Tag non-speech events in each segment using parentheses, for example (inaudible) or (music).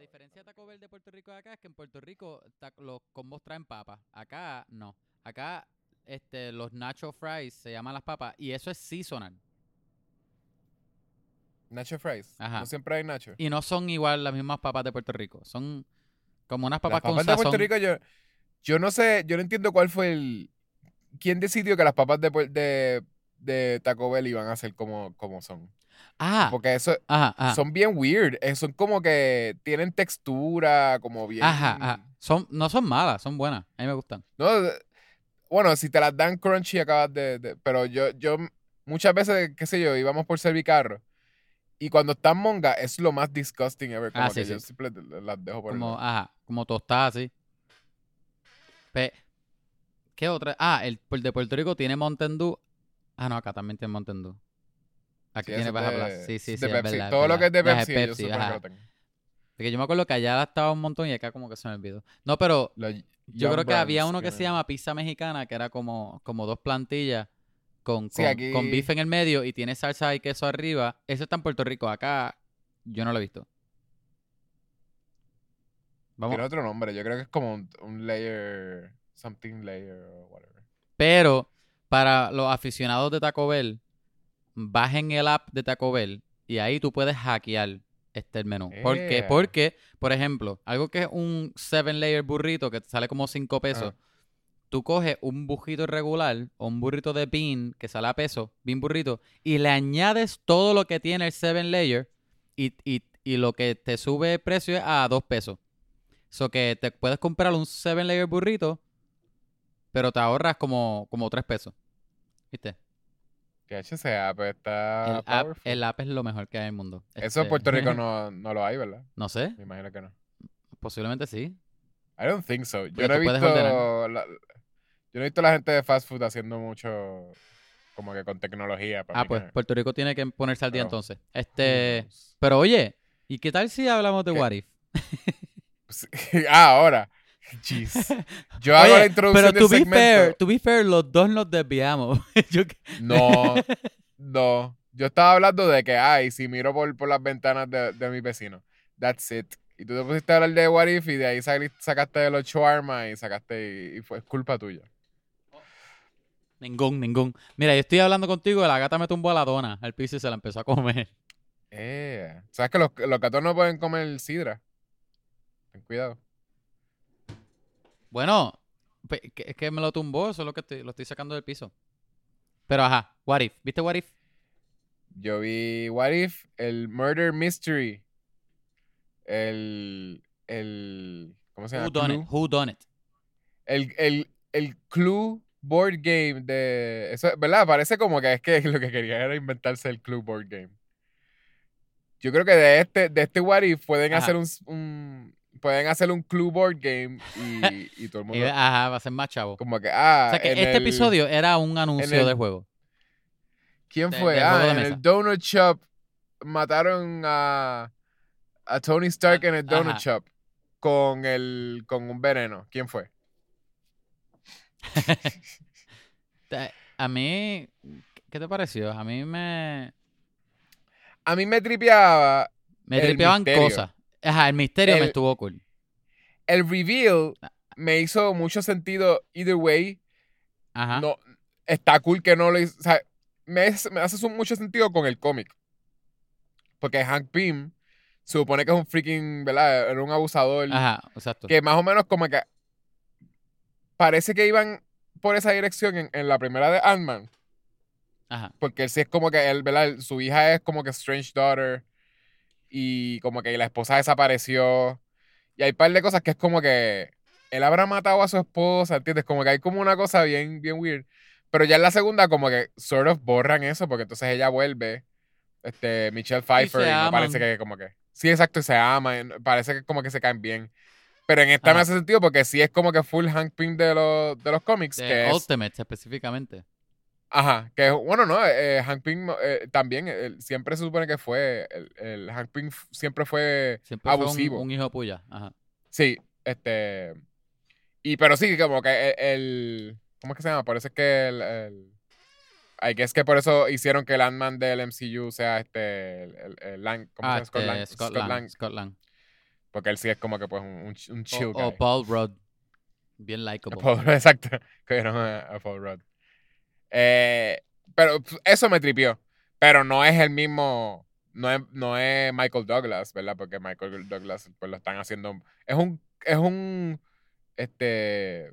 diferencia de Taco Bell de Puerto Rico de acá es que en Puerto Rico los combos traen papas. Acá no. Acá este, los nacho fries se llaman las papas y eso es seasonal. Nacho fries. Ajá. No siempre hay nacho. Y no son igual las mismas papas de Puerto Rico. Son como unas papas, Las papas con de sazón. Puerto Rico, yo, yo no sé, yo no entiendo cuál fue el. ¿Quién decidió que las papas de, de, de Taco Bell iban a ser como, como son? Ah, Porque eso ajá, ajá. son bien weird. eh, Son como que tienen textura, como bien. Ajá, ajá. Son, no son malas, son buenas. A mí me gustan. No, de- bueno, si te las dan crunchy acabas de, de- pero yo, yo muchas veces, qué sé yo, íbamos por Servicarro y cuando están monga es lo más disgusting ever. Como Ah, que sí, yo sí. siempre las dejo por el Como, lado. ajá, como tostadas. Pe- ¿Qué otra? Ah, el, el de Puerto Rico tiene Mountain Dew. Ah, no, acá también tiene Mountain Dew. Aquí Sí, tiene es Baja Blast. Sí, sí, de sí, es Pepsi. verdad, es Todo lo que es de. Pepsi, Ajá, yo que ajá. lo tengo. Porque yo me acuerdo que allá estaba un montón y acá como que se me olvidó. No, pero yo creo que había uno que se tienen- llama pizza mexicana, que era como, como dos plantillas con, Sí, con, aquí- con bife en el medio y tiene salsa y queso arriba. Eso está en Puerto Rico. Acá yo no lo he visto. Vamos. Tiene otro nombre, yo creo que es como un, un layer, something layer o whatever. Pero para los aficionados de Taco Bell, bajen el app de Taco Bell y ahí tú puedes hackear este el menú. ¿Por qué? Ea. Porque, por ejemplo, algo que es un seven layer burrito que te sale como 5 pesos, Ajá. tú coges un burrito regular o un burrito de bean que sale a peso, bean burrito, y le añades todo lo que tiene el seven layer y, y- y lo que te sube el precio es a 2 pesos. So que te puedes comprar un seven layer burrito, pero te ahorras como, como 3 pesos. ¿Viste? Que HCA, pues está el, app, el app es lo mejor que hay en el mundo. Eso en Este, Puerto Rico (laughs) no, no lo hay, ¿verdad? No sé, Me imagino que no. posiblemente sí. I don't think so. Yo no he visto la, yo no he visto la gente de fast food haciendo mucho como que con tecnología. para Ah, pues Puerto Rico tiene que ponerse al día Pero, entonces. Este, pero oye, ¿y qué tal si hablamos de ¿Qué? What If? Sí, (laughs) ah, ahora. Jeez. (laughs) Yo hago la Oye, introducción pero del to be segmento. fair, to be fair, los dos nos desviamos. (laughs) Yo No, no. Yo estaba hablando de que, ay, si miro por, por las ventanas de, de mi vecino. That's it. Y tú te pusiste a hablar de What If y de ahí sali- sacaste de los shawarma y sacaste y, y fue culpa tuya. Ningún, ningún. Mira, yo estoy hablando contigo y la gata me tumbó a la dona al piso y se la empezó a comer. Eh. ¿Sabes que los, los gatos no pueden comer sidra? Ten cuidado. Bueno, es que me lo tumbó, eso es lo que estoy, lo estoy sacando del piso. Pero ajá, What If. ¿Viste What If? Yo vi What If, el Murder Mystery. El. El. ¿Cómo se llama? Who done Clue. it? Who done it? El, el, el Clue Board Game de. Eso, ¿Verdad? Parece como que es que (laughs) lo que quería era inventarse el Clue Board Game. Yo creo que de este, de este What If pueden Ajá. hacer un, un- Pueden hacer un Clue Board Game y, y todo el (laughs) mundo. ajá, va a ser más chavo. Como que, ah. O sea que este el- episodio era un anuncio el- del juego. ¿Quién de- fue? ah, de en mesa. el Donut Shop mataron a, a Tony Stark en el Donut Ajá. Shop con el con un veneno. ¿Quién fue? (laughs) A mí, ¿qué te pareció? A mí me, A mí me tripeaba me tripeaban cosas. Ajá, el misterio me estuvo cool. el reveal. Ah. Me hizo mucho sentido either way. Ajá. No, está cool que no lo hizo. O sea, me, me hace mucho sentido con el cómic. Porque Hank Pym se supone que es un freaking, ¿verdad? Era un abusador. Ajá, exacto. que más o menos como que parece que iban por esa dirección en, en la primera de Ant-Man. Ajá. Porque él sí es como que él, ¿verdad? Su hija es como que Strange Daughter. Y como que la esposa desapareció. Y hay un par de cosas que es como que él habrá matado a su esposa, ¿entiendes? Como que hay como una cosa bien, bien weird. Pero ya en la segunda como que sort of borran eso porque entonces ella vuelve. Este, Michelle Pfeiffer. se Y, no parece que como que... Sí, exacto, y se aman. Parece que como que se caen bien. Pero en esta me Ajá. hace sentido porque sí es como que full Hank Pym de los, de los cómics. De que es, Ultimate específicamente. Ajá, que bueno, no, eh, Hank Pym eh, también eh, siempre se supone que fue, el, el Hank Pym siempre fue Siempre fue un- abusivo. un, hijo puya. Ajá. Sí, este, y pero sí, como que el, el- ¿cómo es que se llama? Parece que el, el I guess que por eso hicieron que el Ant-Man del MCU sea este, el, Lang, ¿cómo Ah, se llama? este, Scott, Lang. Scott Lang. Porque él sí es como que pues un, un, chill O, guy. o Paul Rudd. Bien likable. (laughs) Paul- exacto. (laughs) A, a Paul Rudd. Eh, pero pues, eso me tripió. Pero no es el mismo. No es, no es Michael Douglas, ¿verdad? Porque Michael Douglas pues lo están haciendo. Es un. Es un. Este.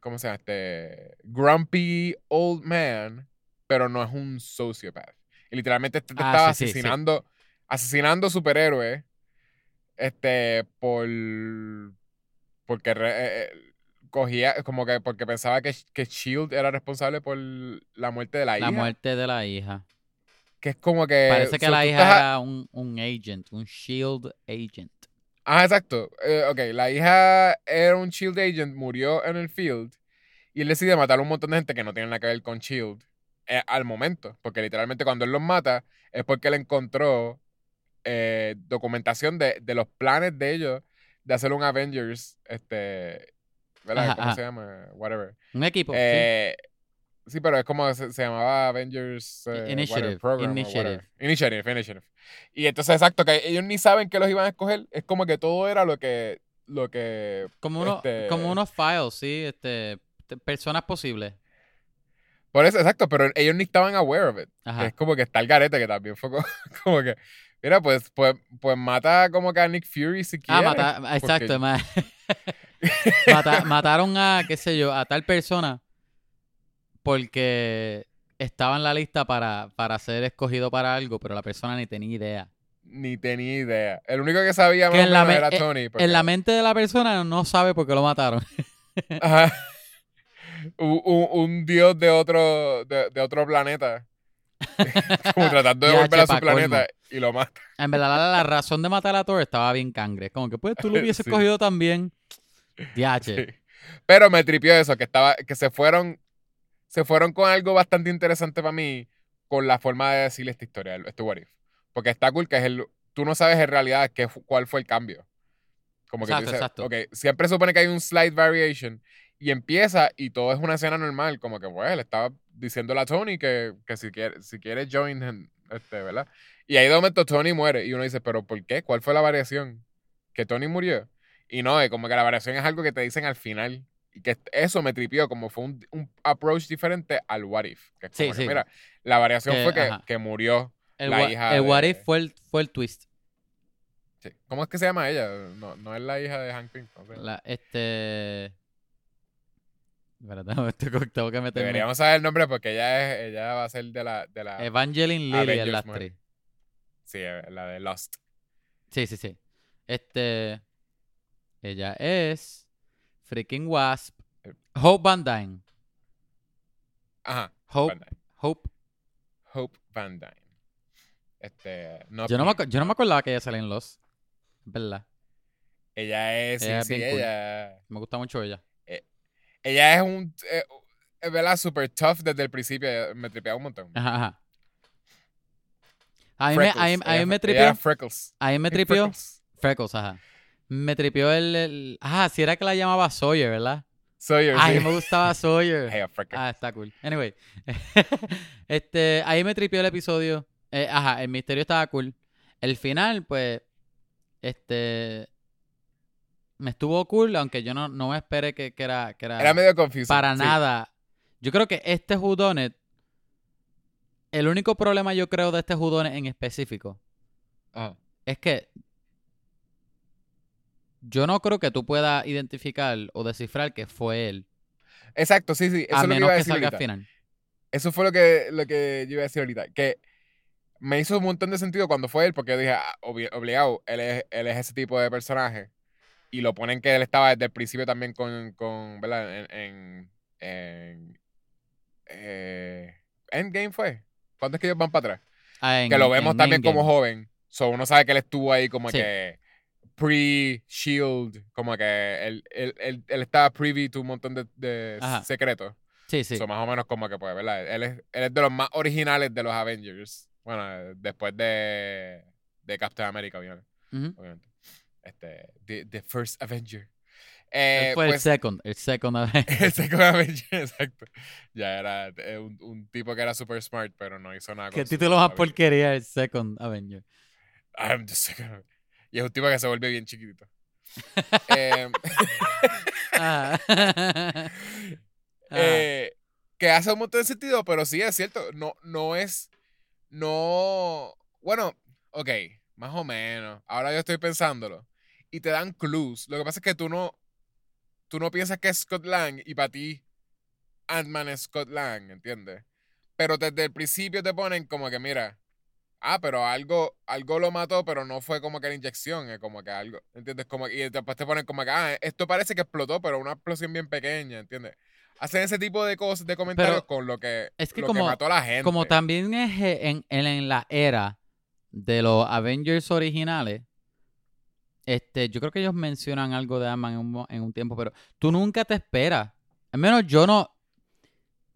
¿Cómo se llama? Este. Grumpy old man. Pero no es un sociopath. Y literalmente este te Ah, estaba sí, sí, sí. asesinando. Asesinando superhéroes. Este. Por. Porque re- eh, eh, cogía. Como que porque pensaba que, que Shield era responsable por la muerte de la, La hija. muerte de la hija. Que es como que. Parece que so, la hija estás era un, un agent, un shield agent. Ah, exacto. Eh, ok, la hija era un Shield agent, murió en el field y él decide matar a un montón de gente que no tiene nada que ver con Shield eh, al momento. Porque literalmente cuando él los mata es porque él encontró eh, documentación de, de los planes de ellos de hacer un Avengers, este, ¿verdad? Ajá, ¿Cómo ajá. se llama? Whatever. Un equipo. sí. Eh, sí. pero es como se, se llamaba Avengers eh, Initiative, program Initiative. Initiative, Initiative. Y entonces, exacto, que ellos ni saben que los iban a escoger. Es como que todo era lo que. Lo que Como, uno, este- como unos files, sí. Este, te- personas posibles. por eso, exacto, pero ellos ni estaban aware of it. Ajá. Es como que está el garete que también fue co- (laughs) como, que. Mira, pues, pues, pues mata como que a Nick Fury si Ah, quiere. mata, exacto. porque- (laughs) mata- mataron a, qué sé yo, a tal persona porque estaba en la lista para, para ser escogido para algo, pero la persona ni tenía idea. Ni tenía idea. El único que sabía Que en la era eh, Tony. porque- En la mente de la persona no sabe por qué lo mataron. (laughs) Ajá. Un, un- un dios de otro, de, de otro planeta. (laughs) como tratando de (laughs) volver a su planeta y lo mata. En verdad, la, la razón de matar a Thor estaba bien cangre. Como que, pues, tú lo hubieses Sí. escogido también. Diache. Sí. Pero me tripió eso, que estaba, que se fueron, se fueron con algo bastante interesante para mí, con la forma de decir esta historia, este what if. Porque está cool que es el, tú no sabes en realidad qué, cuál fue el cambio. Como que Exacto, dices, exacto. ok, siempre supone que hay un slight variation y empieza y todo es una escena normal, como que, pues, le estaba diciéndole a Tony que, que si quiere, si quiere join, him, este, ¿verdad? Y ahí de momento Tony muere y uno dice, pero ¿por qué? ¿Cuál fue la variación? ¿Que Tony murió? Y no, es como que la variación es algo que te dicen al final. Y que eso me tripió, como fue un, un approach diferente al what if. Que es Sí, que, sí. mira, la variación fue que, que murió. El, La hija el what de- if fue el, fue el twist. Sí. ¿Cómo es que se llama ella? No, no es la hija de Hank Pym. ¿cómo se llama? La, este. Espérate, (laughs) tengo, tengo que meterme. Deberíamos saber el nombre porque ella es, ella va a ser de la, de la, Evangeline Lilly es la actriz. sí, eh, la de Lost. Sí, sí, sí. Este. Ella es. Freaking Wasp. Hope Van Dyne. Ajá. Hope. Van Dyne. Hope. Hope Van Dyne. Este, no, Yo no, me, yo no me acordaba que ella salía en Los. Verdad. Ella es, sí, Ella es sí, bien cool. ella. Me gusta mucho ella. Ella es un. Eh, verdad, super tough desde el principio. Me tripeaba un montón. Ajá, ajá. A mí, me, a mí- a me tripió. Freckles. A mí me tripió. Freckles. Freckles, ajá. Me tripió el, el- Ah, si era que la llamaba Sawyer, ¿verdad? Sawyer, Ay, sí. me gustaba Sawyer. (laughs) Hey. Ah, está cool. Anyway. (laughs) este, ahí me tripió el episodio. Eh, ajá, el misterio estaba cool. El final, pues, este, me estuvo cool, aunque yo no, no me esperé que, que era, que era, Era medio confuso. para sí. nada. Yo creo que este Whodunit, el único problema yo creo de este Whodunit en específico, Ajá. es que yo no creo que tú puedas identificar o descifrar que fue él, Exacto, sí, sí. Eso a es lo que menos iba a que decir salga al final. Eso fue lo que, lo que yo iba a decir ahorita. Que me hizo un montón de sentido cuando fue él, porque yo dije, ah, obli- obligado, él es, él es ese tipo de personaje. Y lo ponen que él estaba desde el principio también con, con ¿verdad? En, en, en eh, Endgame fue. ¿Cuándo es que ellos van para atrás? Ah, en- que lo vemos también como joven. So uno sabe que él estuvo ahí como Sí. que pre-shield, como que él, él, él, él estaba privy to un montón de, de secretos. Sí, sí. So, más o menos como que pues, ¿verdad? Él es, él es de los más originales de los Avengers. Bueno, eh, después de, de Captain America, obviamente. Obviamente. Este, the, the First Avenger. Eh, fue el pues, second, el second Avenger. (laughs) el Second Avenger, (laughs) exacto. Ya era eh, un, un tipo que era super smart, pero no hizo nada ¿Qué con título más porquería el second Avenger? I'm the second Avenger. Y es un tipo que se vuelve bien chiquitito. (laughs) Em, Ajá. (laughs) (laughs) Ajá. eh, que hace un montón de sentido, pero sí es cierto. No, no es. No. Bueno, ok, más o menos. Ahora yo estoy pensándolo. Y te dan clues. Lo que pasa es que tú no. Tú no piensas que es Scott Lang y para ti Ant-Man es Scott Lang, ¿entiendes? Pero desde el principio te ponen como que, mira, ah, pero algo, algo lo mató, pero no fue como que la inyección, es como que algo, ¿entiendes? Como, y después te ponen como que, ah, esto parece que explotó, pero una explosión bien pequeña, ¿entiendes? Hacen ese tipo de cosas, de comentarios Pero con lo que, es que lo como- que mató a la gente. Como también es eh, en, en, en la era de los Avengers originales, este, yo creo que ellos mencionan algo de Ant-Man en un, en un tiempo, pero tú nunca te esperas. Al menos yo no.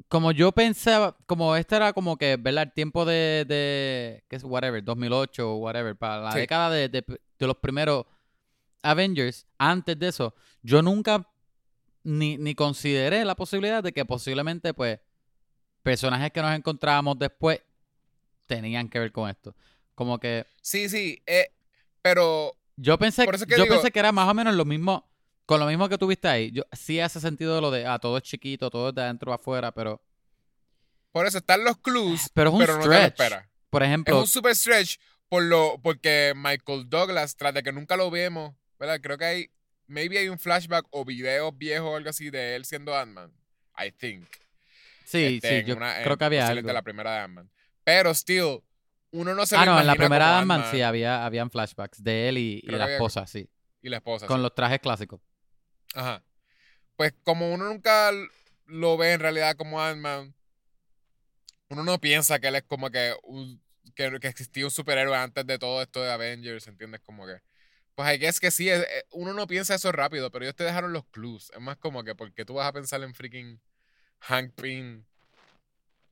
Como yo pensaba, como este era como que, ¿verdad? El tiempo de, de ¿qué es? Whatever, 2008 o whatever, para la Sí. década de, de, de los primeros Avengers, antes de eso, yo nunca ni, ni consideré la posibilidad de que posiblemente, pues, personajes que nos encontrábamos después tenían que ver con esto. Como que Sí, sí, eh, pero yo pensé, Por eso es que yo digo- pensé que era más o menos lo mismo, con lo mismo que tuviste ahí. Yo, sí hace sentido lo de, ah, todo es chiquito, todo es de adentro a afuera, pero, por eso están los clues, pero es un pero no te lo stretch. Por Es ejemplo, un super stretch por lo, porque Michael Douglas, tras de que nunca lo vemos, ¿verdad? Creo que hay, maybe hay un flashback o videos viejos o algo así de él siendo Ant-Man. I think. sí, Este, sí, en yo una- en creo que había algo. la primera de Ant-Man. Pero still, uno no se Ah, no, en la primera de Ant-Man sí había, habían flashbacks de él y, la había- esposa, sí. y la esposa. Con sí. los trajes clásicos. Ajá. Pues como uno nunca lo ve en realidad como Ant-Man, uno no piensa que él es como que, un, que, que existía un superhéroe antes de todo esto de Avengers, ¿entiendes? Como que... Pues I es que sí, es- eh, uno no piensa eso rápido, pero ellos te dejaron los clues. Es más como que porque tú vas a pensar en freaking Hank Pym,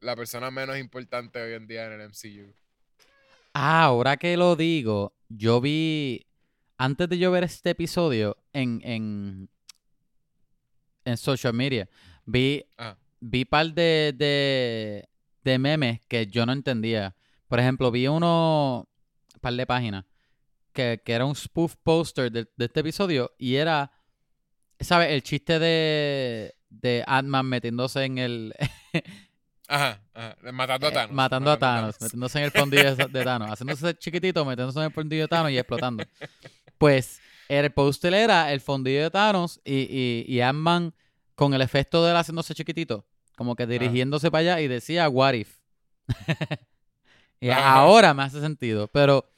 la persona menos importante hoy en día en el MCU. Ah, ahora que lo digo, yo vi, antes de yo ver este episodio en, en, en social media, vi, Ajá. vi par de, de, de memes que yo no entendía. Por ejemplo, vi uno, par de páginas, que, que era un spoof poster de, de este episodio y era, ¿sabes? El chiste de, de Ant-Man metiéndose en el... (laughs) Ajá, ajá. Matando a Eh, Thanos. matando a Thanos, metiéndose en el fondillo de de Thanos, haciéndose chiquitito, metiéndose en el fondillo de Thanos y explotando. (laughs) Pues el póster era el fondillo de Thanos y, y, y Ant-Man con el efecto de él haciéndose chiquitito, como que dirigiéndose para allá y decía What if. (laughs) y ahora me hace sentido, pero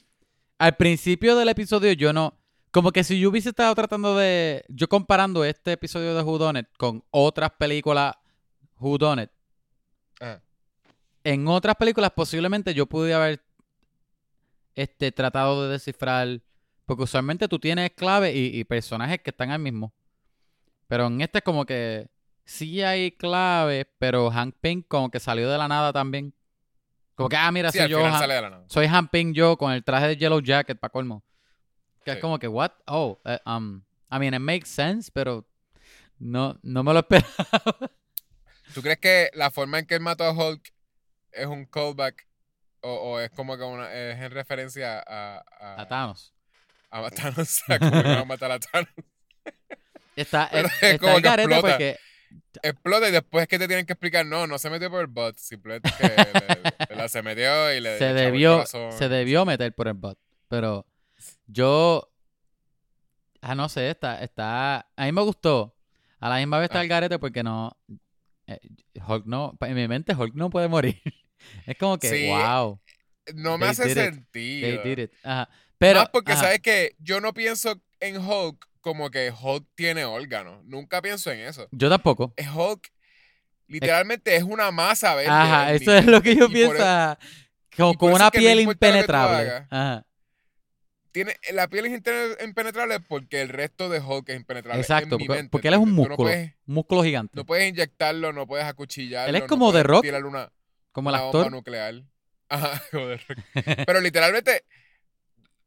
al principio del episodio yo no. Como que si yo hubiese estado tratando de. Yo comparando este episodio de Who con otras películas Who Ajá. en otras películas posiblemente yo pude haber este, tratado de descifrar, porque usualmente tú tienes clave y, y personajes que están al mismo. Pero en este es como que sí hay clave, pero Hank Pym como que salió de la nada también. Como que, ah, mira, Sí, soy yo, final Han- sale de la nada. soy Hank Pym yo con el traje de Yellow Jacket para colmo. Que es como que, what? Oh, eh, um, I mean, it makes sense, pero no, no me lo (laughs) esperaba. ¿Tú crees que la forma en que él mató a Hulk es un callback o, o es como que una, es en referencia a, a, A Thanos. A Thanos? (laughs) A iban a matar a Thanos. Está, (laughs) Pero es- es está como el que explota. porque Explota y después que te tienen que explicar, no, no se metió por el butt, simplemente que le- le- la- se metió y le (laughs) se debió, se debió meter por el bot. Pero yo, ah, no sé, está, está, a mí me gustó. A la misma vez está Ah. el garete porque no, eh, Hulk no, en mi mente Hulk no puede morir. Es como que, Sí, wow, No me hace sentido. they did it. Ajá. Pero, Más porque, ajá, ¿sabes qué? Yo no pienso en Hulk como que Hulk tiene órganos. Nunca pienso en eso. yo tampoco. Es Hulk, literalmente es una masa verde. Ajá, eso es lo que (laughs) yo pienso. Como con una que no piel que impenetrable. Ajá. Tiene, la piel es impenetrable porque el resto de Hulk es impenetrable. Exacto, porque, mente, porque él es un músculo, No puedes, un músculo gigante. no puedes inyectarlo, no puedes acuchillarlo. Él es no como The puedes Rock. una, como el una bomba actor. nuclear. (laughs) Ajá, como Rock. Pero literalmente,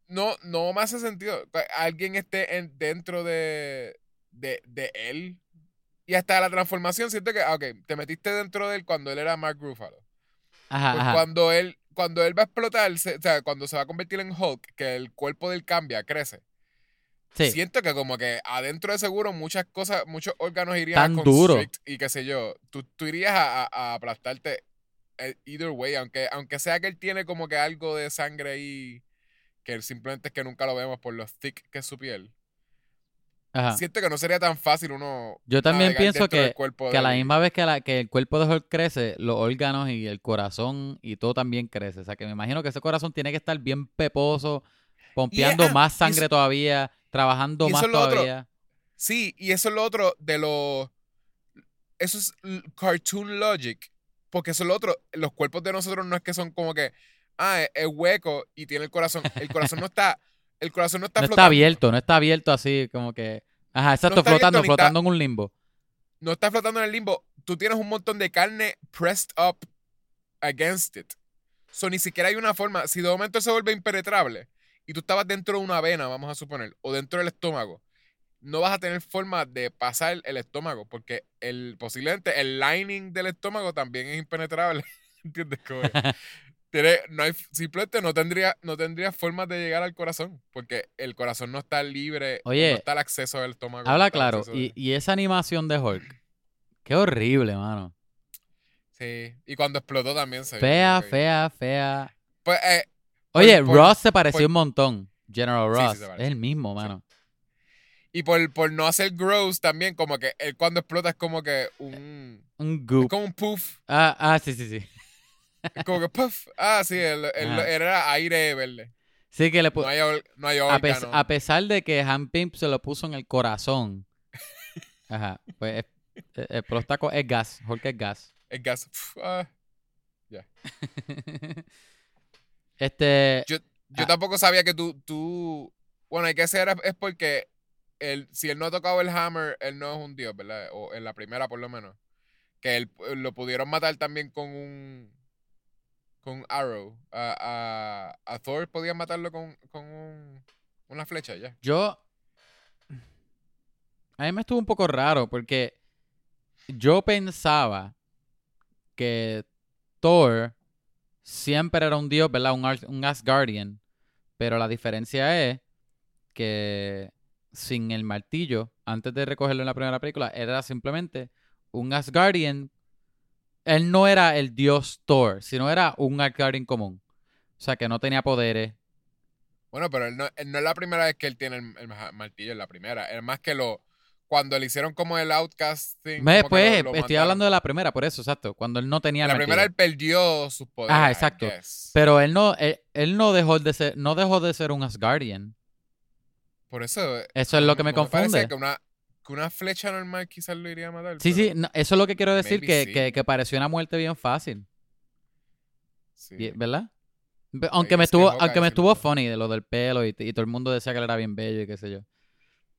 no, no me hace sentido. que Alguien esté en- dentro de, de, de él. Y hasta la transformación, siento que, ah, ok, te metiste dentro de él cuando él era Mark Ruffalo. Ajá, Pues ajá. cuando él, cuando él va a explotar, se- o sea, cuando se va a convertir en Hulk, que el cuerpo de él cambia, crece. Sí. Siento que como que adentro de seguro muchas cosas, muchos órganos irían Tan a duro. y qué sé yo. Tú, tú irías a, a- a aplastarte eh, either way, aunque, aunque sea que él tiene como que algo de sangre ahí, que simplemente es que nunca lo vemos por lo thick que es su piel. Ajá. Siento que no sería tan fácil uno. Yo también pienso que, que a la misma vez que, la, que el cuerpo de Hulk crece, los órganos y el corazón y todo también crece. O sea, que me imagino que ese corazón tiene que estar bien peposo, pompeando ah, más sangre eso- todavía, trabajando más otro. todavía. Sí, y eso es lo otro de los. Eso es cartoon logic. Porque eso es lo otro. Los cuerpos de nosotros no es que son como que. Ah, es, es hueco y tiene el corazón. El corazón no está. El corazón no está (laughs) No está abierto, no está abierto así como que... Ajá, exacto, está abierto flotando, está- flotando en un limbo. No está flotando en el limbo. Tú tienes un montón de carne pressed up against it. So ni siquiera hay una forma. Si de momento se vuelve impenetrable y tú estabas dentro de una vena, vamos a suponer, o dentro del estómago, no vas a tener forma de pasar el estómago porque el, posiblemente el lining del estómago también es impenetrable. (laughs) ¿Entiendes? Que (laughs) tiene- no hay, simplemente no tendría, no tendría forma de llegar al corazón porque el corazón no está libre, Oye, no está el acceso del estómago. Habla claro, y, de- y esa animación de Hulk, qué horrible, mano. Sí, y cuando explotó también se vio Fea, fea, fea. Pues, eh, Oye, por- Ross se pareció por- un montón. General Sí, sí, Ross. es el mismo, mano. y por, por no hacer gross también, como que él cuando explota es como que un. Un Es goop. como un puff. Ah, ah, sí, sí, sí. Es (laughs) como que puff. Ah, sí, Ajá. era aire verde. Sí que le pu- No hay, no hay a, pes- órgano. a pesar de que Han Pimp se lo puso en el corazón. (laughs) Ajá. Pues es, es- explota co- es gas. Hulk es gas. El gas. ah. (laughs) este. Yo, yo Ah. tampoco sabía que tú, tú. Bueno, hay que ser es porque él, si él no ha tocado el hammer, él no es un dios, ¿verdad? O en la primera, por lo menos. Que él, lo pudieron matar también con un. Con arrow. A, a, Thor podían matarlo con, con un, una flecha, ya. Yo. A mí me estuvo un poco raro porque yo pensaba que Thor siempre era un dios, ¿verdad? Un, un Asgardian. Pero la diferencia es que sin el martillo, antes de recogerlo en la primera película, era simplemente un Asgardian. Él no era el dios Thor, sino era un Asgardian común. O sea, que no tenía poderes. Bueno, pero él no, él no es la primera vez que él tiene el, el ma- martillo, es la primera. Es más que lo. Cuando le hicieron como el outcast thing. Me- que Pues, lo- lo estoy hablando de la primera, por eso, exacto. Cuando él no tenía el La primera martillo. él perdió sus poderes. I exacto. Pero él no, él, él no dejó de ser, no dejó de ser un Asgardian. Por eso. Eso es lo que me no parece confunde. que una, que una flecha normal quizás lo iría a matar. Sí, sí, no, eso es lo que quiero decir, que, sí. que, que pareció una muerte bien fácil, sí. ¿verdad? Ve- Aunque me estuvo, aunque me estuvo funny de lo del pelo y, y todo el mundo decía que él era bien bello y qué sé yo.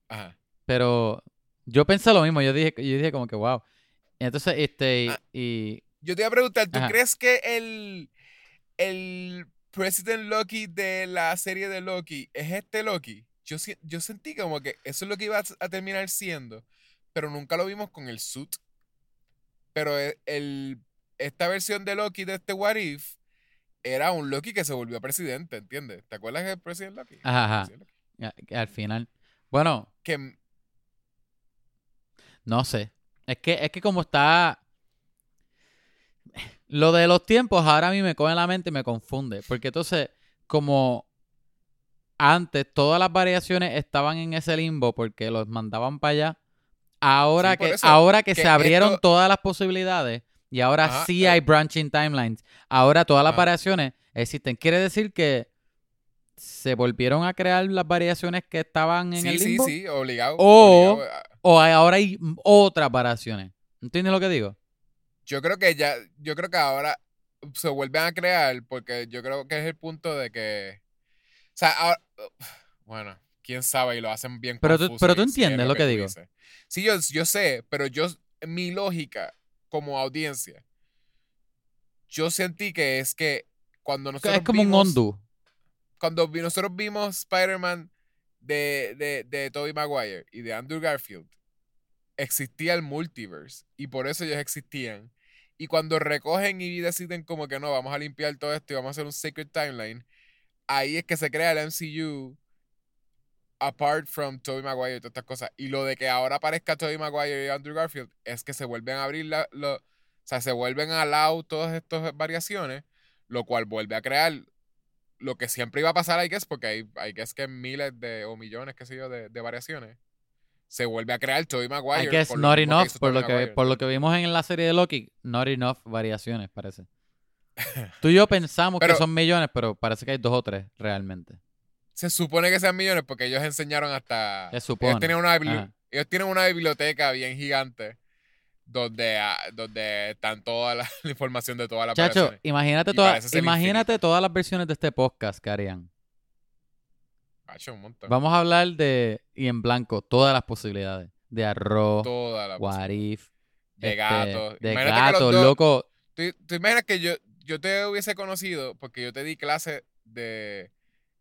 Ajá. Pero yo pensé lo mismo, yo dije, yo dije como que wow. Entonces, este, y, Ah. y- Yo te iba a preguntar, ¿tú Ajá. crees que el, el President Loki de la serie de Loki es este Loki? Yo, yo sentí como que eso es lo que iba a, terminar siendo, pero nunca lo vimos con el suit. Pero el, el- esta versión de Loki de este What If era un Loki que se volvió presidente, ¿entiendes? ¿Te acuerdas del President Loki? Ajá, Loki. al final, bueno, Que No sé. Es que, es que como está. Lo de los tiempos ahora a mí me coge en la mente y me confunde. Porque entonces, como antes todas las variaciones estaban en ese limbo porque los mandaban para allá. Ahora Sí, que, eso, ahora que, que se abrieron esto- todas las posibilidades y ahora Ajá, sí eh. hay branching timelines. Ahora todas las Ajá. variaciones existen. Quiere decir que se volvieron a crear las variaciones que estaban en sí, el sí, limbo. sí, obligado. O- obligado a- O hay- ahora hay otras variaciones. ¿Entiendes lo que digo? Yo creo que ya, yo creo que ahora se vuelven a crear porque yo creo que es el punto de que, sea, ahora- bueno, quién sabe y lo hacen bien Pero tú- pero tú entiendes lo que digo. Sí, yo, yo sé, pero yo, mi lógica como audiencia, yo sentí que es que cuando nosotros es como un ondú. cuando nosotros vimos Spider-Man de, de, de Tobey Maguire y de Andrew Garfield, existía el multiverse y por eso ellos existían. Y cuando recogen y deciden como que no, vamos a limpiar todo esto y vamos a hacer un Sacred Timeline, ahí es que se crea el MCU apart from Tobey Maguire y todas estas cosas. Y lo de que ahora aparezca Tobey Maguire y Andrew Garfield es que se vuelven a abrir la, lo, o sea, se vuelven a allow todas estas variaciones, lo cual vuelve a crear lo que siempre iba a pasar, I guess, porque hay, hay guess que miles de, o millones, qué sé yo, de, de variaciones. Se vuelve a crear Tobey Maguire. I guess por not que enough, por lo, que, por lo que vimos en la serie de Loki, not enough variaciones, parece. (laughs) Tú y yo pensamos Pero- que son millones, pero parece que hay dos o tres realmente. Se supone que sean millones porque ellos enseñaron hasta. Se supone. Ellos tienen una, bibli- Ajá. ellos tienen una biblioteca bien gigante donde, ah, donde están toda la, (laughs) la información de todas las Chacho, imagínate, toda- imagínate todas las versiones de este podcast que harían. Un montón. Vamos a hablar de, y en blanco, todas las posibilidades. De arroz, Toda la what if, De este, gatos. De gatos, loco. ¿Tú, tú imaginas que yo, yo te hubiese conocido porque yo te di clase de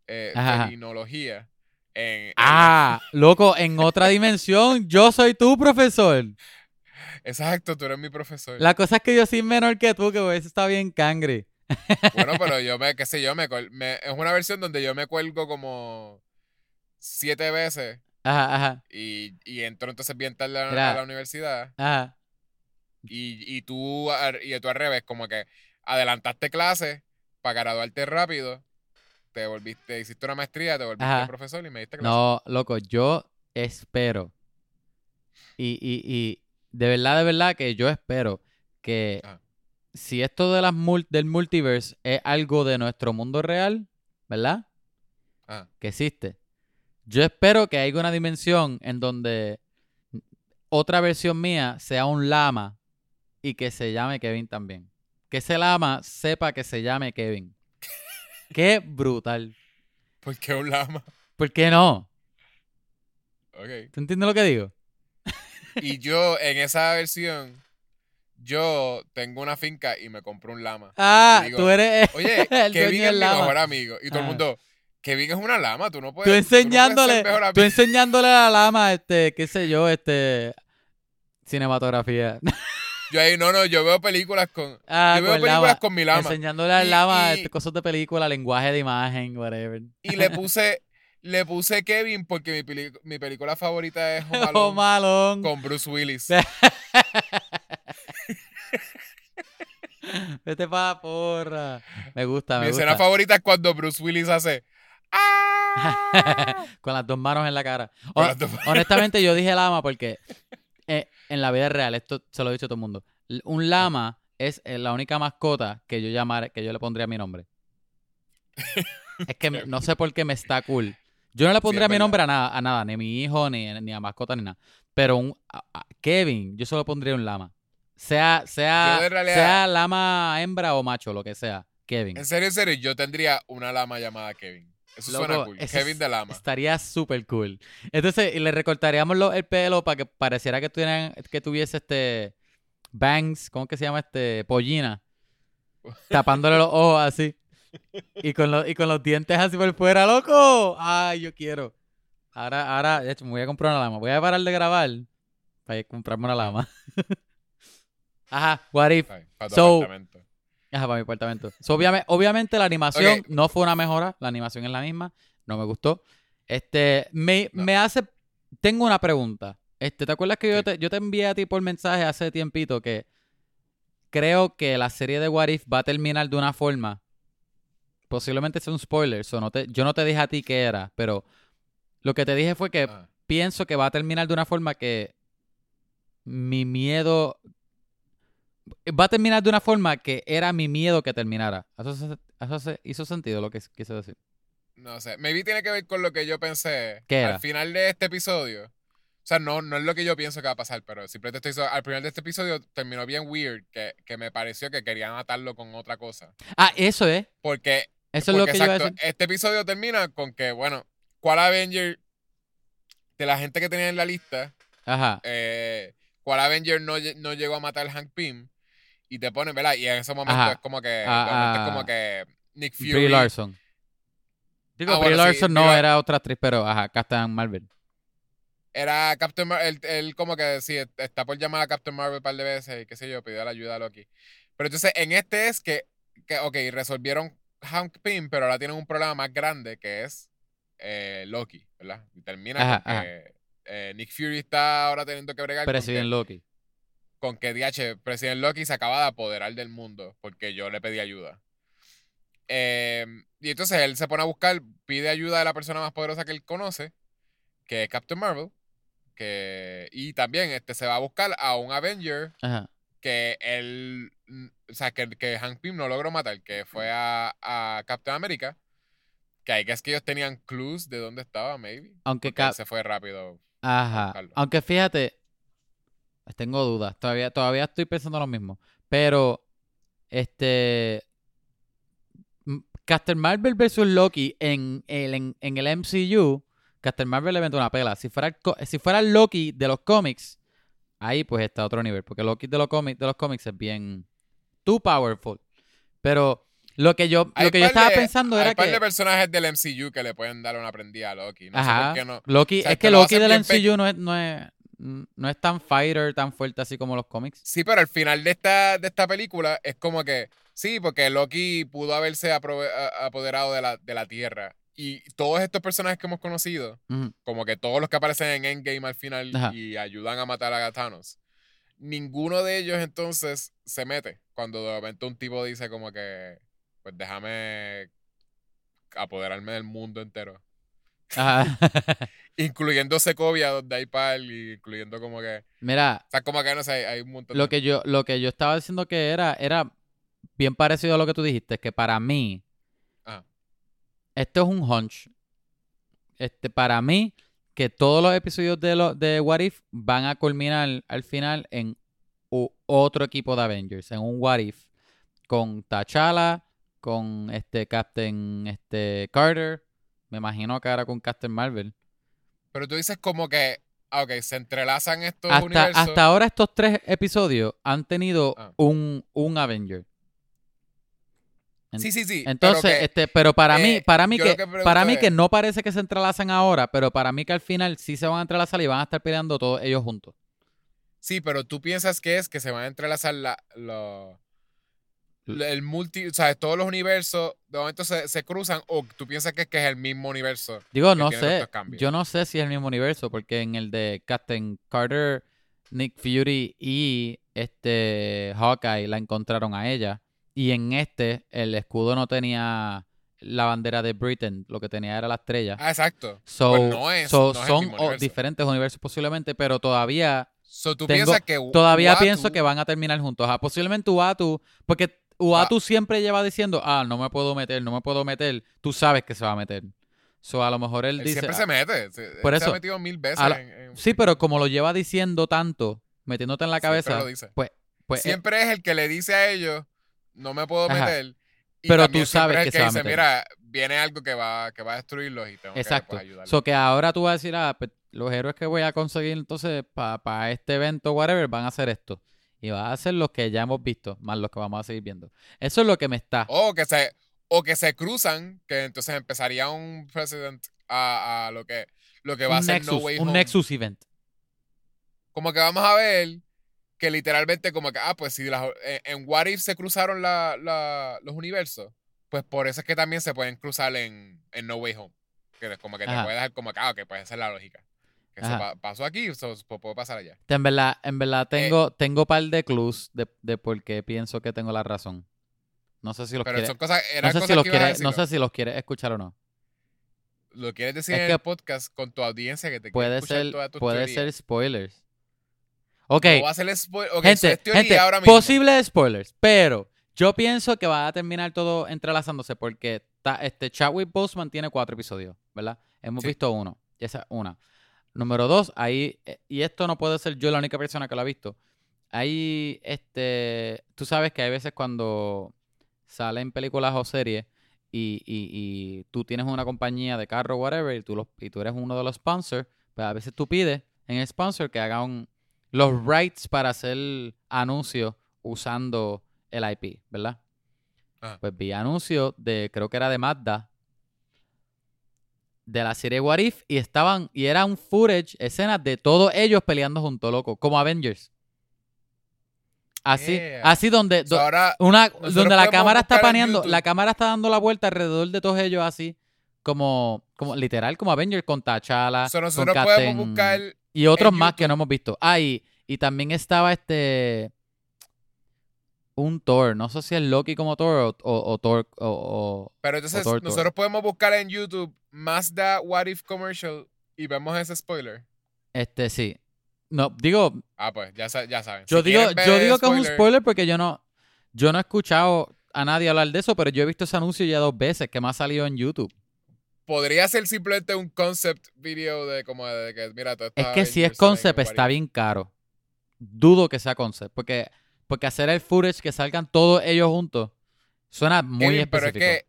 eh, Ajá. felinología en, en- Ah, loco, en otra dimensión, yo soy tu profesor. Exacto, tú eres mi profesor. La cosa es que yo soy menor que tú, que eso está bien cangre. Bueno, (laughs) pero yo me, qué sé yo, me, me- es una versión donde yo me cuelgo como siete veces Ajá, ajá, y, y entro entonces bien tarde a, la universidad ajá. y, y tú y tú al revés, como que adelantaste clases para graduarte rápido, te volviste, hiciste una maestría, te volviste Ajá. profesor y me diste clases. No, loco, yo espero. Y, y, y de verdad, de verdad que yo espero que Ajá. si esto de las mul- del multiverse es algo de nuestro mundo real, ¿verdad? Ajá. Que existe. Yo espero que haya una dimensión en donde otra versión mía sea un lama y que se llame Kevin también. Que ese lama sepa que se llame Kevin. Qué brutal. ¿Por qué un lama? ¿Por qué no? Ok. ¿Tú entiendes lo que digo? Y yo en esa versión, yo tengo una finca y me compro un lama. Ah, digo, tú eres Oye, (laughs) el Kevin es mi lama. mejor amigo. Y todo el Ajá. mundo, Kevin es una lama, tú no Tú puedes. puedes enseñándole, tú amigo. (laughs) enseñándole a la lama, este, qué sé yo, este, cinematografía. (laughs) Yo ahí, no, no, yo veo películas con. Ah, yo veo con películas con mi lama. Enseñándole al lama y- este, cosas de película, lenguaje de imagen, whatever. Y le (laughs) puse, le puse Kevin porque mi, peli- mi película favorita es Home (laughs) Alone con Bruce Willis. (laughs) Vete para la porra. Me gusta, mi me escena gusta. favorita es cuando Bruce Willis hace. ¡Ah! Con las dos manos en la cara. Hon- honestamente, yo dije lama porque eh, en la vida real, esto se lo he dicho a todo el mundo. Un lama es eh, la única mascota que yo llamara, que yo le pondría mi nombre. (laughs) Es que me- no sé por qué me está cool. Yo no le pondría mi nombre a nada, a nada, ni a mi hijo, ni, ni a mascota, ni nada. Pero un a- a Kevin, yo solo pondría un lama. Sea, sea, realidad- sea lama hembra o macho, lo que sea. Kevin. En serio, en serio, yo tendría una lama llamada Kevin. Eso suena Loco, cool. eso Kevin es- de lama. Estaría súper cool. Entonces, y le recortaríamos lo- el pelo para que pareciera que, tuvieran, que tuviese este bangs, ¿cómo que se llama? Este pollina. (laughs) Tapándole los ojos así. Y con, los, y con los dientes así por fuera, loco. Ay, yo quiero. Ahora, ahora, de hecho, me voy a comprar una lama. Voy a parar de grabar para comprarme una lama. (laughs) Ajá, what if. Ay, So-. Ajá, para mi apartamento. So, obviamente, obviamente la animación no fue una mejora, la animación es la misma, no me gustó. Este, me, No. me hace, tengo una pregunta. Este, ¿te acuerdas que yo te, yo te envié a ti por mensaje hace tiempito que creo que la serie de What If va a terminar de una forma, posiblemente sea un spoiler, so no te, yo no te dije a ti qué era, pero lo que te dije fue que Ah. pienso que va a terminar de una forma que mi miedo va a terminar de una forma que era mi miedo que terminara. Eso, se- eso se- hizo sentido lo que quise decir. No sé. Maybe tiene que ver con lo que yo pensé. ¿Qué era? Al final de este episodio. O sea, no, no es lo que yo pienso que va a pasar, pero simplemente estoy. Al final de este episodio terminó bien weird, que, que me pareció que querían atarlo con otra cosa. Ah, eso es. Porque Eso es lo que yo iba a exacto, decir. Este episodio termina con que, bueno, ¿cuál Avenger de la gente que tenía en la lista, Ajá. eh, cuál Avenger no, no llegó a matar a Hank Pym? Y te ponen, ¿verdad? Y en ese momento Ajá. es como que, Ah, es ah, como que Nick Fury. Brie Larson. Digo, Ah, Brie bueno, sí, Larson no Brie era otra actriz, pero ajá, en Marvel. Era Captain Marvel, él, él como que sí, está por llamar a Captain Marvel un par de veces y qué sé yo, pidió la ayuda a Loki. Pero entonces en este es que, que ok, resolvieron Hank Pym, pero ahora tienen un problema más grande que es eh, Loki, ¿verdad? Y termina Ajá, con ajá. que eh, Nick Fury está ahora teniendo que bregar con que, Loki. Con que DH, President Loki se acaba de apoderar del mundo porque yo le pedí ayuda. Eh, y entonces él se pone a buscar, pide ayuda de la persona más poderosa que él conoce, que es Captain Marvel. Que, y también este, se va a buscar a un Avenger Ajá. que él, mm, o sea, que, que Hank Pym no logró matar, que fue a, a Captain America. Que hay que es que ellos tenían clues de dónde estaba, maybe. Aunque Cap- se fue rápido. Ajá. Aunque fíjate, tengo dudas. Todavía, todavía estoy pensando lo mismo. Pero, este. Captain Marvel versus Loki en el, en, en el MCU, Captain Marvel le mete una pela. Si fuera, el si fuera el Loki de los cómics, ahí pues está otro nivel. Porque Loki de los cómics, de los cómics es bien. Too powerful. Pero lo que yo, Hay lo que yo estaba de- pensando hay era par que. de personajes del MCU que le pueden dar una prendida a Loki. No sé Ajá. por qué no. Loki, O sea, es que que lo Loki del MCU no es, no es, no es tan fighter, tan fuerte así como los cómics. Sí, pero al final de esta, de esta película es como que, sí, porque Loki pudo haberse apoderado de la, de la Tierra. Y todos estos personajes que hemos conocido, como que todos los que aparecen en Endgame al final Ajá. y ayudan a matar a Thanos, ninguno de ellos entonces se mete cuando de repente un tipo dice como que, pues déjame apoderarme del mundo entero. Ajá. (laughs) (laughs) Incluyendo Secovia, donde hay pal, y incluyendo como que, Mira, o sea, como que no sé, hay, hay un montón lo de... que yo, lo que yo estaba diciendo que era, era bien parecido a lo que tú dijiste, que para mí, Ajá. esto es un hunch. Este, para mí, que todos los episodios de, lo, de What If van a culminar al final en otro equipo de Avengers, en un What If, con T'Challa, con este Captain este, Carter, me imagino que ahora con Captain Marvel. Pero tú dices como que, ah, ok, se entrelazan estos Hasta, universos. hasta ahora estos tres episodios han tenido Ah. un, un Avenger. En- Sí, sí, sí. Entonces, pero que- este, pero para mí, eh, para mí que, para mí es- que no parece que se entrelazan ahora, pero para mí que al final sí se van a entrelazar y van a estar peleando todos ellos juntos. sí, pero tú piensas que es que se van a entrelazar la, el multi, o sea, todos los universos de momento se, se cruzan o tú piensas que es que es el mismo universo. Digo, no sé, yo no sé si es el mismo universo, porque en el de Captain Carter, Nick Fury y este Hawkeye la encontraron a ella. Y en este, el escudo no tenía la bandera de Britain, lo que tenía era la estrella. Ah, exacto. So, pues no es- so no es el son universo. diferentes universos posiblemente, pero todavía So, tú Tengo- piensas que Todavía pienso que van a terminar juntos. Ajá, posiblemente Uatu, porque Uatu siempre lleva diciendo, ah, no me puedo meter, no me puedo meter. Tú sabes que se va a meter. So, a lo mejor él, Él dice, siempre ah, se mete. se- él por se eso, ha metido mil veces la- en, en- sí, pero como lo lleva diciendo tanto, metiéndote en la cabeza, lo dice. pues, pues eh, siempre es el que le dice a ellos, no me puedo Ajá. meter. Y Pero tú sabes es el que se va a dice, meter. mira, viene algo que va, que va a destruirlos y tengo exacto. que pues. So que ahora tú vas a decir, ah, pues, los héroes que voy a conseguir entonces para este evento, whatever, van a hacer esto. Y van a hacer los que ya hemos visto, más los que vamos a seguir viendo. Eso es lo que me está. O que se, o que se cruzan, que entonces empezaría un president a, a lo que lo que va a un ser Nexus, No Way un Home. Nexus event. Como que vamos a ver que literalmente como que, ah, pues si las- en, en What If se cruzaron la- la- los universos, pues por eso es que también se pueden cruzar en, en No Way Home. Que es como que te Ajá. puede dejar como que, ah, ok, pues esa es la lógica. Que se pa- pasó aquí, so, pues puede pasar allá. En verdad, en Eh, verdad tengo, tengo par de clues de, de por qué pienso que tengo la razón. No sé si los Pero quieres, son cosas, no eran sé cosas si los que no sé si los quieres escuchar o no. Lo quieres decir Es en que el podcast con tu audiencia que te quiere Puede escuchar ser, todas tus puede ser spoilers. Ok, No va a ser spoil- ok, eso gente, es gente, ahora mismo. posibles spoilers, pero yo pienso que va a terminar todo entrelazándose porque ta- este Chadwick Boseman tiene cuatro episodios, ¿verdad? Hemos Sí. visto uno, esa es una. Número dos, ahí, eh, y esto no puede ser yo la única persona que lo ha visto. Ahí, este, tú sabes que hay veces cuando salen películas o series y, y- y tú tienes una compañía de carro, whatever, y tú, los, y tú eres uno de los sponsors, pues a veces tú pides en el sponsor que haga un, los rights para hacer anuncios usando el IP, ¿verdad? Ajá. Pues vi anuncios de, creo que era de Mazda, de la serie What If y estaban, y era un footage, escenas de todos ellos peleando juntos, loco, como Avengers. Así, Yeah. así donde, So, do- ahora, una, donde la cámara está paneando, la cámara está dando la vuelta alrededor de todos ellos así, como, como literal, como Avengers con T'Challa, so con Captain- y otros más que no hemos visto. Ah, y, y también estaba este. Un Thor. No sé si es Loki como Thor o, o, o Thor. O, o- Pero entonces, Thor, Thor. nosotros podemos buscar en YouTube Mazda What If Commercial y vemos ese spoiler. este, sí. No, digo, Ah, pues, ya, ya saben. yo Si digo, yo digo que es un spoiler porque yo no, yo no he escuchado a nadie hablar de eso, pero yo he visto ese anuncio ya dos veces que me ha salido en YouTube. Podría ser simplemente un concept video de como de que, mira, todo Es que si es concept está bien caro. Dudo que sea concept, porque, porque hacer el footage que salgan todos ellos juntos suena muy Pero específico. es que,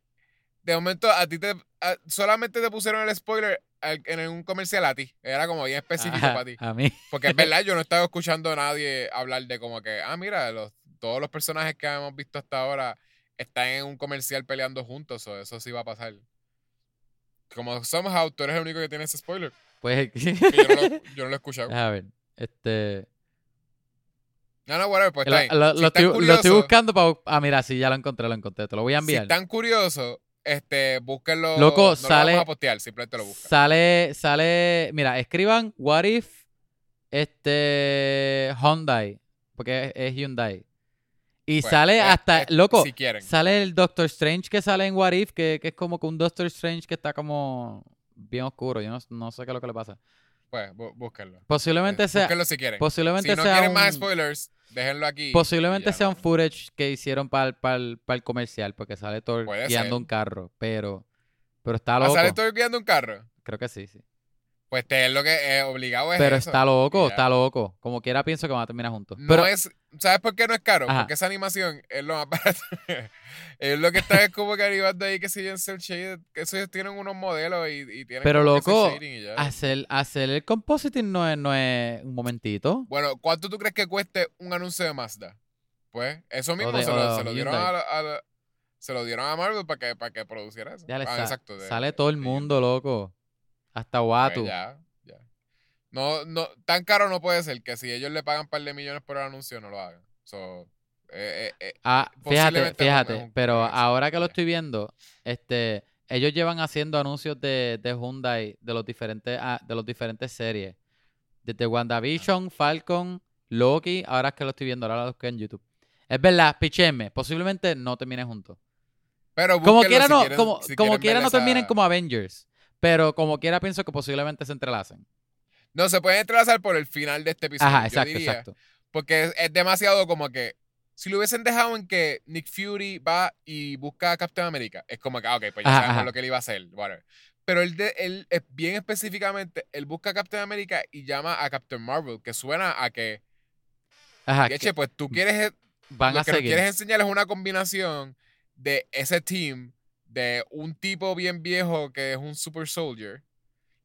de momento, a ti te. a- solamente te pusieron el spoiler al- en un comercial a ti. Era como bien específico Ajá, para ti. A mí. Porque es (laughs) verdad, yo no he estado escuchando a nadie hablar de como que, ah, mira, los, todos los personajes que hemos visto hasta ahora están en un comercial peleando juntos, o eso sí va a pasar. Como somehow, tú eres el único que tiene ese spoiler. Pues. (laughs) Que yo, no lo, yo no lo he escuchado. (laughs) A ver, este. No, no, whatever, pues está bien. lo- Si estoy, lo estoy curiosos- buscando para. Ah, mira, sí, ya lo encontré, lo encontré. Te lo voy a Si enviar. están curiosos, este, búsquenlo. Loco, no sale- lo vamos a postear, simplemente lo buscan. Sale, sale. Mira, escriban What if este Hyundai. Porque es, es Hyundai. Y Pues, sale eh, hasta. eh, loco, Si quieren. sale el Doctor Strange que sale en What If, que, que es como que un Doctor Strange que está como bien oscuro. Yo no, no sé qué es lo que le pasa. Pues, bú- búsquenlo. Posiblemente sea. Búsquenlo si quieren. Posiblemente Si no sea quieren un, más spoilers, déjenlo aquí. Posiblemente sea un footage que hicieron para el, comercial, porque sale Thor Puede guiando ser. un carro, pero, pero está ¿Ah, loco. ¿Sale estoy guiando un carro? Creo que sí, sí. Pues te es lo que es obligado es Pero eso. está loco, está loco. Como quiera pienso que van a terminar juntos. No pero es, ¿sabes por qué no es caro? Ajá. Porque esa animación es lo más barato. (laughs) es lo que está es como que arribando ahí que siguen cel shaded, que esos tienen unos modelos y, y tienen Pero, loco, y ya. hacer, hacer el compositing no es, no es un momentito. Bueno, ¿cuánto tú crees que cueste un anuncio de Mazda? Pues eso mismo de- se, lo, de se lo dieron a, la- a la- se lo dieron a Marvel para que, para que produciera eso. Ya le Ah, exacto, de- sale todo el mundo, loco. Hasta Pues Watu. ya, ya. No, no, tan caro no puede ser que si ellos le pagan un par de millones por el anuncio, no lo hagan. So, eh, eh, eh, Ah, fíjate, un- fíjate. un- pero un ahora que lo estoy viendo, este, ellos llevan haciendo anuncios de, de Hyundai de los diferentes, ah, de los diferentes series. Desde WandaVision, Falcon, Loki, ahora es que lo estoy viendo, ahora lo busqué en YouTube. Es verdad, pichenme, posiblemente no terminen juntos. pero Como quiera si no, quieren- como, si como quiera no esa- terminen como Avengers. Pero como quiera pienso que posiblemente se entrelacen. No, se pueden entrelazar por el final de este episodio. Ajá, yo exacto, diría, exacto. Porque es, es demasiado como que. Si lo hubiesen dejado en que Nick Fury va y busca a Captain America, es como que, ah, ok, pues ya Ajá, sabemos ajá. lo que él iba a hacer. whatever. Pero él, de, él es bien específicamente, él busca a Captain America y llama a Captain Marvel, que suena a que, Ajá, "Eche, pues tú quieres van lo a que seguir. quieres enseñar es una combinación de ese team, de un tipo bien viejo que es un super soldier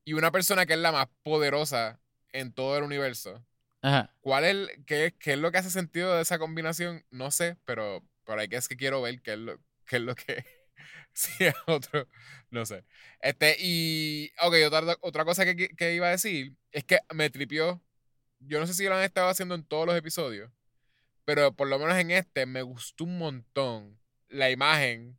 y una persona que es la más poderosa en todo el universo. Ajá. ¿Cuál es, el- qué, qué es lo que hace sentido de esa combinación? No sé, pero por ahí que es que quiero ver qué es lo, qué es lo que... (laughs) si es otro, no sé. Este, y, ok, otra, otra cosa que, que iba a decir es que me tripió, yo no sé si lo han estado haciendo en todos los episodios, pero por lo menos en este me gustó un montón la imagen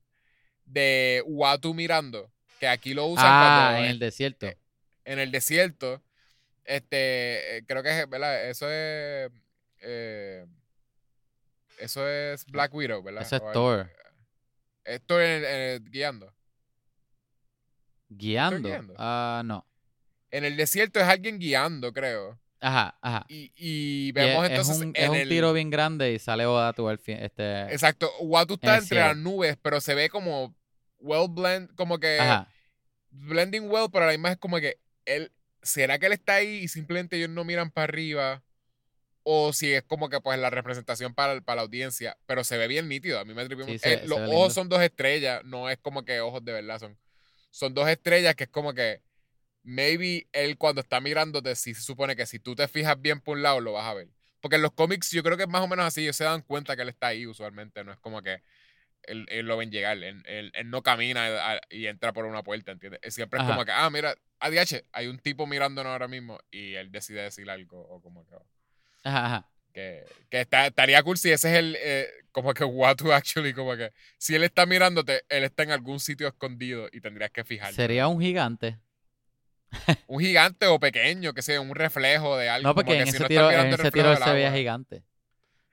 de Watu mirando, que aquí lo usan Ah, cuando en el desierto. eh, en el desierto. Este, eh, creo que es, ¿verdad? Eso es. eh, eso es Black Widow, ¿verdad? Eso es O Thor. En en guiando. Guiando. Ah, no. En el desierto es alguien guiando, creo. Ajá, ajá. Y, y vemos es, es entonces un, en es un el. tiro bien grande y sale Odatu al fin. Este, Exacto. Watu está entre las nubes, pero se ve como well blend, como que ajá. blending well, pero a la misma es como que él, ¿será que él está ahí y simplemente ellos no miran para arriba? O si es como que pues la representación para, para la audiencia, pero se ve bien nítido, a mí me tripió Sí, se- Eh, los ojos lindo. son dos estrellas, no es como que ojos de verdad son. Son dos estrellas que es como que maybe él cuando está mirándote, si se supone que si tú te fijas bien por un lado lo vas a ver. Porque en los cómics yo creo que es más o menos así, ellos se dan cuenta que él está ahí usualmente, no es como que él, él lo ven llegar. Él, él- él no camina a- y entra por una puerta, ¿entiendes? Siempre es Ajá. como que, ah, mira, ADH, hay un tipo mirándonos ahora mismo y él decide decir algo o como que... Ajá, ajá. Que, que está- estaría cool si ese es el, eh, como que Watu actually, como que si él está mirándote, él está en algún sitio escondido y tendrías que fijarte. Sería un gigante. Un gigante o pequeño, que sea un reflejo de algo. No, como porque que en si ese no estás tiro, en ese tiro se veía gigante.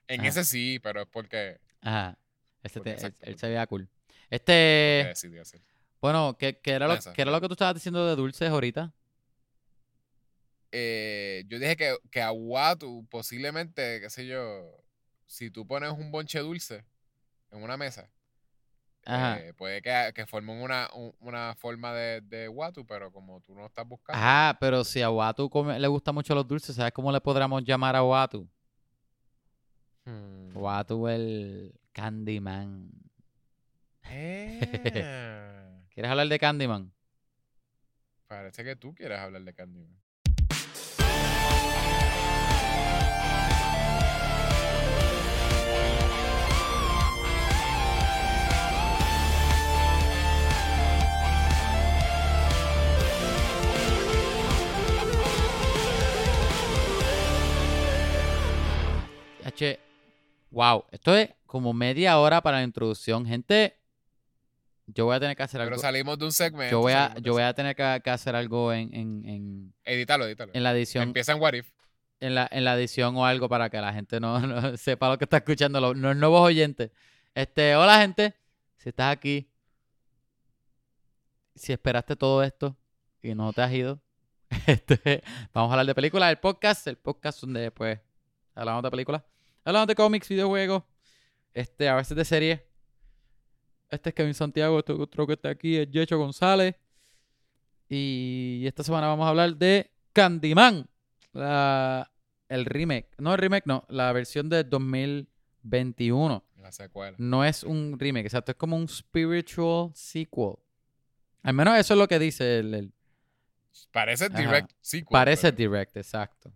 En Ajá. ese sí, pero es porque, Ajá. Ese Porque te- él, él se veía cool. Este, hacer. bueno, ¿qué, qué era lo, qué era lo que tú estabas diciendo de dulces ahorita? Eh, yo dije que, que a Watu posiblemente, qué sé yo, si tú pones un bonche dulce en una mesa, eh, puede que, que formen una, un- una forma de, de Watu, pero como tú no estás buscando. Ajá, pero si a Watu come- le gustan mucho los dulces, ¿sabes cómo le podríamos llamar a Watu? Hmm. Watu el Candyman. Eh, (laughs) ¿Quieres hablar de Candyman? parece que tú quieres hablar de Candyman. H, wow, esto es como media hora para la introducción. Gente, yo voy a tener que hacer Pero algo. salimos de un segmento. Yo voy a, yo voy a tener que, que hacer algo en, en, en, Edítalo, edítalo. en la edición. Empieza en What If. en la, en la edición o algo para que la gente no, (laughs) no sepa lo que está escuchando, los, los nuevos oyentes. Este, hola gente, si estás aquí, si esperaste todo esto y no te has ido, (laughs) este, vamos a hablar de películas, el podcast, el podcast donde pues hablamos de películas, hablamos de cómics, videojuegos, este, a veces de series. Este es Kevin Santiago, este otro que está aquí es Yecho González. Y esta semana vamos a hablar de Candyman la, el remake. No el remake, no. La versión de 2021. La secuela. No es un remake, exacto. Es como un spiritual sequel. Al menos eso es lo que dice el... el- Parece Ajá. direct sequel. parece pero- direct, exacto.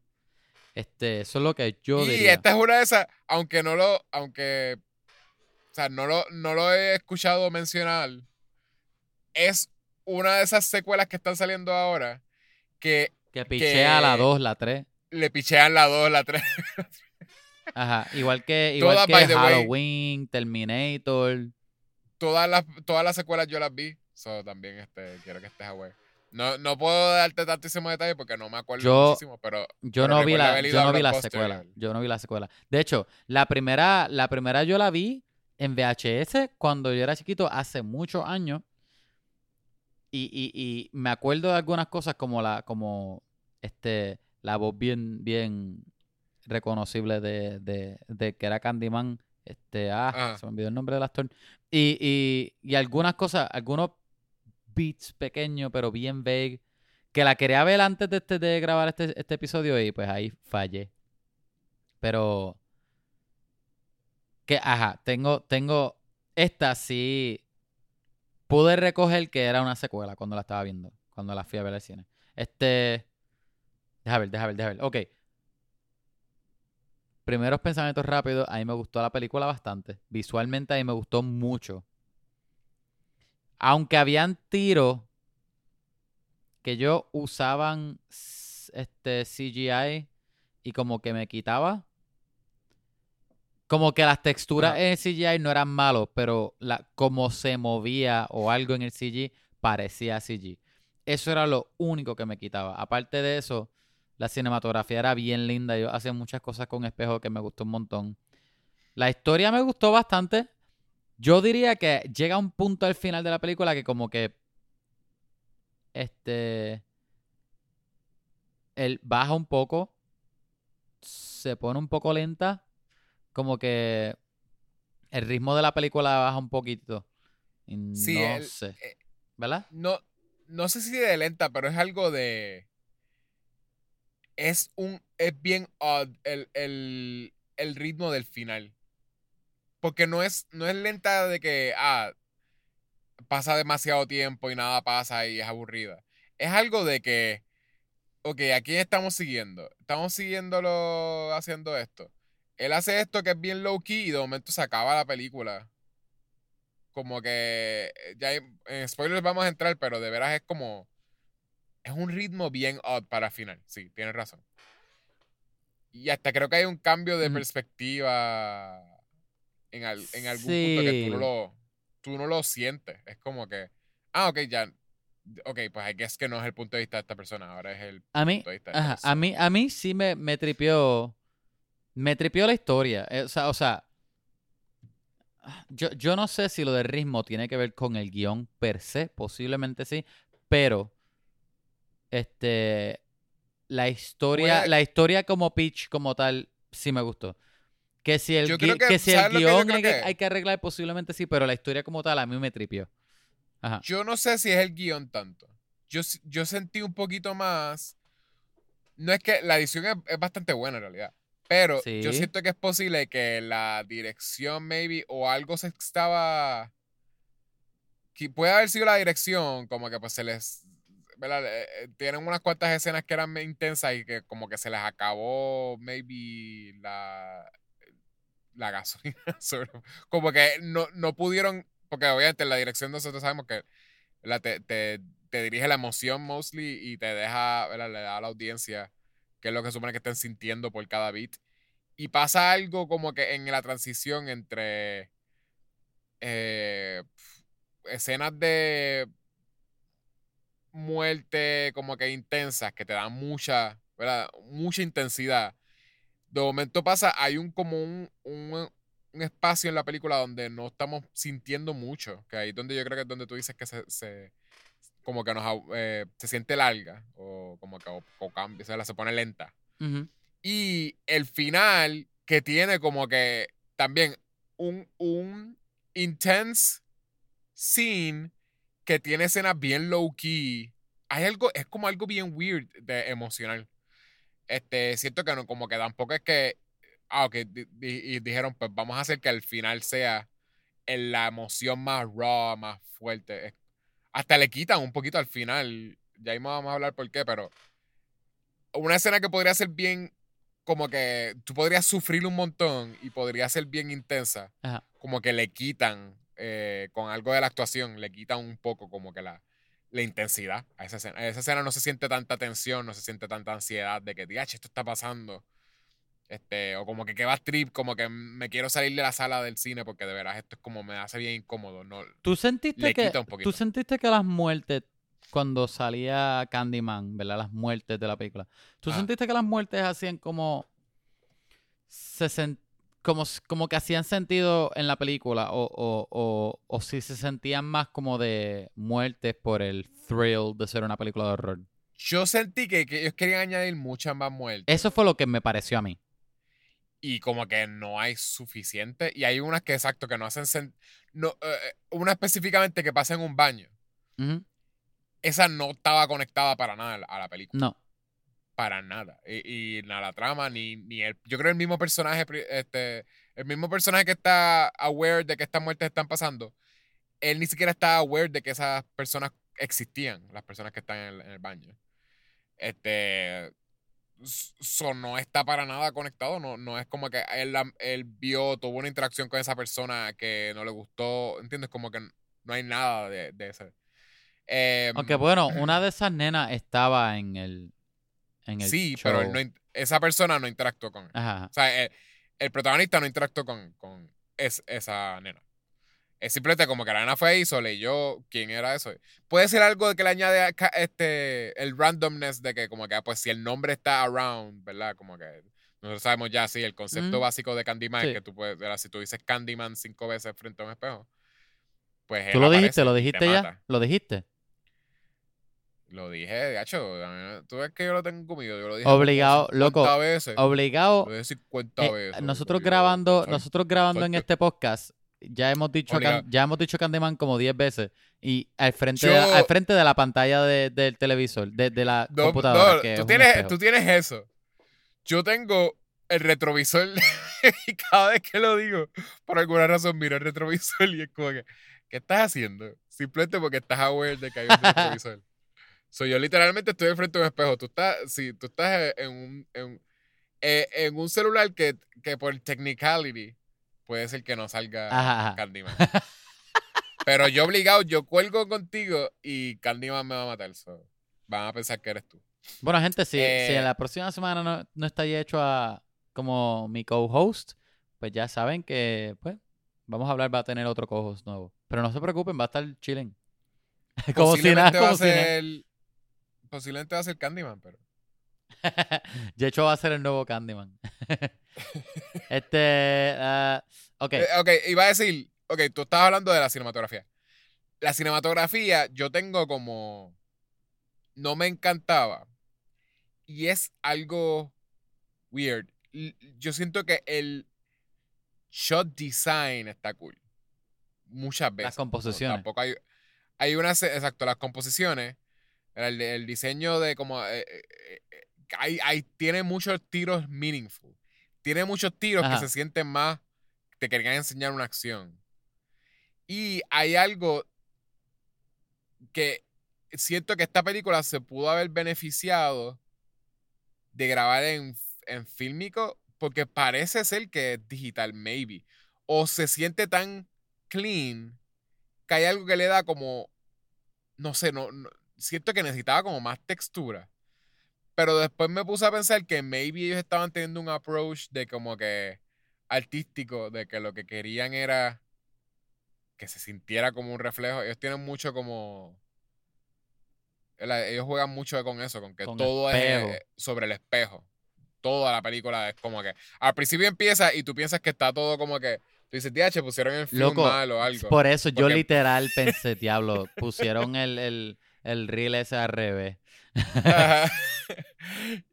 Este, eso es lo que yo y diría. esta es una de esas, aunque no lo, aunque, o sea, no lo, no lo he escuchado mencionar, es una de esas secuelas que están saliendo ahora que Que pichea la que- 2, la 3. le pichean la 2, la 3. (laughs) Ajá. Igual que, igual Todas, que way. Halloween, Terminator. Todas las, todas las secuelas yo las vi. So, también este, quiero que estés aware. No, no puedo darte tantísimo detalle porque no me acuerdo Yo- muchísimo, pero Yo Pero no vi la, yo no vi la secuela. Yo no vi la secuela. De hecho, la primera, la primera yo la vi en VHS cuando yo era chiquito, hace muchos años. Y, y, y me acuerdo de algunas cosas como la, como este, la voz bien, bien reconocible de, de, de que era Candyman. Este, ah, Ajá. se me olvidó el nombre del actor. Y, y, y algunas cosas, algunos beats pequeños, pero bien vague que la quería ver antes de, este, de grabar este, este episodio y pues ahí fallé. Pero que, ajá, tengo, tengo, esta sí pude recoger que era una secuela cuando la estaba viendo, cuando la fui a ver al cine. Este, deja ver, deja ver, deja ver. Ok. Primeros pensamientos rápidos, a mí me gustó la película bastante. Visualmente a mí me gustó mucho. Aunque habían tiros que yo usaban este CGI y como que me quitaba. Como que las texturas Ajá. en el CGI no eran malos, pero la, como se movía o algo en el CG parecía CG. Eso era lo único que me quitaba. Aparte de eso, la cinematografía era bien linda. Yo hacía muchas cosas con espejo que me gustó un montón. La historia me gustó bastante. Yo diría que llega un punto al final de la película que como que este él baja un poco, se pone un poco lenta, como que el ritmo de la película baja un poquito. Y Sí, no el- sé, eh, ¿verdad? no, no sé si de lenta, pero es algo de. Es un. Es bien odd el, el, el ritmo del final. Porque no es, no es lenta de que. Ah, pasa demasiado tiempo y nada pasa y es aburrida. Es algo de que. Ok, ¿a quién estamos siguiendo? Estamos siguiéndolo haciendo esto. Él hace esto que es bien low key y de momento se acaba la película. como que eh, ya en, en spoilers vamos a entrar, pero de veras es como es un ritmo bien odd para final. Sí, tienes razón. Y hasta creo que hay un cambio de perspectiva en, al- en algún punto que tú no, Sí. lo, tú no lo sientes. Es como que, ah, ok, ya. Ok, pues I guess que no es el punto de vista de esta persona, ahora es el A mí, punto de vista de ajá, a mí, a mí sí me, me tripió. Me tripió la historia. Eh, o sea, o sea, yo, yo no sé si lo del ritmo tiene que ver con el guion per se, posiblemente sí, pero este la historia, la historia como pitch, como tal, sí me gustó. Que si el, Yo que- que si el ¿sabes lo que yo guion creo hay que, que hay que arreglar, posiblemente sí, pero la historia como tal a mí me tripió. Ajá. Yo no sé si es el guion tanto. Yo, yo sentí un poquito más. No es que la edición es, es bastante buena en realidad. Pero yo Sí. siento que es posible que la dirección, maybe, o algo se estaba. Que puede haber sido la dirección, como que pues se les. ¿verdad? Eh, eh, Tienen unas cuantas escenas que eran intensas y que como que se les acabó, maybe, la. La gasolina. (laughs) Como que no, no pudieron. Porque obviamente en la dirección nosotros sabemos que ¿verdad? Te, te, te dirige la emoción mostly y te deja, ¿verdad? le da a la audiencia qué es lo que supone que estén sintiendo por cada beat. Y pasa algo como que en la transición entre eh, escenas de muerte como que intensas que te dan mucha, ¿verdad? Mucha intensidad. De momento pasa, hay un como un, un, un espacio en la película donde no estamos sintiendo mucho, que ahí es donde yo creo que es donde tú dices que se, se como que nos eh, se siente larga o como que o, o cambia, se, la- se pone lenta. Y el final que tiene como que también un, un intense scene que tiene escenas bien low key. Hay algo, es como algo bien weird de emocional. Este, siento que no, como que tampoco es que, ah, ok, di- di- y dijeron, pues vamos a hacer que el final sea en la emoción más raw, más fuerte. Hasta le quitan un poquito al final. Ya mismo vamos a hablar por qué, pero una escena que podría ser bien, como que tú podrías sufrir un montón y podría ser bien intensa, Ajá. como que le quitan eh, con algo de la actuación, le quitan un poco como que la, la intensidad a esa escena. A esa escena no se siente tanta tensión, no se siente tanta ansiedad de que, diache, esto está pasando. Este, o como que que va trip, como que me quiero salir de la sala del cine porque de veras esto es como me hace bien incómodo. No, ¿Tú sentiste Le que quita un poquito. tú sentiste que las muertes cuando salía Candyman, ¿verdad? Las muertes de la película. ¿Tú sentiste que las muertes hacían como se como, como que hacían sentido en la película o, o, o, o si se sentían más como de muertes por el thrill de ser una película de horror? Yo sentí que, que ellos querían añadir muchas más muertes. Eso fue lo que me pareció a mí. y como que no hay suficiente. Y hay unas que, exacto, que no hacen sen- no eh, eh, Una específicamente que pasa en un baño. Esa no estaba conectada para nada a la película. No. Para nada. Y, y ni a la trama, ni, ni el. Yo creo el mismo personaje, este, el mismo personaje que está aware de que estas muertes están pasando, él ni siquiera está aware de que esas personas existían, las personas que están en el, en el baño. Este. so, no está para nada conectado. No, no es como que él, él vio, tuvo una interacción con esa persona que no le gustó. ¿Entiendes? Como que no hay nada de, de ese. Em, Aunque bueno, una (clears throat) de esas nenas estaba en el en el sí, show. pero él no esa persona no interactuó con él. Ajá. O sea, el, el protagonista no interactuó con, con es- esa nena. Es simplemente como que la nena fue solo leyó quién era eso. Puede ser algo de que le añade este, el randomness de que como que pues si el nombre está around, ¿verdad? Como que nosotros sabemos ya, sí, el concepto Mm. básico de Candyman, Sí. que tú puedes, ¿verdad? si tú dices Candyman cinco veces frente a un espejo, pues ¿Tú lo aparece dijiste? ¿Lo y te dijiste ya? mata. ¿Lo dijiste? Lo dije, de hecho, tú ves que yo lo tengo comido, yo lo dije Obligado, 50 loco, veces. Obligado. Lo dije 50 eh, veces. nosotros grabando, soy- nosotros grabando en este podcast, ya hemos dicho. Can- ya hemos dicho Candyman como 10 veces. Y al frente, de, Yo- al frente de la pantalla de- del televisor, de, de la No, computadora. no, que tú, tienes, tú tienes eso. Yo tengo el retrovisor (laughs) y cada vez que lo digo, por alguna razón miro el retrovisor y es como que, ¿qué estás haciendo? Simplemente porque estás aware de que hay un (laughs) retrovisor. So, yo literalmente estoy enfrente de un espejo. Tú estás, sí, tú estás en un, en, eh, en un celular que, que por technicality puede ser que no salga Ajá. Candyman. (laughs) Pero yo obligado, yo cuelgo contigo y Candyman me va a matar. So, van a pensar que eres tú. Bueno, gente, si, si Eh, la próxima semana no, no está ya hecho a, como mi co-host, pues ya saben que, pues, vamos a hablar, va a tener otro co-host nuevo. Pero no se preocupen, va a estar chilling. (laughs) como si nada, Posiblemente va a como si nada. Posiblemente va a ser Candyman, pero. (laughs) Yecho va a ser el nuevo Candyman. (laughs) este, ah, ok. Eh, ok, iba a decir. Ok, tú estabas hablando de la cinematografía. La cinematografía, yo tengo como. No me encantaba. Y es algo weird. Yo siento que el shot design está cool. Muchas veces. No, composiciones. tampoco hay. Hay unas. Exacto, las composiciones. El, el diseño de como. eh, eh, eh, eh, hay, hay- tiene muchos tiros meaningful. Tiene muchos tiros Ajá. que se sienten más. Te querían enseñar una acción. Y hay algo que siento que esta película se pudo haber beneficiado de grabar en, en fílmico porque parece ser que es digital, maybe. O se siente tan clean que hay algo que le da como, no sé, no, no- siento que necesitaba como más textura. Pero después me puse a pensar que maybe ellos estaban teniendo un approach de como que artístico, de que lo que querían era que se sintiera como un reflejo. Ellos tienen mucho como... Ellos juegan mucho con eso, con que Con todo espejo. es sobre el espejo. Toda la película es como que... Al principio empieza y tú piensas que está todo como que... Tú dices, DH, pusieron el film Loco, mal o algo. Por eso yo Porque- literal pensé, diablo, pusieron el, el, el reel ese al revés. (laughs) (laughs)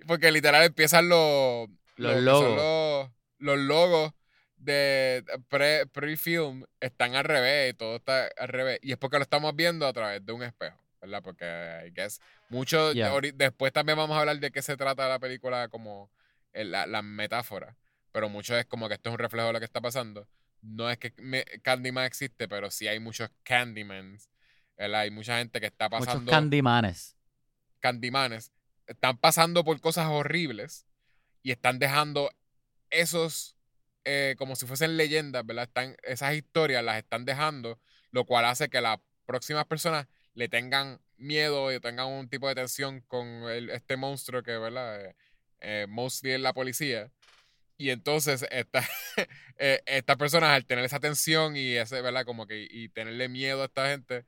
Porque literal empiezan los, Los logos. Los, los logos de pre- pre-film están al revés, todo está al revés. Y es porque lo estamos viendo a través de un espejo, ¿verdad? Porque I guess mucho. Yeah. Después también vamos a hablar de qué se trata la película como el- la, la metáfora. Pero mucho es como que esto es un reflejo de lo que está pasando. No es que me- Candyman existe, pero sí hay muchos Candymans. ¿Verdad? Hay mucha gente que está Muchos pasando. candymanes. Candymanes están pasando por cosas horribles y están dejando esos eh, como si fuesen leyendas, ¿verdad? Están, esas historias las están dejando, lo cual hace que las próximas personas le tengan miedo y tengan un tipo de tensión con el- este monstruo que, ¿verdad? Eh, eh, mostly es la policía. Y entonces esta, (laughs) eh, estas personas al tener esa tensión y ese, ¿verdad? Como que y tenerle miedo a esta gente,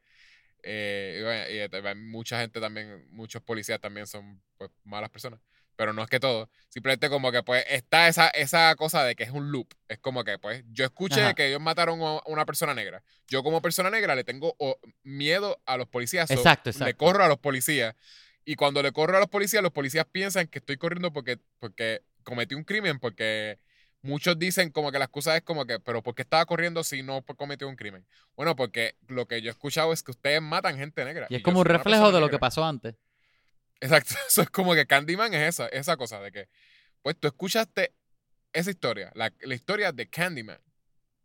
eh, y, bueno, y, también mucha gente también, muchos policías también son pues, malas personas. Pero no es que todo. Simplemente como que pues está esa, esa cosa de que es un loop. Es como que pues yo escuché Ajá. que ellos mataron a una persona negra. Yo como persona negra le tengo miedo a los policías. so, Exacto, Le exacto. corro a los policías. Y cuando le corro a los policías, los policías piensan que estoy corriendo porque, porque cometí un crimen. Porque muchos dicen como que la excusa es como que, pero ¿por qué estaba corriendo si no cometió un crimen? Bueno, porque lo que yo he escuchado es que ustedes matan gente negra. Y es como un reflejo de lo que pasó antes. Exacto. (laughs) Eso es como que Candyman es esa, esa cosa de que, pues tú escuchaste esa historia, la, la historia de Candyman,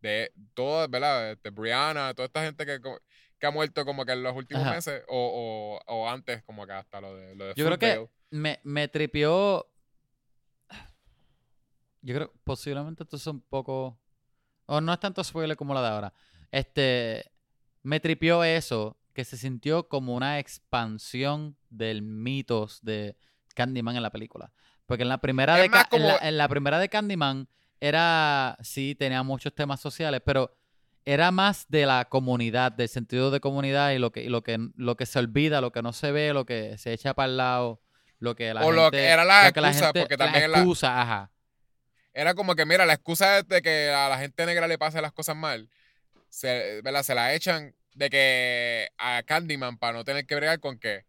de toda, ¿verdad? De Brianna, toda esta gente que, que ha muerto como que en los últimos Ajá. meses o, o, o antes, como que hasta lo de, lo de Yo creo que me, me tripió. Yo creo posiblemente esto es un poco. O no es tanto spoiler como la de ahora. Este. Me tripió eso, que se sintió como una expansión del mitos de Candyman en la película. Porque en la primera, Es de, en la- como- en la primera de Candyman era. Sí, tenía muchos temas sociales, pero era más de la comunidad, del sentido de comunidad y lo que, y lo que, lo que se olvida, lo que no se ve, lo que se echa para el lado, lo que la O gente, lo que era la lo que excusa, porque también la- excusa, ajá. Era como que, mira, la excusa de que a la gente negra le pase las cosas mal, se, ¿verdad? se la echan de que a Candyman para no tener que bregar con que,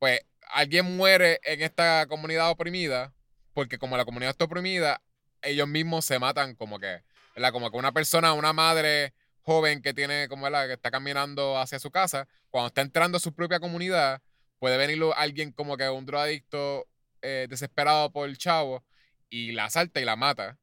pues, alguien muere en esta comunidad oprimida, porque como la comunidad está oprimida, ellos mismos se matan como que, ¿verdad? Como que una persona, una madre joven que tiene, como ¿verdad? que está caminando hacia su casa, cuando está entrando a su propia comunidad, puede venir alguien como que un drogadicto eh, desesperado por el chavo y la asalta y la mata.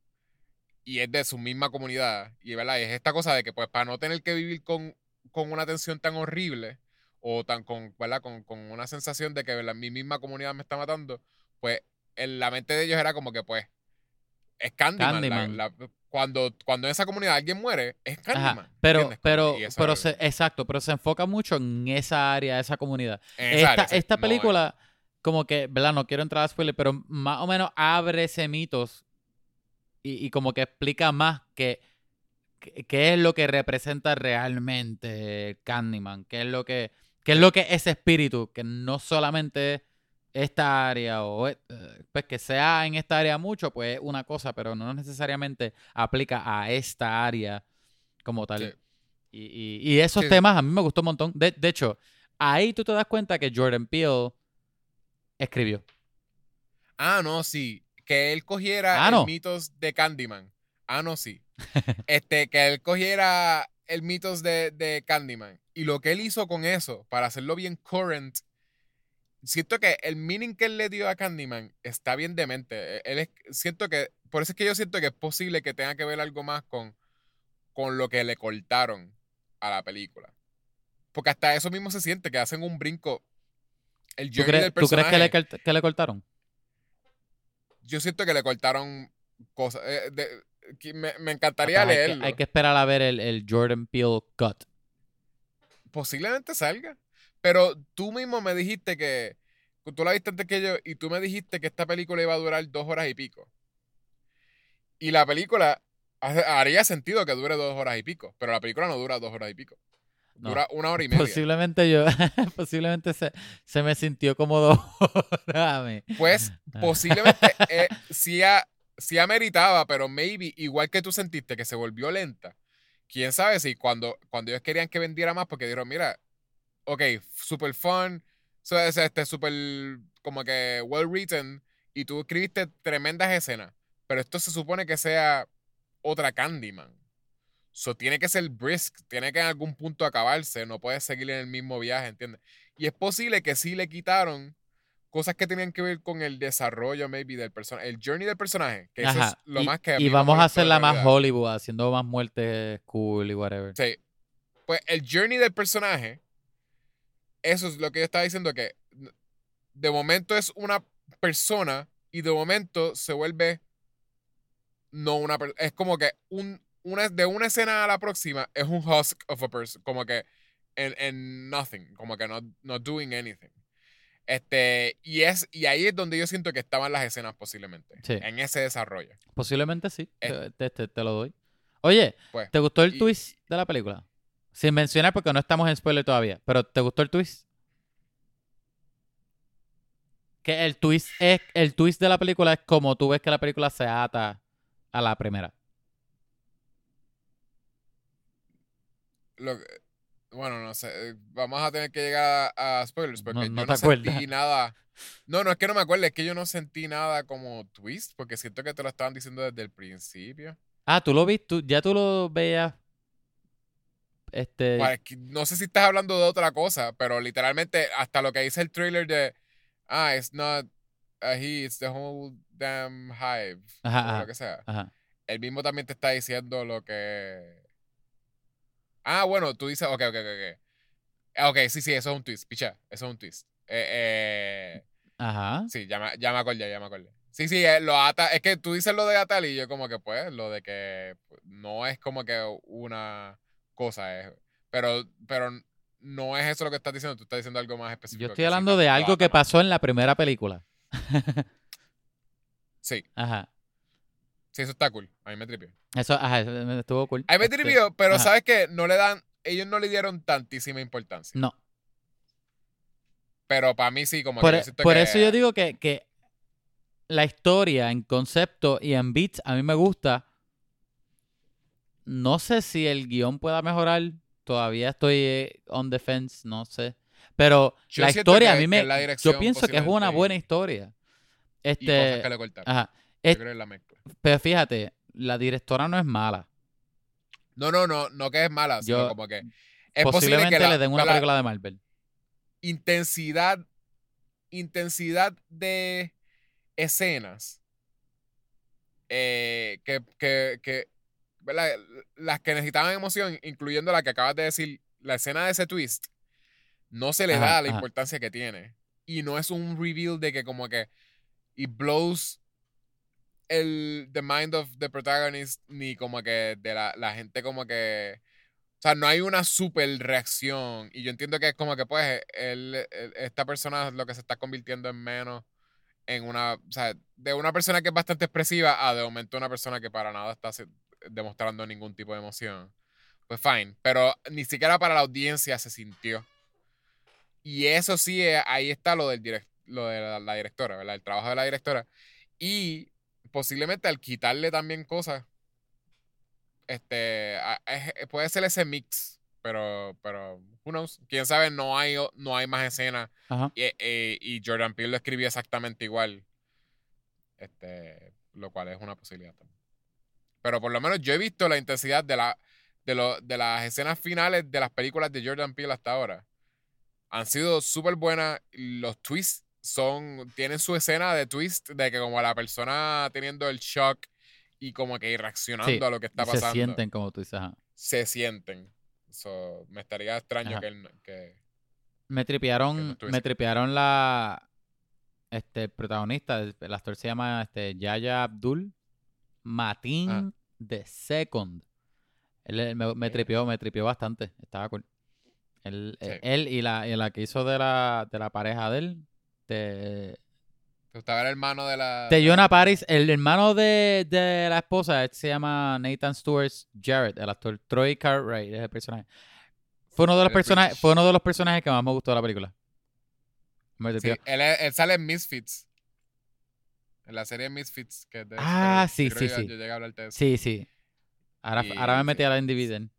Y es de su misma comunidad. Y ¿verdad? Es esta cosa de que, pues, para no tener que vivir con, con una tensión tan horrible o tan con, ¿verdad? Con, con una sensación de que ¿verdad? mi misma comunidad me está matando, pues en la mente de ellos era como que, pues, es Candyman. Candyman. la- cuando, cuando en esa comunidad alguien muere, es Ajá, Candyman. Pero, pero, pero se- exacto, pero se enfoca mucho en esa área, esa comunidad. en esa Esta, área, esta No, película, como que, ¿verdad? No quiero entrar a spoiler, pero más o menos abre ese mitos y, y como que explica más que qué es lo que representa realmente Candyman, qué es lo que, qué es lo que es ese espíritu, que no solamente es esta área o eh, pues que sea en esta área mucho, pues es una cosa, pero no necesariamente aplica a esta área como tal. Sí. Y, y- y esos Sí. temas a mí me gustó un montón. De, de hecho, ahí tú te das cuenta que Jordan Peele escribió. Ah, no, sí. Que él cogiera Ah, el no. mitos de Candyman. Ah, no, sí. (laughs) este, que él cogiera el mitos de, de Candyman. Y lo que él hizo con eso, para hacerlo bien current, siento que el meaning que él le dio a Candyman está bien demente. E, Él es, siento que, por eso es que yo siento que es posible que tenga que ver algo más con, con lo que le cortaron a la película. Porque hasta eso mismo se siente, que hacen un brinco. El ¿Tú, crees- del tú crees que le, que le cortaron? yo siento que le cortaron cosas. eh, de- que me, me encantaría hay, que, leerlo. hay que esperar a ver el, el Jordan Peele cut. Posiblemente salga. Pero tú mismo me dijiste que. Tú la viste antes que yo y tú me dijiste que esta película iba a durar dos horas y pico. Y la película haría sentido que dure dos horas y pico. Pero la película no dura dos horas y pico. No. Dura una hora y media. Posiblemente yo, (laughs) posiblemente se, se me sintió como dos horas a. Pues posiblemente (laughs) eh, sí, ha- sí ameritaba, pero maybe, igual que tú sentiste que se volvió lenta, quién sabe si cuando, cuando ellos querían que vendiera más, porque dijeron, mira, ok, super fun, so, es este super como que well written, y tú escribiste tremendas escenas, pero esto se supone que sea otra Candyman. So tiene que ser brisk, tiene que en algún punto acabarse, no puedes seguir en el mismo viaje, ¿entiendes? Y es posible que sí le quitaron cosas que tenían que ver con el desarrollo, maybe, del personaje, el journey del personaje, que eso es Ajá. lo y, más que... a y mí vamos a hacerla más realidad. Hollywood, haciendo más muertes cool y whatever. Sí. Pues el journey del personaje, eso es lo que yo estaba diciendo, que de momento es una persona y de momento se vuelve no una persona. Es como que un, una, de una escena a la próxima es un husk of a person, como que en, en nothing, como que no not doing anything. Este, y, es, y ahí es donde yo siento que estaban las escenas posiblemente, Sí. en ese desarrollo. Posiblemente sí, Eh. te, te- te lo doy. Oye, Pues, ¿te gustó el y- twist de la película? Sin mencionar porque no estamos en spoiler todavía, pero ¿te gustó el twist? Que el twist es el twist de la película es como tú ves que la película se ata a la primera. Lo bueno, no sé. eh, Vamos a tener que llegar a, a spoilers porque No- yo no no, te acuerdas. sentí (laughs) nada. No, no es que no me acuerde, es que yo no sentí nada como twist porque siento que te lo estaban diciendo desde el principio. Ah, tú lo viste, ya tú lo veías. Este. Bueno, es que no sé si estás hablando de otra cosa, pero literalmente hasta lo que dice el trailer de ah, it's not a he, it's the whole damn hive Ajá, o ajá. lo que sea. Ajá. El mismo también te está diciendo lo que Ah, bueno, tú dices, ok, ok, ok, ok. Sí, sí, eso es un twist, picha, eso es un twist. Eh, eh, Ajá. sí, ya me, ya me acordé, ya me acordé. Sí, sí, eh, lo ata, es que tú dices lo de atar y yo como que pues, lo de que pues, no es como que una cosa, es, pero, pero no es eso lo que estás diciendo, tú estás diciendo algo más específico. Yo estoy hablando de algo que pasó en la primera película. (laughs) Sí, Ajá. Sí, eso está cool, a mí me tripió. Eso, ajá, eso me- estuvo cool. A mí me Este, tripió, pero ajá. sabes que no le dan, ellos no le dieron tantísima importancia. No. Pero para mí sí, como Por, que e- yo por que- eso yo digo que, que la historia en concepto y en beats a mí me gusta. No sé si el guion pueda mejorar. Todavía estoy eh, on the fence, no sé. Pero Yo la historia que- a mí me. Yo pienso que es una buena historia. y cosas Este. que le cortaron. Ajá. Yo Es- creo que es la mezcla. pero fíjate, la directora no es mala. No, no, no, no que es mala, sino Yo- como que es posible que la, le den una la película de Marvel. intensidad, intensidad de escenas eh, que, que, que ¿verdad? las que necesitaban emoción, incluyendo la que acabas de decir, la escena de ese twist, no se le Ajá, da la ajá. importancia que tiene. Y no es un reveal de que como que it blows el the mind of the protagonist ni como que de la, la gente como que o sea, no hay una super reacción. Y yo entiendo que es como que, pues, él, él- esta persona lo que se está convirtiendo en menos en una. O sea, de una persona que es bastante expresiva a de momento una persona que para nada está demostrando ningún tipo de emoción. Pues fine. Pero ni siquiera para la audiencia se sintió. Y eso sí, eh, ahí está lo, del direct, lo de la, la directora, ¿verdad? El trabajo de la directora. Y posiblemente al quitarle también cosas este a- es- puede ser ese mix pero pero who knows quién sabe no hay no hay más escenas. Y, eh, y Jordan Peele lo escribió exactamente igual este lo cual es una posibilidad también. Pero por lo menos yo he visto la intensidad de la de, lo, de las escenas finales de las películas de Jordan Peele hasta ahora. Han sido súper buenas los twists son tienen su escena de twist de que como la persona teniendo el shock y como que reaccionando Sí, a lo que está se pasando sienten como tú dices. ajá. se sienten. So, me estaría extraño que, que Me Que tripearon, no me tripearon la este el protagonista, el, el actor se llama este Yaya Abdul Matin Ah. the Second. Él, él me, me tripeó, me tripeó bastante, estaba cool. Él, Sí. él y la, y la que hizo de la, de la pareja de él, de, te gustaba el hermano de la. de Jonah Paris, el hermano de, de la esposa, se llama Nathan Stewart Jarrett, el actor Troy Cartwright, es el personaje. Fue uno de los personajes, fue uno de los personajes que más me gustó de la película. Sí, él, él sale en Misfits. En la serie Misfits. Que es de Ah, sí, sí, sí. Yo llegué a hablarte de eso. Sí, sí. Ahora, Y- ahora me sí. metí a la Individen.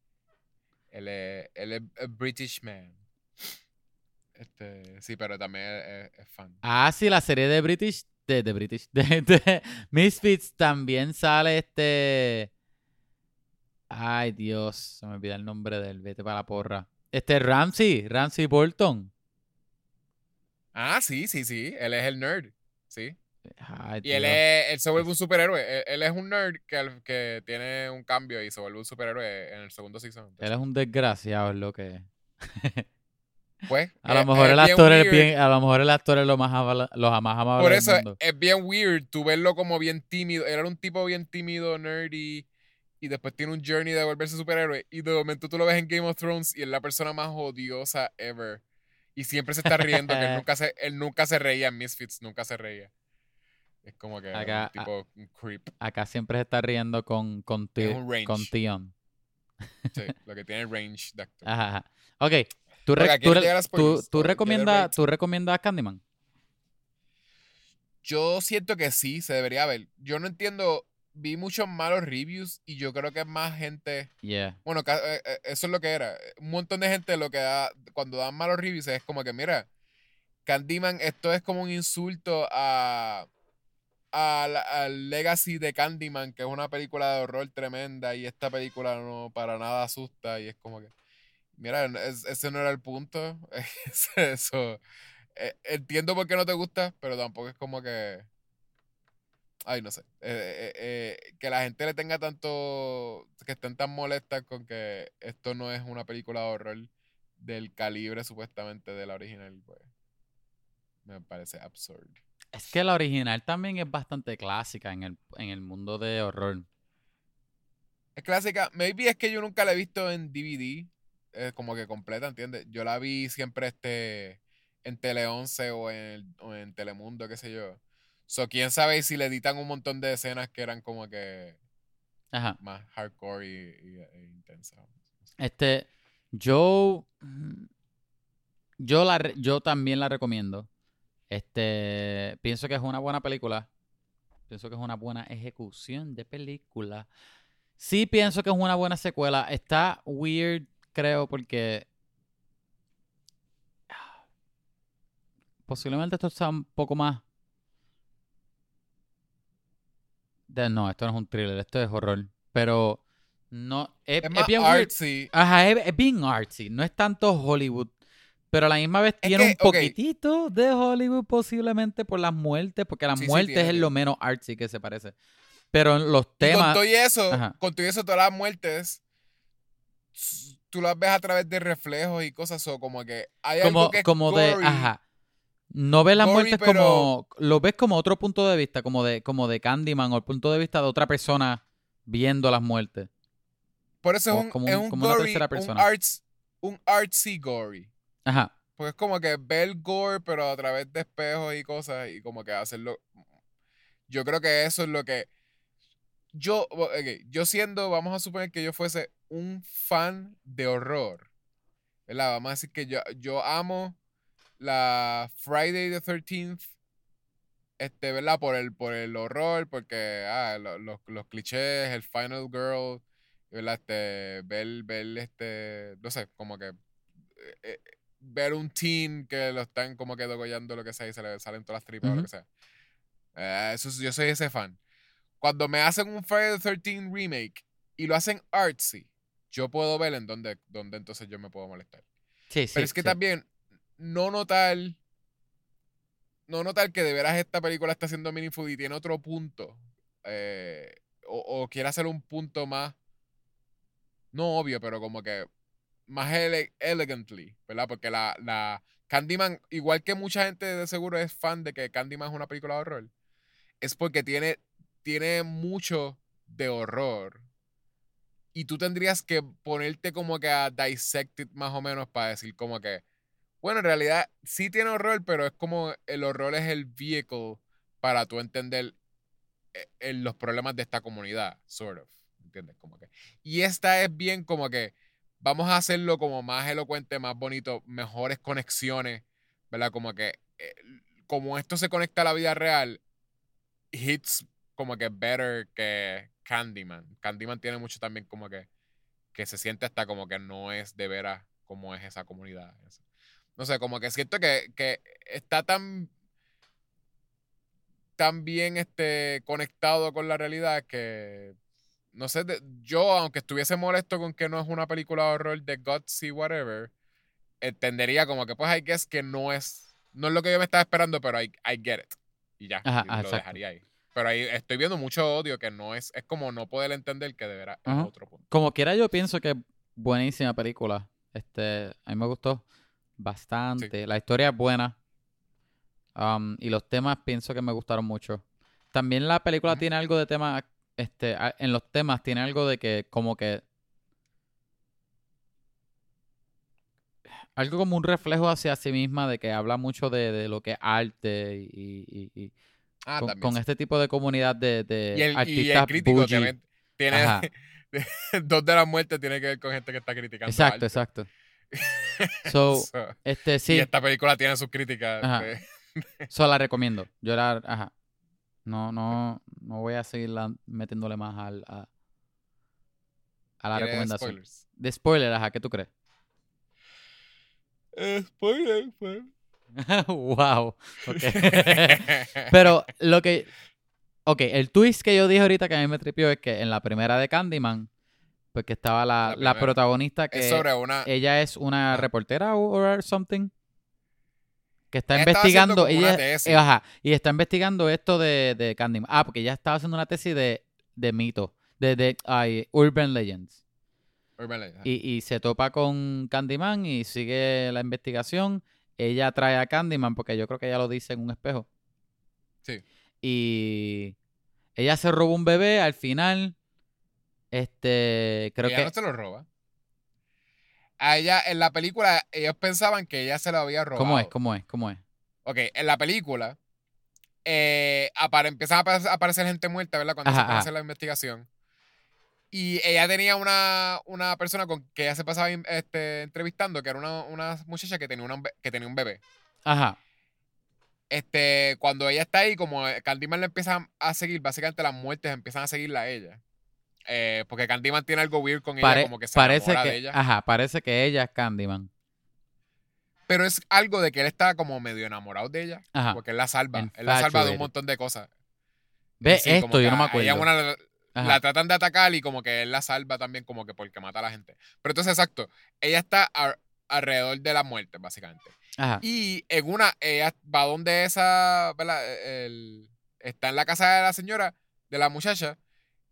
Él es, él es a British man. Este, sí, pero también es, fan. Ah, sí, la serie de British, de, de British, (laughs) de, de Misfits también sale este... Ay, Dios, se me olvida el nombre del vete para la porra. Este Ramsey, Ramsey Bolton. Ah, sí, sí, sí. Él es el nerd. Sí. Ay, Y él, es, él se vuelve un superhéroe. Él, él es un nerd que, que tiene un cambio y se vuelve un superhéroe en el segundo season. Él es un desgraciado, es lo que. (laughs) Pues, A lo mejor es el actor es bien, a lo mejor el actor es lo más, amable- lo más amable Por del eso mundo. es bien weird tú verlo como bien tímido. Era un tipo bien tímido, nerdy. Y después tiene un journey de volverse superhéroe. Y de momento tú lo ves en Game of Thrones y es la persona más odiosa ever. Y siempre se está riendo, que él (laughs) nunca se, él nunca se reía en Misfits, nunca se reía. Es como que Acá, un tipo un creep. Acá siempre se está riendo con, con, Ti- con Tion. Sí, lo que tiene range de actor. (laughs) Ajá. Ok, ¿tú, re- tú, ¿quieres re- llegar a tú- spoilers? tú ¿O get it recomiendas, recomiendas Candyman? Yo siento que sí, se debería ver. Yo no entiendo. Vi muchos malos reviews y yo creo que más gente. Yeah. Bueno, eh, eh, eso es lo que era. Un montón de gente lo que da, cuando dan malos reviews es como que, mira, Candyman, esto es como un insulto a, al legacy de Candyman, que es una película de horror tremenda y esta película no para nada asusta y es como que, mira, es- ese no era el punto. (laughs) Es eso. Eh, entiendo por qué no te gusta, pero tampoco es como que... Ay, no sé. Eh, eh, eh, que la gente le tenga tanto. que estén tan molestas con que esto no es una película de horror del calibre supuestamente de la original, pues. Me parece absurdo. Es que la original también es bastante clásica en el, en el mundo de horror. Es clásica. Maybe es que yo nunca la he visto en DVD. Eh, como que completa, ¿entiendes? Yo la vi siempre este en Tele 11 o en, o en Telemundo, qué sé yo. So, quién sabe si le editan un montón de escenas que eran como que Ajá. más hardcore y, y- e intensas. Este, yo, yo la, yo también la recomiendo. Este, pienso que es una buena película. Pienso que es una buena ejecución de película. Sí pienso que es una buena secuela. Está weird, creo, porque posiblemente esto está un poco más. de- no, esto no es un thriller, esto es horror. Pero no, es, Es es bien artsy. Ajá, es, es bien artsy. No es tanto Hollywood. Pero a la misma vez tiene que, un poquitito de Hollywood posiblemente por las muertes. Porque las Sí, muertes es lo menos artsy que se parece. Pero los Y con temas. todo y eso, Ajá. con todo y eso, todas las muertes, tú las ves a través de reflejos y cosas, o como que hay Como, algo que es como de. Ajá. No ves las Gory, muertes pero- como. Lo ves como otro punto de vista, como de, como de Candyman o el punto de vista de otra persona viendo las muertes. Por eso es un, como es un- una tercera un, persona. arts, un artsy gory. Ajá. Porque es como que ver el gore, pero a través de espejos y cosas, y como que hacerlo. Yo creo que eso es lo que. Yo, ok, yo siendo, vamos a suponer que yo fuese un fan de horror, ¿verdad? Vamos a decir que yo, yo amo la Friday the 13th, este, ¿verdad? Por el, por el horror, porque, ah, lo- los, los clichés, el Final Girl, ¿verdad? Este, ver, ver, este, no sé, como que eh, eh, ver un teen que lo están como que degollando lo que sea y se le salen todas las tripas o lo que sea. Eh, eso, es- yo soy ese fan. Cuando me hacen un Friday the 13 remake y lo hacen artsy, yo puedo ver en dónde, dónde entonces yo me puedo molestar. Sí, sí. Pero es que sí. también no notar no notar que de veras esta película está siendo meaningful y tiene otro punto eh, o, o quiere hacer un punto más no obvio pero como que más ele- elegantly ¿verdad? porque la, la Candyman igual que mucha gente de seguro es fan de que Candyman es una película de horror es porque tiene tiene mucho de horror y tú tendrías que ponerte como que a dissect it más o menos para decir como que, bueno, en realidad sí tiene horror, pero es como el horror es el vehicle para tú entender eh, eh, los problemas de esta comunidad, sort of, ¿entiendes? Como que, y esta es bien como que vamos a hacerlo como más elocuente, más bonito, mejores conexiones, ¿verdad? Como que eh, como esto se conecta a la vida real, hits como que better que Candyman. Candyman tiene mucho también como que que se siente hasta como que no es de veras como es esa comunidad. No sé, como que siento que, que está tan tan bien este, conectado con la realidad que no sé, de- yo aunque estuviese molesto con que no es una película de horror de guts y whatever, entendería como que pues I guess que no es no es lo que yo me estaba esperando, pero I, I get it. Y ya, Ajá, y lo exacto. dejaría ahí. Pero ahí estoy viendo mucho odio que no es, es como no poder entender que de veras es Ajá. otro punto. Como quiera, yo pienso que es buenísima película. Este, a mí me gustó bastante. La historia es buena. Um, y los temas pienso que me gustaron mucho. También la película tiene algo de tema, este, en los temas tiene algo de que como que algo como un reflejo hacia sí misma de que habla mucho de, de lo que es arte y, y- y- Ah, con, también. con sí. este tipo de comunidad de, de y, el, y el artistas crítico bougie. también tiene (laughs) dos de las muertes tiene que ver con gente que está criticando. Exacto, exacto. (laughs) So, So, este sí. Y esta película tiene sus críticas. De- (laughs) So, la recomiendo. Yo la, ajá. No, no, no voy a seguir la- metiéndole más al, a, a la recomendación. spoilers. De spoiler, ajá, ¿qué tú crees? Eh, spoiler, pues. (laughs) wow. (laughs) Pero lo que. Ok, el twist que yo dije ahorita que a mí me tripió es que en la primera de Candyman, pues que estaba la, La protagonista que es sobre una. ella es una Ah. reportera o or something que está Ella investigando ella eh, ajá, y está investigando esto de, de Candyman ah porque ella estaba haciendo una tesis de, de mito de, de ay, urban legends Urban Legends, y, y se topa con Candyman y sigue la investigación ella trae a Candyman porque yo creo que ella lo dice en un espejo Sí. y ella se roba un bebé al final este creo ella que no se lo roba. A ella, en la película, ellos pensaban que ella se lo había robado. cómo es cómo es cómo es Ok, en la película eh, apare- empiezan a apare- a aparecer gente muerta, ¿verdad? Cuando Ajá, se pone a ajá. hacer la investigación. Y ella tenía una, una persona con que ella se pasaba este, entrevistando, que era una, una muchacha que tenía, una que tenía un bebé. ajá Este, cuando ella está ahí, como eh, Candyman le empieza a seguir, básicamente las muertes empiezan a seguirla a ella. Eh, porque Candyman tiene algo weird con ella, Pare- como que se parece que, de ella. ajá, parece que ella es Candyman. Pero es algo de que él está como medio enamorado de ella. Ajá. Porque él la salva. Él la salva de un montón de cosas. Ve Sí, esto, yo no me a ella acuerdo. una Ajá. la tratan de atacar y como que él la salva también como que porque mata a la gente. Pero entonces, exacto, ella está a- alrededor de la muerte, básicamente. Ajá. Y en una, ella va donde esa, ¿verdad? El- está en la casa de la señora, de la muchacha,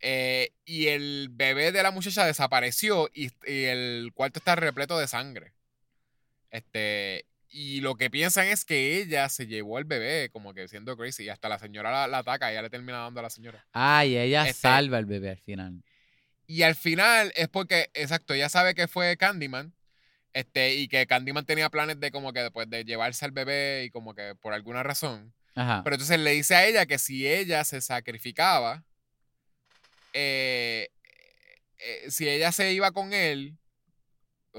eh, y el bebé de la muchacha desapareció y, y el cuarto está repleto de sangre. Este, y lo que piensan es que ella se llevó al bebé, como que siendo crazy, y hasta la señora la, la ataca ella le termina dando a la señora. Ah, y ella Este- salva al bebé al final. Y al final es porque, exacto, ella sabe que fue Candyman. Este, y que Candyman tenía planes de como que después de llevarse al bebé y como que por alguna razón. Ajá. Pero entonces le dice a ella que si ella se sacrificaba, eh, eh, si ella se iba con él,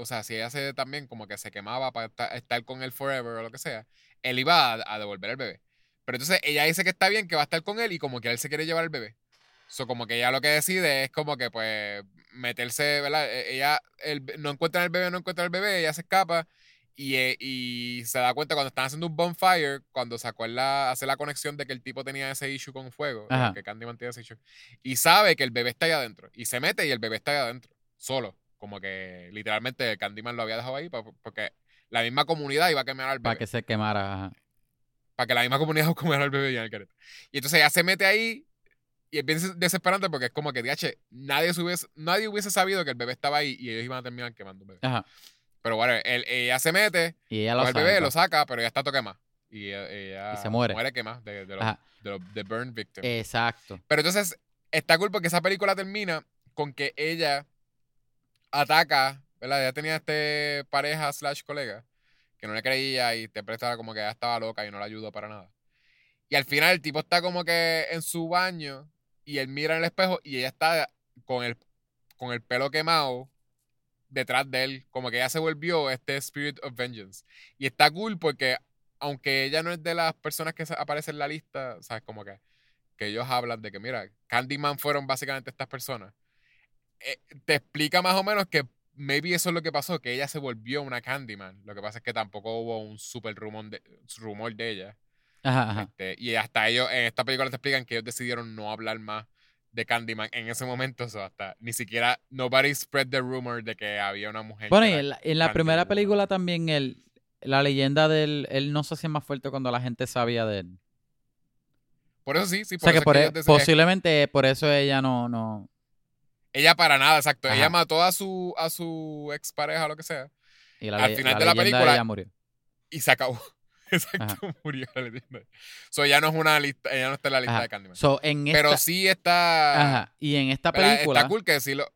o sea, si ella se también como que se quemaba para esta- estar con él forever o lo que sea, él iba a, a devolver el bebé. Pero entonces ella dice que está bien, que va a estar con él y como que él se quiere llevar el bebé. So, como que ella lo que decide es como que pues meterse, ¿verdad? E- Ella el- no encuentra el bebé, no encuentra el bebé, ella se escapa y, eh, y se da cuenta cuando están haciendo un bonfire, cuando se acuerda, hace la conexión de que el tipo tenía ese issue con fuego, eh, Ajá. que Candyman tiene ese issue, y sabe que el bebé está ahí adentro, y se mete y el bebé está ahí adentro, solo, como que literalmente Candyman lo había dejado ahí porque la misma comunidad iba a quemar al Para bebé, que se quemara. para que la misma comunidad (laughs) comiera al bebé y al careta. Y entonces ella se mete ahí y es bien desesperante porque es como que, DH, nadie, se hubiese, nadie hubiese sabido que el bebé estaba ahí y ellos iban a terminar quemando un bebé. Ajá. Pero bueno, él, ella se mete, Y ella lo el bebé, lo saca, pero ya está todo quemado. Y ella, Y se muere. Muere quemada de, de los, de los de burn victim. Exacto. Pero entonces está cool porque esa película termina con que ella ataca, ¿verdad? Ella tenía este pareja slash colega que no le creía y te prestaba como que ella estaba loca y no la ayudó para nada. Y al final el tipo está como que en su baño y él mira en el espejo y ella está con el, con el pelo quemado detrás de él, como que ella se volvió este Spirit of Vengeance. Y está cool porque aunque ella no es de las personas que aparece en la lista, ¿sabes? Como que, que ellos hablan de que, mira, Candyman fueron básicamente estas personas. Eh, te explica más o menos que maybe eso es lo que pasó, que ella se volvió una Candyman. Lo que pasa es que tampoco hubo un super rumor de, rumor de ella. Ajá, ajá. Este, y hasta ellos, en esta película te explican que ellos decidieron no hablar más de Candyman en ese momento. So hasta ni siquiera, nobody spread the rumor de que había una mujer. Bueno, y en la, en la Candyman. primera película también el, la leyenda del... Él no se hacía más fuerte cuando la gente sabía de él. Por eso sí, sí. O Por sea que eso es por, que e- posiblemente por eso ella no... no Ella para nada, exacto. Ajá. Ella mató a su, a su expareja o lo que sea. y la, Al final la de la película- ella murió. Y se acabó. (laughs) Exacto, murió la leyenda. So ella no es una lista, ella no está en la lista Ajá. de Candyman. So, en esta, Pero sí está. Ajá. Y en esta película... Está cool que sí lo,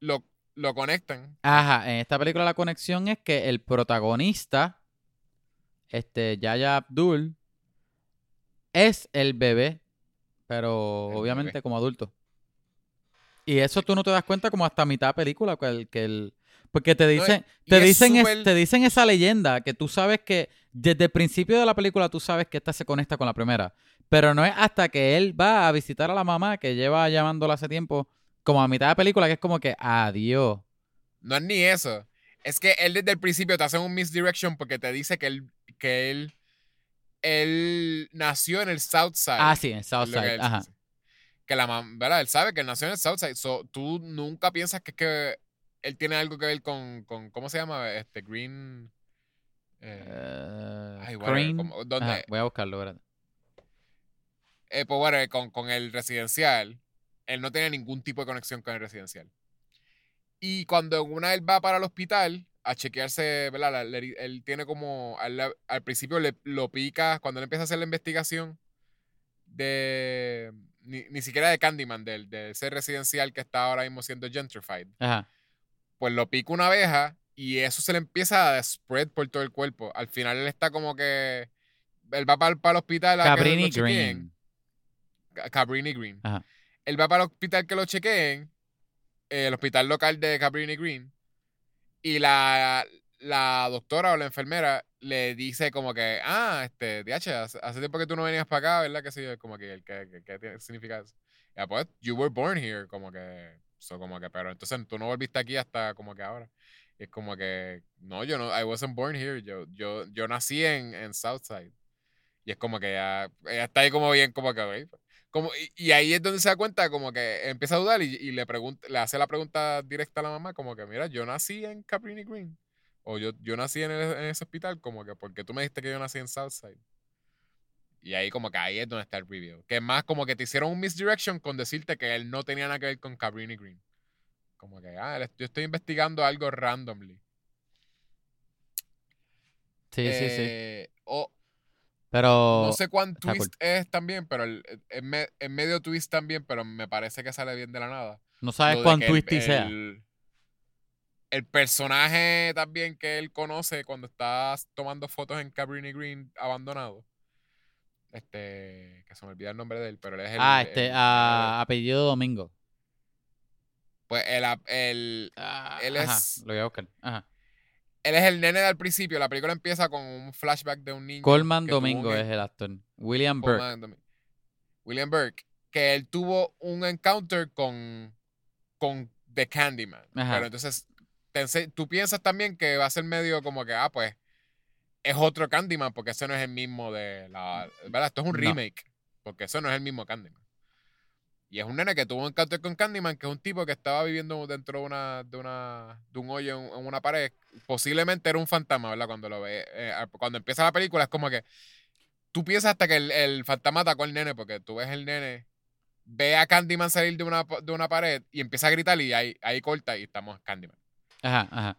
lo, lo conectan. Ajá, en esta película la conexión es que el protagonista, este, Yaya Abdul, es el bebé, pero El obviamente bebé. como adulto. Y eso tú no te das cuenta como hasta mitad de película, que el, que el- porque te dicen, te dicen, es- te dicen esa leyenda que tú sabes que desde el principio de la película tú sabes que esta se conecta con la primera, pero no es hasta que él va a visitar a la mamá que lleva llamándola hace tiempo, como a mitad de película que es como que adiós. No es ni eso. Es que él desde el principio te hace un misdirection porque te dice que él, que él, él nació en el South Side. Ah, sí, en Southside, él ajá. dice. Que la mam- ¿verdad? Él sabe que él nació en el Southside. So, tú nunca piensas que es que él tiene algo que ver con, con ¿cómo se llama? Este Green. eh, ay, whatever, Crane. como- ¿dónde? Ajá, voy a buscarlo, ¿verdad? eh, pues bueno, con, con el residencial, él no tenía ningún tipo de conexión con el residencial. Y cuando una él va para el hospital a chequearse, ¿verdad? Él tiene como, al, al principio le, lo pica, cuando él empieza a hacer la investigación de, ni, ni siquiera de Candyman, del, de ese residencial que está ahora mismo siendo gentrified, Ajá. pues lo pica una abeja y eso se le empieza a spread por todo el cuerpo. Al final él está como que, él va para, el hospital a que lo Cabrini. Green. Ca- Cabrini Green. Ajá. Él va para el hospital que lo chequeen, el hospital local de Cabrini Green, y la, la doctora o la enfermera le dice como que, ah, este, DH, hace, hace tiempo que tú no venías para acá, ¿verdad? Que sí, como que, que tiene- significa eso. Ya, pues, you were born here, como que, so, como que, pero entonces tú no volviste aquí hasta como que ahora. Y es como que, no, yo no, I wasn't born here, yo, yo, yo nací en, en Southside. Y es como que ya, ella está ahí como bien, como que, "Ok". como, y, y ahí es donde se da cuenta, como que empieza a dudar y, y le, pregunta, le hace la pregunta directa a la mamá, como que, mira, yo nací en Cabrini Green. O yo, yo nací en, el- en ese hospital, como que, porque tú me dijiste que yo nací en Southside. Y ahí como que ahí es donde está el review. Que más como que te hicieron un misdirection con decirte que él no tenía nada que ver con Cabrini Green. Como que, ah, yo estoy investigando algo randomly. Sí, sí, sí. Eh, o Pero. no sé cuán cool. twist es también, pero el, es, me- es medio twist también, pero me parece que sale bien de la nada. No sabes cuán que el- twisty sea. El- personaje también que él conoce cuando está tomando fotos en Cabrini Green abandonado. Este, que se me olvida el nombre de él, pero él es el. ah, este, el- ah, apellido Domingo. Pues el, ap- el- Ah, Él ajá, es- Lo voy a buscar. Ajá. él es el nene del principio. La película empieza con un flashback de un niño. Coleman Domingo un- es el actor. William Burke. William Burke. Que él tuvo un encounter con, con The Candyman. Ajá. Pero entonces, te tú piensas también que va a ser medio como que, ah, pues, es otro Candyman, porque ese no es el mismo de la. ¿Verdad? Esto es un No. remake, porque eso no es el mismo Candyman. Y es un nene que tuvo un encounter con Candyman, que es un tipo que estaba viviendo dentro de una, de una, de un hoyo en, en una pared. Posiblemente era un fantasma, ¿verdad? Cuando lo ve, eh, cuando empieza la película es como que tú piensas hasta que el, el fantasma atacó al nene, porque tú ves el nene, ve a Candyman salir de una, de una pared y empieza a gritar y ahí, ahí corta y estamos Candyman. Ajá, ajá.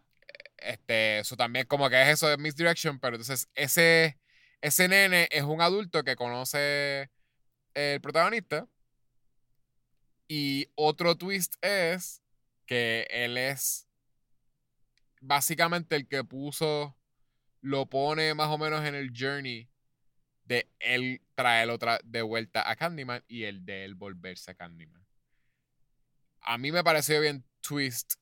Este, eso también como que es eso de misdirection, pero entonces ese, ese nene es un adulto que conoce el protagonista. Y otro twist es que él es básicamente el que puso, lo pone más o menos en el journey de él traerlo otra de vuelta a Candyman y el de él volverse a Candyman. A mí me pareció bien twist,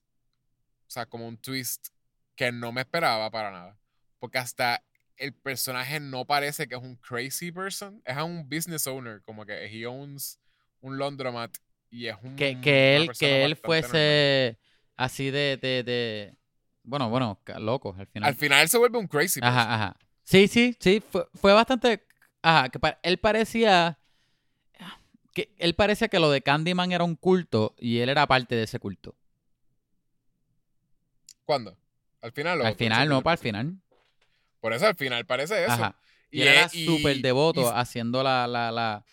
sea, como un twist que no me esperaba para nada. Porque hasta el personaje no parece que es un crazy person. Es un business owner, como que he owns un laundromat y es un. Que, que él, que él normal. fuese así de, de, de- Bueno, bueno, loco al final. Al final se vuelve un crazy person. Ajá, ajá. Sí, sí, sí. Fue, fue bastante. Ajá, que pa- él parecía. Que él parecía que lo de Candyman era un culto y él era parte de ese culto. ¿Cuándo? Al final. o Al final, no, para el final. Por eso al final parece eso. Ajá. Y, él era súper devoto y- haciendo la, la, la.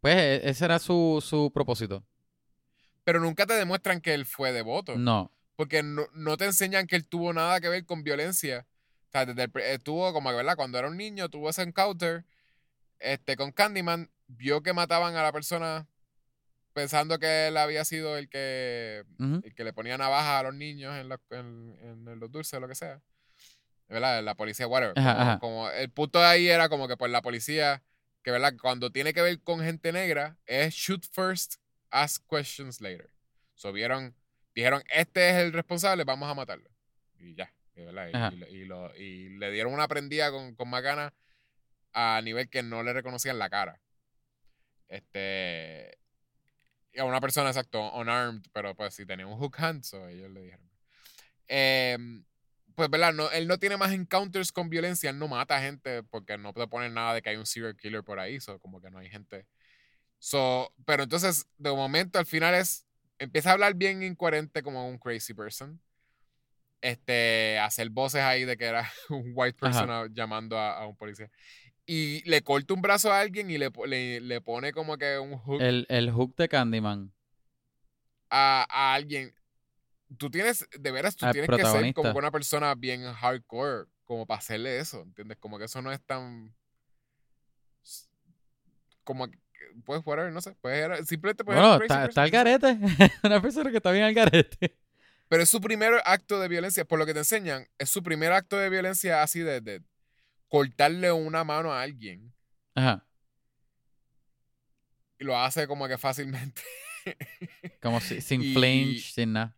Pues e- ese era su, su propósito. pero nunca te demuestran que él fue devoto. No. Porque no, no te enseñan que él tuvo nada que ver con violencia. O sea, desde el pri- eh, tuvo como que, ¿verdad? Cuando era un niño, tuvo ese encounter este, con Candyman, vio que mataban a la persona pensando que él había sido el que, el que le ponía navajas a los niños en, los- en- en los dulces, lo que sea. ¿Verdad? La policía, whatever. Ajá, Como- ajá. como el punto de ahí era como que pues la policía, que verdad, cuando tiene que ver con gente negra, es shoot first, ask questions later. So vieron, dijeron, este es el responsable, vamos a matarlo. Y ya, y, ¿verdad? Y, Ajá. y lo- y lo- y le dieron una prendida con, con más ganas a nivel que no le reconocían la cara. Este. A una persona, exacto, unarmed, pero pues si tenía un hook hand, so ellos le dijeron. Em, pues, ¿verdad? No, él no tiene más encounters con violencia, él no mata gente porque no te ponen nada de que hay un serial killer por ahí, so como que no hay gente. So, pero entonces, de momento, al final es. Empieza a hablar bien incoherente como un crazy person. Este, hacer voces ahí de que era (laughs) un white person a- llamando a, a un policía. Y le corta un brazo a alguien y le, le, le pone como que un hook El, el hook de Candyman. a, a alguien. Tú tienes, de veras, tú Al tienes que ser como una persona bien hardcore, como para hacerle eso, ¿entiendes? Como que eso no es tan. Como que, pues, whatever, no sé. Pues, simplemente puede Bueno, está, está al garete. (laughs) Una persona que está bien al garete. Pero es su primer acto de violencia, por lo que te enseñan, es su primer acto de violencia así de, de cortarle una mano a alguien. Ajá. Y lo hace como que fácilmente. (laughs) Como si- sin Y- flinch, sin nada.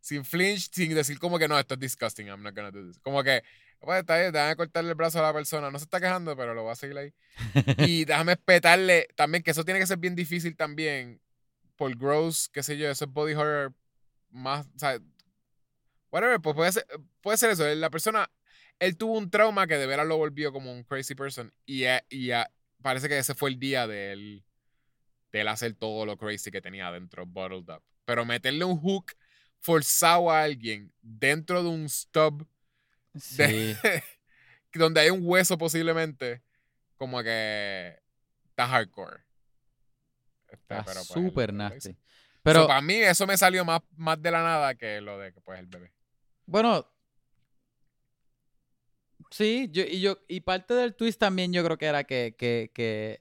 sin flinch, sin decir como que no, esto es disgusting, I'm not gonna do this. Como que, pues está bien, déjame cortarle el brazo a la persona. No se está quejando, pero lo voy a seguir ahí. (laughs) Y déjame espetarle también, que eso tiene que ser bien difícil también. Por gross, qué sé yo, eso es body horror más, o sea, whatever, pues puede ser, puede ser eso. La persona, él tuvo un trauma que de veras lo volvió como un crazy person. Y, y parece que ese fue el día de él, de él hacer todo lo crazy que tenía adentro, bottled up. Pero meterle un hook forzado a alguien dentro de un stub Sí. (laughs) donde hay un hueso posiblemente, como que está hardcore. Este, Está pero, pues, súper nasty. Pero, So, para mí eso me salió más, más de la nada que lo de que pues el bebé. bueno. Sí, yo, y yo, y parte del twist también yo creo que era que, que, que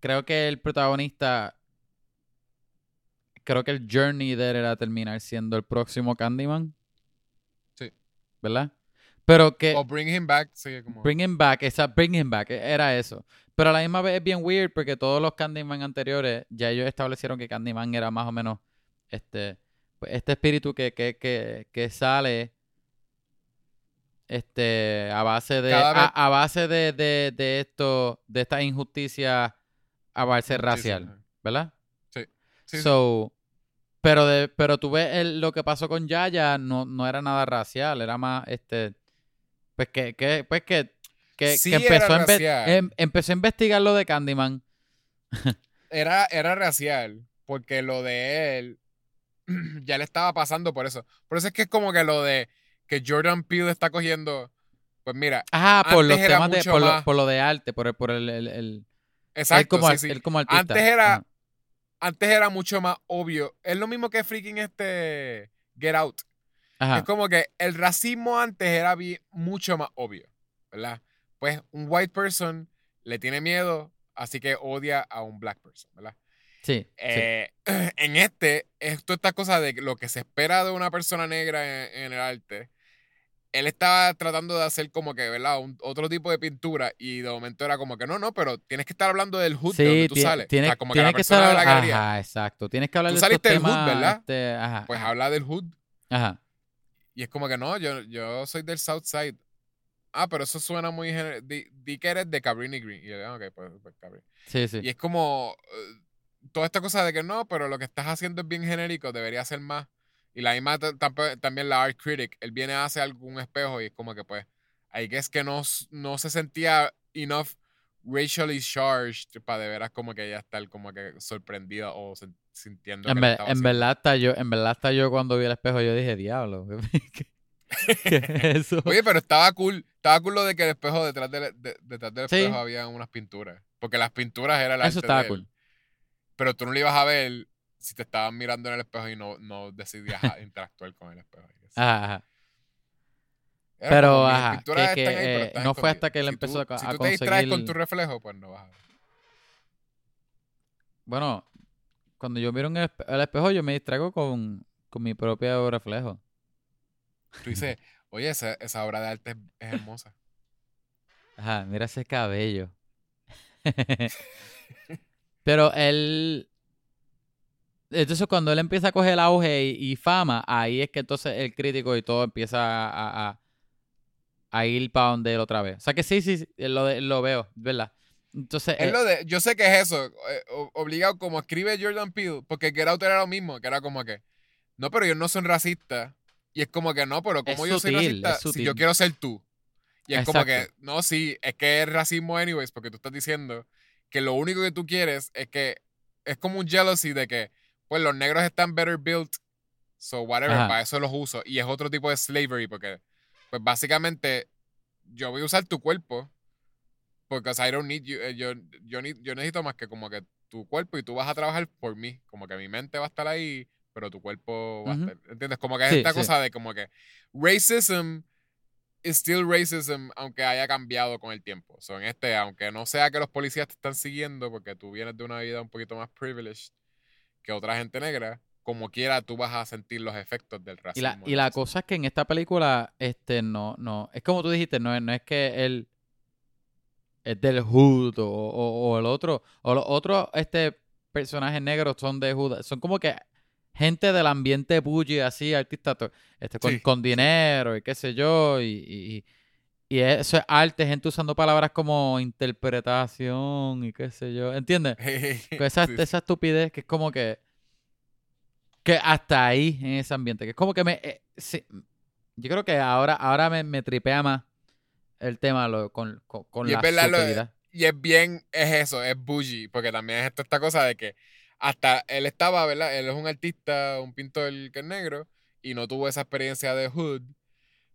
creo que el protagonista creo que el journey de él era terminar siendo el próximo Candyman. Sí. ¿Verdad? Pero que O bring him back, sí, como... bring him back, esa bring him back era eso. Pero a la misma vez es bien weird porque todos los Candyman anteriores ya ellos establecieron que Candyman era más o menos este pues, este espíritu que, que, que, que sale este a base de a, base de, de, de esto de esta injusticia a base racial. ¿verdad? Sí, sí. So, pero de, pero tú ves el- lo que pasó con Yaya no, no era nada racial, era más este pues que, que pues que, que, Sí que empezó, a em- empezó a investigar lo de Candyman. (laughs) Era, era racial, porque lo de él (clears throat) ya le estaba pasando por eso. Por eso es que es como que lo de que Jordan Peele está cogiendo, pues mira, Ajá, por los temas de por lo, más- por lo de arte, por el, por el, el- el- él exacto, como, sí, ar- sí. él como artista. Antes era- Ajá. Antes era mucho más obvio. Es lo mismo que freaking este Get Out. Ajá. Es como que el racismo antes era mucho más obvio, ¿verdad? Pues un white person le tiene miedo, así que odia a un black person, ¿verdad? Sí, sí. Eh, (clears throat) en este, es toda esta cosa de lo que se espera de una persona negra en, en el arte. Él estaba tratando de hacer como que, ¿verdad? Un- otro tipo de pintura y de momento era como que no, no, pero tienes que estar hablando del hood de donde tú sales. Tiene, o sea, como que la que persona de la estar- galería, Ajá, exacto. Tienes que hablar Tú de saliste del hood, ¿verdad? este, ajá, pues ajá, habla del hood. ajá. Y es como que no, yo, yo soy del South Side. Ah, pero eso suena muy... gener- Di, di que eres de Cabrini Green. Y yo, ah, ok, pues, pues Cabrini. Sí, sí. Y es como eh, toda esta cosa de que no, pero lo que estás haciendo es bien genérico, debería ser más. Y la misma también la art critic, él viene a hacer algún espejo y es como que pues, ahí que es que no, no se sentía enough racially charged para de veras como que ella estar como que sorprendida o sintiendo En, que le verdad hasta yo, en verdad hasta yo cuando vi el espejo yo dije, diablo, (laughs) ¿qué, qué es (laughs) eso? Oye, pero estaba cool, estaba cool lo de que el espejo detrás del, de- detrás del Sí. espejo había unas pinturas. Porque las pinturas era la Eso estaba cool. Pero tú no lo ibas a ver si te estaban mirando en el espejo y no, no decidías (laughs) interactuar con el espejo. Ajá, Pero, ajá, pinturas que- están que, ahí, pero eh, están no fue hasta que él Si empezó tú- a- Si a tú te distraes con conseguir- tu reflejo, pues no vas a ver. Bueno, cuando yo miro en el, espe- el espejo yo me distraigo con, con mi propio reflejo. Tú dices, (laughs) oye, esa, esa obra de arte es, es hermosa. Ajá, mira ese cabello. (laughs) Pero él. Entonces, cuando él empieza a coger auge y, y fama, ahí es que entonces el crítico y todo empieza a, a, a ir para donde él otra vez. O sea que sí, sí, sí, lo, de- lo veo, ¿verdad? Entonces, Es eh, lo de, yo sé que es eso, eh, obligado como escribe Jordan Peele, porque Get Out era lo mismo, que era como que, no, pero ellos no son racistas. Y es como que no, pero como yo soy racista si yo quiero ser tú. Y es como que, no, sí, es que es racismo anyways, porque tú estás diciendo que lo único que tú quieres es que es como un jealousy de que, pues los negros están better built, so whatever, Ajá. para eso los uso. Y es otro tipo de slavery, porque, pues básicamente, yo voy a usar tu cuerpo, porque, I don't need you, eh, yo, yo, yo necesito más que como que tu cuerpo y tú vas a trabajar por mí, como que mi mente va a estar ahí, pero tu cuerpo va Ujú. a estar, ¿entiendes? Como que es Sí, esta sí. cosa de como que racism is still racism, aunque haya cambiado con el tiempo. So, en este, aunque no sea que los policías te están siguiendo, porque tú vienes de una vida un poquito más privileged que otra gente negra, como quiera tú vas a sentir los efectos del y racismo. la, y la cosa es que en esta película, este, no, no, es como tú dijiste, no, es- no es que él es del hood o, o- o el otro, o los otros, este, personajes negros son de hood, son como que gente del ambiente bougie, así, artistas, este, con, Sí, con dinero y qué sé yo, y, y, y eso es arte, gente usando palabras como interpretación y qué sé yo, ¿entiendes? (laughs) Con esa, Sí, esa estupidez que es como que. Que hasta ahí, en ese ambiente. Que es como que me. eh, sí, yo creo que ahora, ahora me, me tripea más el tema lo- con, con, con Y es la verdad. Y es bien, es eso, es bougie, porque también es esta, esta cosa de que hasta él estaba, ¿verdad? Él es un artista, un pintor que es negro, y no tuvo esa experiencia de hood,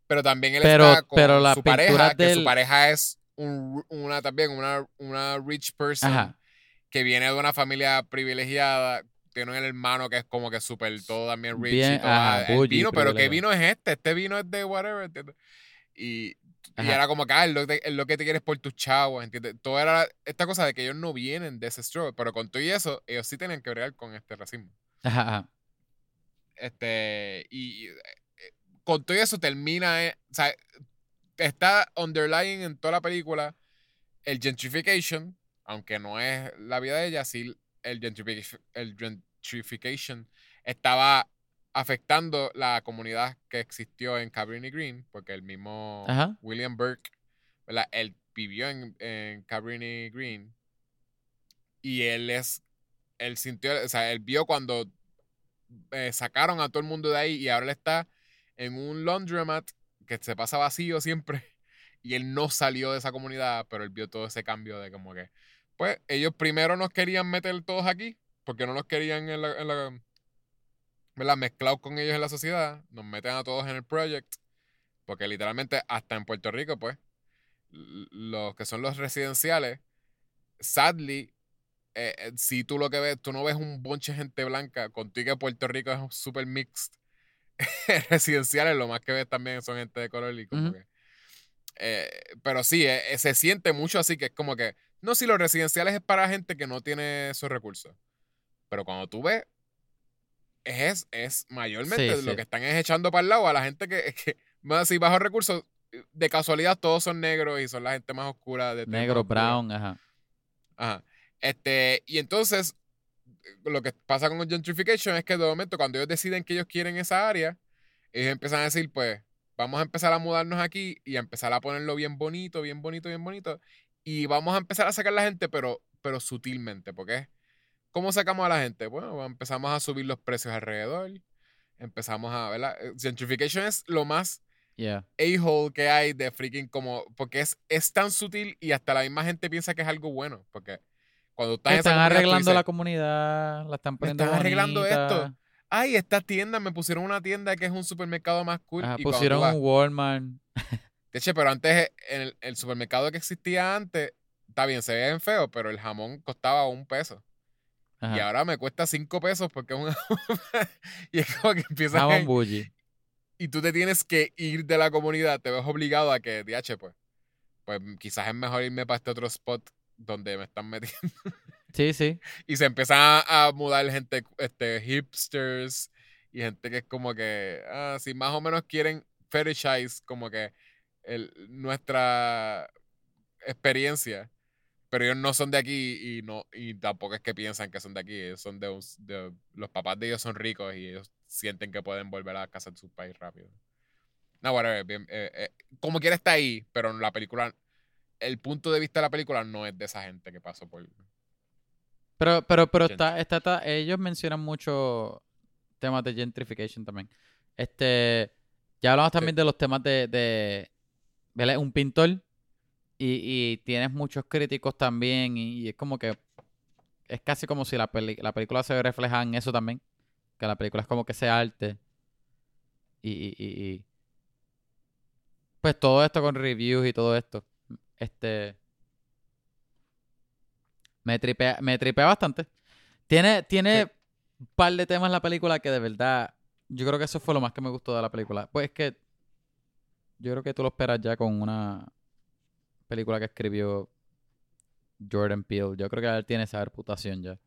pero también él Pero- está con pero su pareja, que su pareja es un, una también una, una rich person Ajá. que viene de una familia privilegiada, tiene un hermano que es como que súper todo también rich Bien, y todo. ajá, ah, el vino, pero ¿qué vino es este? Este vino es de whatever, ¿entiendes? Y Y era como que, ah, es lo, que te- es lo que te quieres por tus chavos, ¿entiendes? Todo era esta cosa de que ellos no vienen de ese struggle, pero con todo y eso, ellos sí tenían que bregar con este racismo. Ajá, ajá. Este, y, y, con todo eso termina, eh, o sea, está underlying en toda la película el gentrification, aunque no es la vida de ella, sí el gentrification, el gentrification estaba afectando la comunidad que existió en Cabrini Green, porque el mismo Ajá. William Burke, ¿verdad? Él vivió en, en Cabrini Green y él es, él sintió, o sea, él vio cuando eh, sacaron a todo el mundo de ahí y ahora él está en un laundromat que se pasa vacío siempre (laughs) y él no salió de esa comunidad, pero él vio todo ese cambio de como que, pues ellos primero nos querían meter todos aquí porque no nos querían en la, en la mezclados con ellos en la sociedad, nos meten a todos en el project, porque literalmente hasta en Puerto Rico, pues, los que son los residenciales, sadly, eh, eh, si tú lo que ves, tú no ves un bonche de gente blanca, contigo que Puerto Rico es super mixed. (laughs) Residenciales, lo más que ves también son gente de color y como que. eh, pero sí, eh, eh, se siente mucho así que es como que. No, si los residenciales es para gente que no tiene esos recursos. Pero cuando tú ves, es, es mayormente Sí, lo sí. que están es echando para el lado a la gente que, (laughs) que más así bajo recursos. De casualidad todos son negros y son la gente más oscura de Negro, brown, ajá. Ajá. Este, y entonces, lo que pasa con el gentrification es que de momento, cuando ellos deciden que ellos quieren esa área, ellos empiezan a decir, pues, vamos a empezar a mudarnos aquí y a empezar a ponerlo bien bonito, bien bonito, bien bonito. Y vamos a empezar a sacar a la gente, pero, pero sutilmente, porque ¿cómo sacamos a la gente? Bueno, empezamos a subir los precios alrededor. Empezamos a, ¿verdad? Eh, Gentrification es lo más Yeah. a-hole que hay de freaking como. Porque es, es tan sutil y hasta la misma gente piensa que es algo bueno. Porque cuando estás en esa Están comunidad, tú arreglando dices, la comunidad, la están poniendo están arreglando esto. Ay, esta tienda, me pusieron una tienda que es un supermercado más cool. Ajá, y pusieron vas- un Walmart. de hecho, pero antes, en el, el supermercado que existía antes, está bien, se ve bien feo, pero el jamón costaba un peso. Y ahora me cuesta cinco pesos porque es un (laughs) y es como que empiezas a- bougie. y tú te tienes que ir de la comunidad, te ves obligado a que, DH, pues, pues quizás es mejor irme para este otro spot donde me están metiendo. Sí, sí. (laughs) y se empiezan a, a mudar gente, este, hipsters y gente que es como que, ah, si más o menos quieren fetishize como que el, nuestra experiencia, pero ellos no son de aquí y no y tampoco es que piensan que son de aquí, ellos son de, un- de- los papás de ellos son ricos y ellos sienten que pueden volver a casa de su país rápido. No, whatever, bien, eh, eh, como quiera está ahí, pero la película, el punto de vista de la película no es de esa gente que pasó por... Pero, pero, pero está, está, está- ellos mencionan mucho temas de gentrification también. Este, ya hablamos también de los temas de, de ¿verdad? un pintor y, y tienes muchos críticos también y, y es como que es casi como si la, peli- la película se refleja en eso también, que la película es como que ese arte y, y, y- y- pues todo esto con reviews y todo esto, este me tripea, me tripea bastante. Tiene, tiene un par de temas en la película que de verdad, yo creo que eso fue lo más que me gustó de la película. Pues es que yo creo que tú lo esperas ya con una película que escribió Jordan Peele. Yo creo que él tiene esa reputación ya.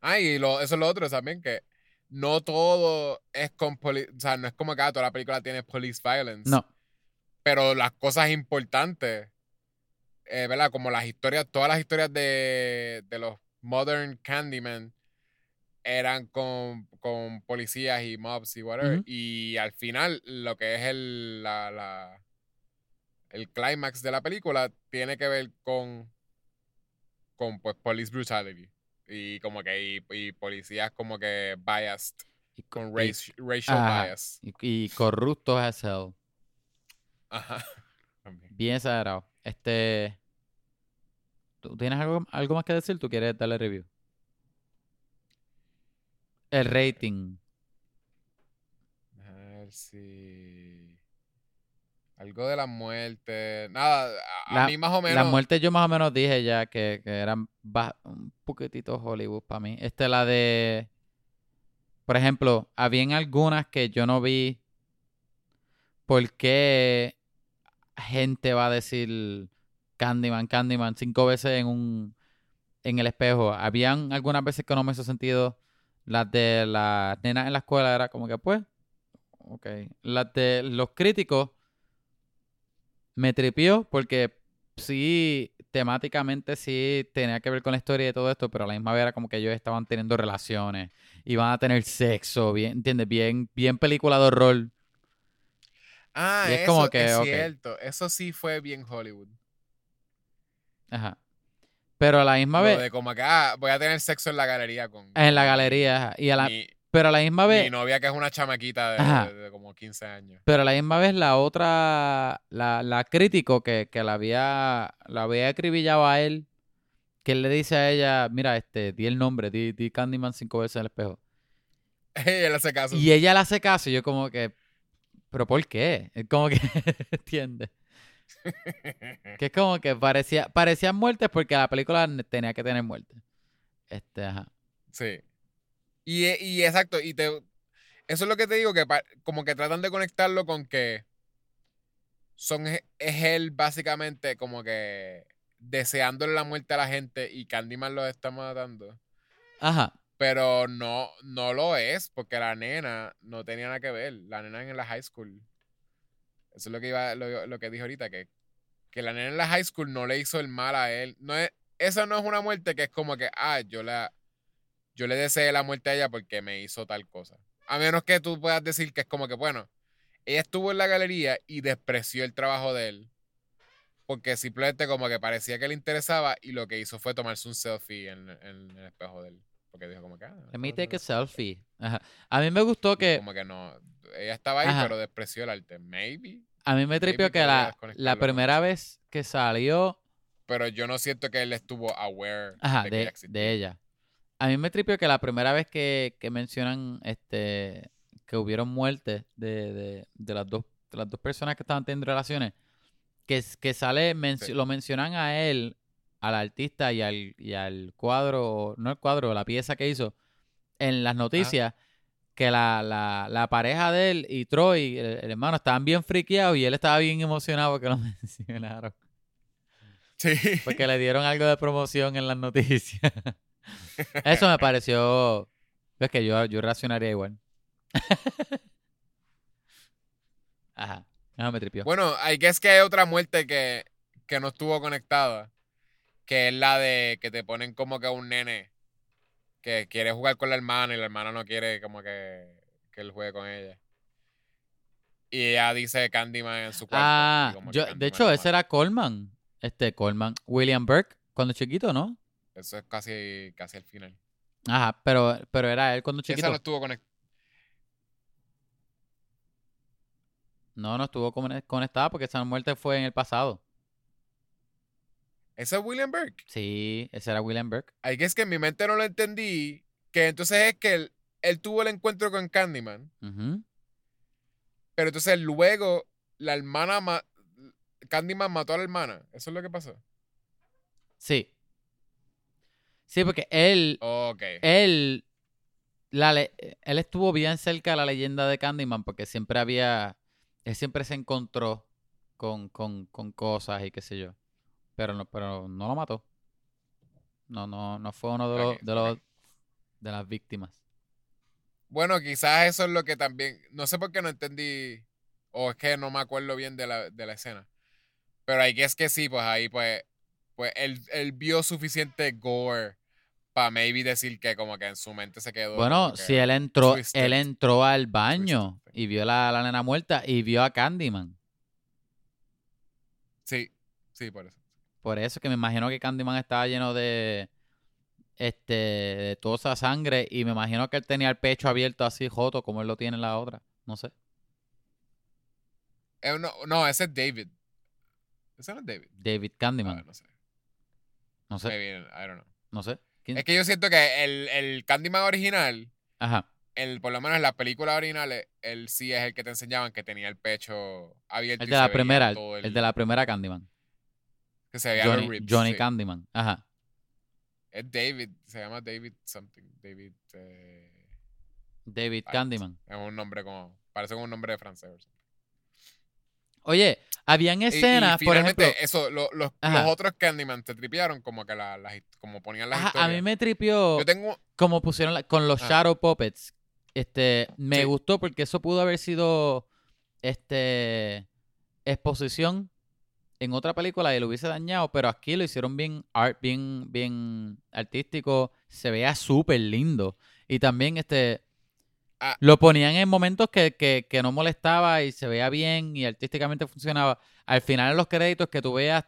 Ah, y lo, eso es lo otro también, que no todo es con poli- o sea, no es como que ah, toda la película tiene police violence. No, Pero las cosas importantes, eh, ¿verdad? Como las historias, todas las historias de, de los Modern Candyman eran con, con policías y mobs y whatever. Y al final, lo que es el, la, la- el clímax de la película tiene que ver con, con pues, police brutality. Y como que, y, y policías como que biased, y, con y- race- racial ajá. bias. y- y corruptos as hell. Ajá. (laughs) Bien exagerado. Este. ¿Tú tienes algo, algo más que decir? ¿Tú quieres darle review? El rating. A ver si. Algo de la muerte. Nada, a, La- mí más o menos. Las muertes yo más o menos dije ya que, que eran un poquitito Hollywood para mí. Este, la de... Por ejemplo, habían algunas que yo no vi porque gente va a decir Candyman, Candyman cinco veces en un en el espejo. Habían algunas veces que no me hizo sentido. Las de las nenas en la escuela era como que pues, ok. Las de los críticos me tripió porque sí, temáticamente sí tenía que ver con la historia y todo esto, pero a la misma vez era como que ellos estaban teniendo relaciones, iban a tener sexo, bien, ¿entiendes? Bien, bien película de horror. Ah, Y es eso como que, es cierto. Eso sí fue bien Hollywood. Ajá. Pero a la misma Lo vez, de como que, ah, voy a tener sexo en la galería con... en la galería, ajá, y a la, Mi, pero a la misma mi vez, novia que es una chamaquita de, Ajá. de- de como 15 años. pero a la misma vez la otra, la, la crítico que, que la había, la había acribillado a él, que él le dice a ella, mira, este, di el nombre, di, di Candyman cinco veces en el espejo. (laughs) Ella le hace caso. Y ella le hace caso y yo como que, ¿pero por qué? Es como que, (laughs) ¿entiendes? Que es como que parecía, parecían muertes porque la película tenía que tener muerte. Este, ajá. Sí. Y, e- y exacto, y te, eso es lo que te digo, que pa- como que tratan de conectarlo con que son, e- es él básicamente como que deseándole la muerte a la gente y Candyman lo está matando. Ajá. Pero no, no lo es, porque la nena no tenía nada que ver. La nena en la high school. Eso es lo que iba, lo, lo que dije ahorita, que, que la nena en la high school no le hizo el mal a él. No es, esa no es una muerte que es como que, ah, yo la, yo le deseé la muerte a ella porque me hizo tal cosa. A menos que tú puedas decir que es como que, bueno, ella estuvo en la galería y despreció el trabajo de él. Porque simplemente como que parecía que le interesaba y lo que hizo fue tomarse un selfie en, en el espejo de él. Porque dijo como que... Ah, Let me take a selfie. Ajá. A mí me gustó que, Como que no... Ella estaba ahí, Ajá. pero despreció el arte. Maybe. a mí me tripió que la, la primera vez que salió, Pero yo no siento que él estuvo aware ajá, de de, ella de ella. A mí me tripió que la primera vez que, que mencionan este que hubieron muertes de, de, de las dos de las dos personas que estaban teniendo relaciones, que, que sale, Sí. lo mencionan a él, al artista y al, y al cuadro, no el cuadro, la pieza que hizo, en las noticias, que la, la, la pareja de él y Troy, el, el hermano, estaban bien friqueados y él estaba bien emocionado que lo (laughs) mencionaron. Sí. Porque le dieron algo de promoción en las noticias. (laughs) Eso me pareció. Es que yo, yo reaccionaría igual. (laughs) Ajá. No me tripió. Bueno, hay que es que hay otra muerte que, que no estuvo conectada. Que es la de que te ponen como que un nene que quiere jugar con la hermana y la hermana no quiere como que, que él juegue con ella. Y ella dice Candyman en su cuarto. y ah, yo, de hecho, ese era Coleman. Este, Coleman. William Burke, cuando chiquito, ¿no? Eso es casi, casi el final. Ajá, pero, pero era él cuando Esa chiquito. no estuvo conectada. No, no estuvo con- conectada porque esa muerte fue en el pasado. Ese es William Burke. Sí, ese era William Burke. Que es que en mi mente no lo entendí. Que entonces es que él, él tuvo el encuentro con Candyman. Ujú. Pero entonces luego la hermana. ma- Candyman mató a la hermana. Eso es lo que pasó. Sí. Sí, porque él, Ok. él, la él estuvo bien cerca de la leyenda de Candyman porque siempre había, él siempre se encontró con, con, con cosas y qué sé yo. Pero no, pero no lo mató. No, no, no fue uno de los, de los, de las víctimas. Bueno, quizás eso es lo que también. No sé por qué no entendí. O es que no me acuerdo bien de la, de la escena. Pero ahí es que sí, pues ahí pues. Pues él, él vio suficiente gore para maybe decir que como que en su mente se quedó. Bueno, si él entró, twisted. él entró al baño Twisted. y vio la, la nena muerta y vio a Candyman. Sí, sí, por eso. Por eso que me imagino que Candyman estaba lleno de este de toda esa sangre y me imagino que él tenía el pecho abierto así joto como él lo tiene en la otra. No sé. Eh, no, no, ese es David. Ese no es David. David Candyman. no sé. No sé. Maybe, I don't know. No sé. ¿Quién? Es que yo siento que el, el Candyman original, Ajá. el, por lo menos en las películas originales, él sí es el que te enseñaban que tenía el pecho abierto. El de la primera, el de la primera Candyman. Que se veían los Johnny, ribs, Johnny sí. Candyman. Ajá. Es David, se llama David something. David. eh, David Candyman. es un nombre como. Parece como un nombre de francés. Oye, habían Y- y escenas, por ejemplo. eso, lo- los, los otros Candyman te tripearon como que la, como ponían las ajá, historias. a mí me tripió Yo tengo, como pusieron la- con los. Shadow Puppets. Este, me Sí. gustó porque eso pudo haber sido este exposición en otra película y lo hubiese dañado, pero aquí lo hicieron bien art, bien, bien artístico, se veía súper lindo. Y también este Ah. lo ponían en momentos que, que, que no molestaba y se veía bien y artísticamente funcionaba. Al final en los créditos que tú veas,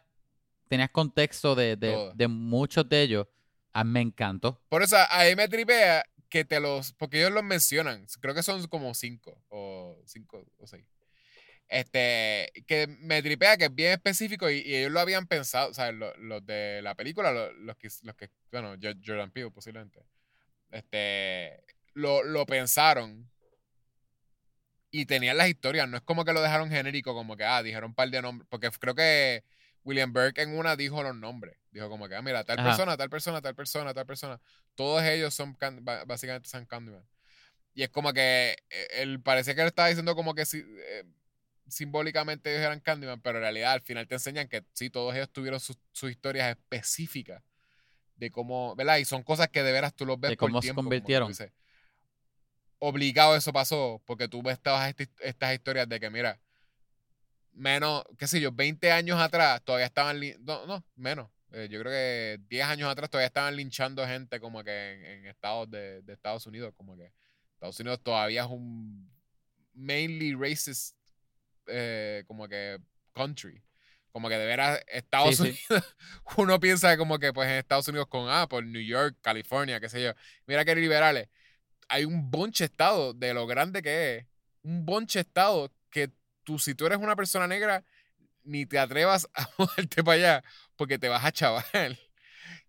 tenías contexto de, de, de muchos de ellos. A mí me encantó. por eso ahí me tripea que te los, porque ellos los mencionan, creo que son como cinco o cinco o seis. Este, que me tripea que es bien específico y, y ellos lo habían pensado, o sea, lo- los de la película, lo- los, que, los que, bueno, Jo- Jordan Peele posiblemente, este, lo, lo pensaron y tenían las historias, no es como que lo dejaron genérico, como que, ah, dijeron un par de nombres, porque creo que William Burke en una dijo los nombres, dijo como que, ah, mira, tal Ajá. persona, tal persona, tal persona, tal persona, todos ellos son, básicamente son Candyman. Y es como que eh, él parecía que él estaba diciendo como que si, eh, simbólicamente ellos eran Candyman, pero en realidad al final te enseñan que sí, todos ellos tuvieron sus, sus historias específicas de cómo, ¿verdad? Y son cosas que de veras tú los ves De por cómo se tiempo, convirtieron. Obligado eso pasó, porque tú ves todas estas historias de que, mira, menos, qué sé yo, 20 años atrás todavía estaban, no, no, menos, eh, yo creo que 10 años atrás todavía estaban linchando gente como que en, en estados de, de Estados Unidos, como que Estados Unidos todavía es un mainly racist, eh, como que country. Como que de veras Estados Sí, sí. Unidos, (laughs) uno piensa como que pues en Estados Unidos con, ah, por New York, California, qué sé yo. Mira que liberales. Hay un bonche estado de lo grande que es. Un bonche estado que tú, si tú eres una persona negra, ni te atrevas (laughs) a moverte para allá porque te vas a chaval.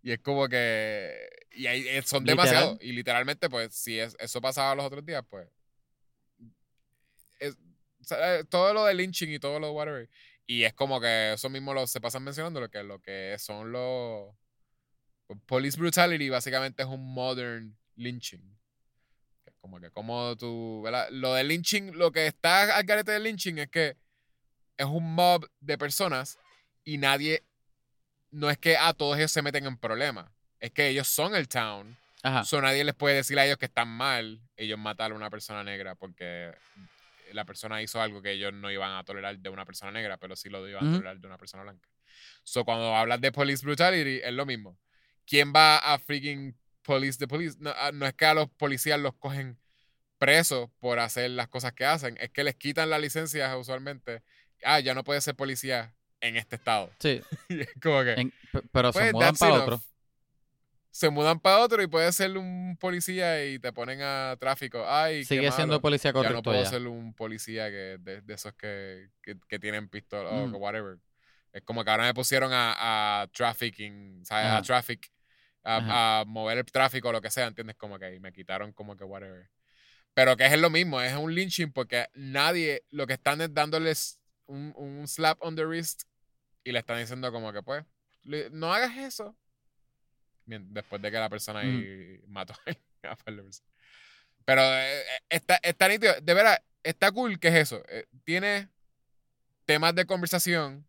Y es como que. Y ahí eh, son Literal. demasiados. Y literalmente, pues, si es- eso pasaba los otros días, pues. Eh, todo lo de lynching y todo lo de whatever. Y es como que eso mismo lo, se pasan mencionando, lo que, lo que son los. Police brutality básicamente es un modern lynching. Como que como tú, ¿verdad? Lo de lynching, lo que está al garete del lynching es que es un mob de personas y nadie, no es que a todos ellos se meten en problemas, es que ellos son el town, Ajá. so nadie les puede decir a ellos que están mal ellos matar a una persona negra porque la persona hizo algo que ellos no iban a tolerar de una persona negra, pero sí lo iban a tolerar de una persona blanca. So cuando hablas de police brutality es lo mismo. ¿Quién va a freaking police the police? No, ah, no es que a los policías los cogen presos por hacer las cosas que hacen, es que les quitan la licencia usualmente. Ah, ya no puedes ser policía en este estado. Sí, (laughs) como que en- pero se pues, mudan para otro. Se mudan para otro y puedes ser un policía y te ponen a tráfico. Ay, qué Sigue siendo malo. policía Ya no puedo ya. ser un policía que, de, de esos que, que, que tienen pistola o Mm. que whatever. Es como que ahora me pusieron a, a trafficking, ¿sabes? A Ajá. traffic, a, a mover el tráfico o lo que sea, ¿entiendes? Como que y me quitaron como que whatever. Pero que es lo mismo, es un lynching porque nadie, lo que están es dándoles un, un slap on the wrist y le están diciendo como que pues, no hagas eso. Después de que la persona ahí mató a (laughs) personas. Pero eh, eh, está, está nítido. De verdad, está cool que es eso. Eh, tiene temas de conversación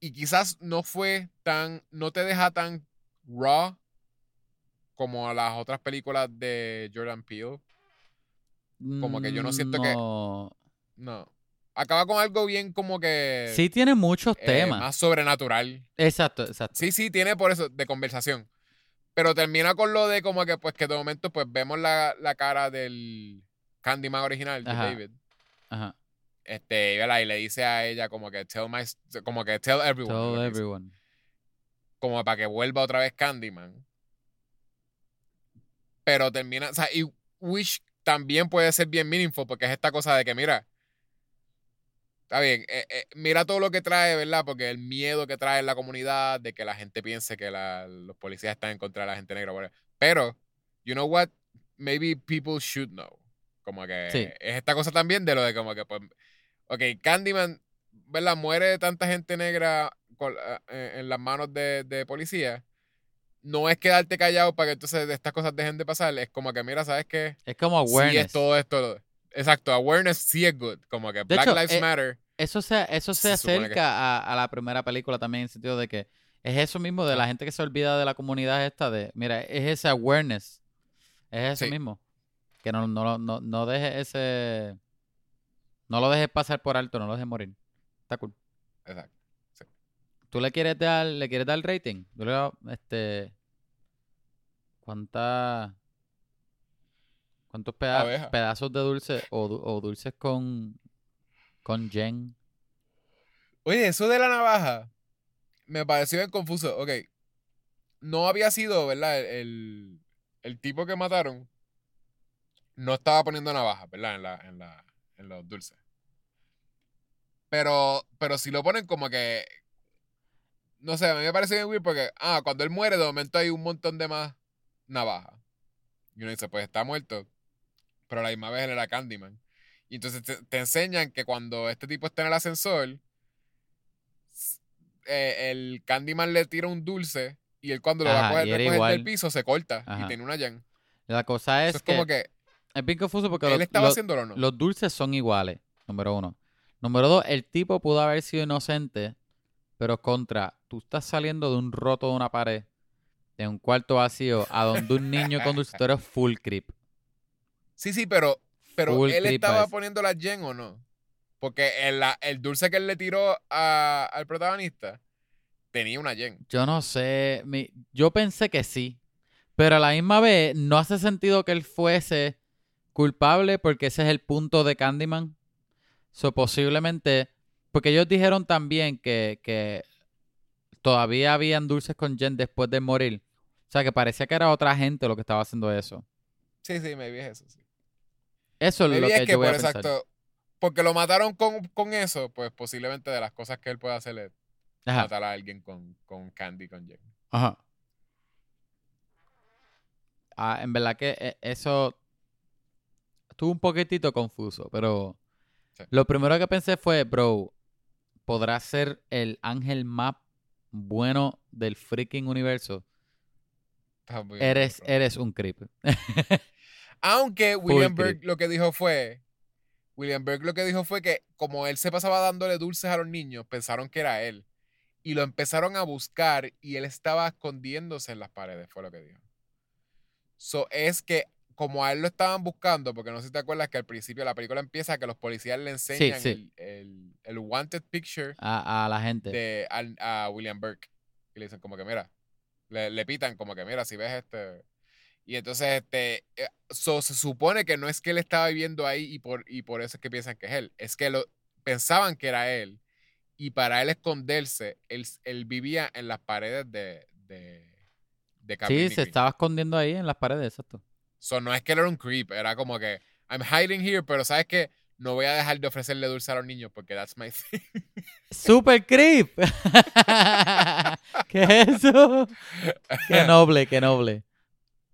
y quizás no fue tan, no te deja tan raw como las otras películas de Jordan Peele. como que yo no siento que- No. Acaba con algo bien como que... Sí tiene muchos eh, temas. Más sobrenatural. Exacto, exacto. Sí, sí, tiene por eso, de conversación. Pero termina con lo de como que, pues, que de momento, pues, vemos la, la cara del Candyman original, de Ajá. David. Ajá. Este, y, le dice a ella como que, tell my, como que, tell everyone. Tell everyone. como para que vuelva otra vez Candyman. Pero termina, o sea, y Wish también puede ser bien meaningful porque es esta cosa de que, mira, está bien, eh, eh, mira todo lo que trae, ¿verdad? Porque el miedo que trae en la comunidad de que la gente piense que la- los policías están en contra de la gente negra. Pero, you know what? Maybe people should know. Como que Sí. es esta cosa también de lo de como que, pues, ok, Candyman, ¿verdad? Muere tanta gente negra con- eh, en las manos de, de policía. No es quedarte callado para que entonces estas cosas dejen de pasar. Es como que, mira, ¿sabes qué? Es como Sí awareness. es todo esto. Exacto, awareness sí es good. Como que Black hecho, Lives eh, Matter. Eso se, eso se, Se supone que- acerca a, a la primera película también, en el sentido de que es eso mismo de la gente que se olvida de la comunidad esta de, mira, es ese awareness, es eso Sí. mismo, que no, no, no, no dejes ese, no lo dejes pasar por alto, no lo dejes morir, está cool. Exacto. ¿Tú le quieres dar, le quieres dar rating? Tú le este, ¿cuánta, cuántos peda- Abeja. pedazos de dulce o, du- o dulces con, con Jen? Oye, eso de la navaja me pareció bien confuso. Ok. No había sido, ¿verdad? El, el- el tipo que mataron no estaba poniendo navaja, ¿verdad? En, la, en, la, en los dulces. Pero, pero si lo ponen como que. No sé, a mí me parece bien weird porque, ah, cuando él muere, de momento hay un montón de más navajas. Y uno dice, pues está muerto. Pero a la misma vez él era Candyman. Y entonces te, te enseñan que cuando este tipo está en el ascensor, eh, el Candyman le tira un dulce y él cuando lo va Ajá, a coger, recoger igual. del piso se corta Ajá. y tiene una yen. La cosa es es que, como que es bien confuso porque él los, estaba los- no. los dulces son iguales, número uno. Número dos, el tipo pudo haber sido inocente, pero contra, tú estás saliendo de un roto de una pared, de un cuarto vacío, a donde un niño (laughs) con dulce, tú eres full creep. Sí, sí, pero, pero Full él estaba es. poniendo la yen o no. Porque el, la- el dulce que él le tiró a- al protagonista tenía una yen. Yo no sé, mi- yo pensé que sí, pero a la misma vez no hace sentido que él fuese culpable porque ese es el punto de Candyman. So, posiblemente, porque ellos dijeron también que, que todavía habían dulces con Jen después de morir. O sea, que parecía que era otra gente lo que estaba haciendo eso. Sí, sí, me vi eso, sí. Eso es lo que, es que yo voy por a pensar. exacto, porque lo mataron con, con eso, pues posiblemente de las cosas que él puede hacer es Ajá, matar a alguien con, con candy, con yen. ajá. Ah, en verdad que eh, eso estuvo un poquitito confuso, pero Sí. lo primero que pensé fue, bro, ¿podrá ser el ángel más bueno del freaking universo? Eres, eres un creep. (laughs) Aunque William. Burke lo que dijo fue, William Burke lo que dijo fue que como él se pasaba dándole dulces a los niños, pensaron que era él. Y lo empezaron a buscar y él estaba escondiéndose en las paredes, fue lo que dijo. So, es que como a él lo estaban buscando, porque no sé si te acuerdas que al principio la película empieza que los policías le enseñan sí. El, el- el wanted picture A, a la gente. de, a, William Burke. Y le dicen como que, mira, le, le pitan como que, mira, si ves este... Y entonces, este, eh, so, se supone que no es que él estaba viviendo ahí y por, y por eso es que piensan que es él. Es que lo, pensaban que era él. Y para él esconderse, él, él vivía en las paredes de, de, de Sí, se estaba escondiendo ahí en las paredes, exacto. So, no es que él era un creep, era como que, I'm hiding here, pero ¿sabes qué? No voy a dejar de ofrecerle dulce a los niños porque that's my thing. (laughs) ¡Super creep! (laughs) ¿Qué es eso? (laughs) ¡Qué noble, qué noble!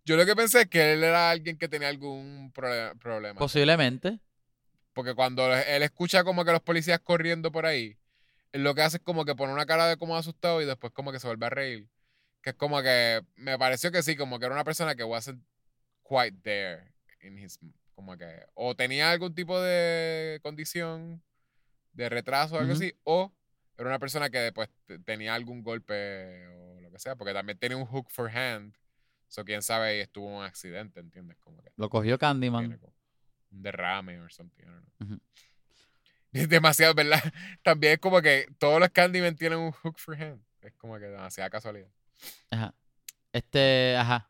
Yo lo que pensé es que él era alguien que tenía algún problema. Posiblemente. Porque cuando él escucha como que los policías corriendo por ahí, él lo que hace es como que pone una cara de como asustado y después como que se vuelve a reír. Que es como que me pareció que sí, como que era una persona que wasn't quite there in his como que o tenía algún tipo de condición de retraso o algo así o era una persona que después te- tenía algún golpe o lo que sea, porque también tenía un hook for hand. So quién sabe y estuvo en un accidente, ¿entiendes? Como que Lo cogió Candyman. como un derrame o something. I don't know. Ujú. (laughs) Es demasiado, ¿verdad? (laughs) También es como que todos los Candyman tienen un hook for hand. Es como que demasiada casualidad. Ajá. Este, ajá.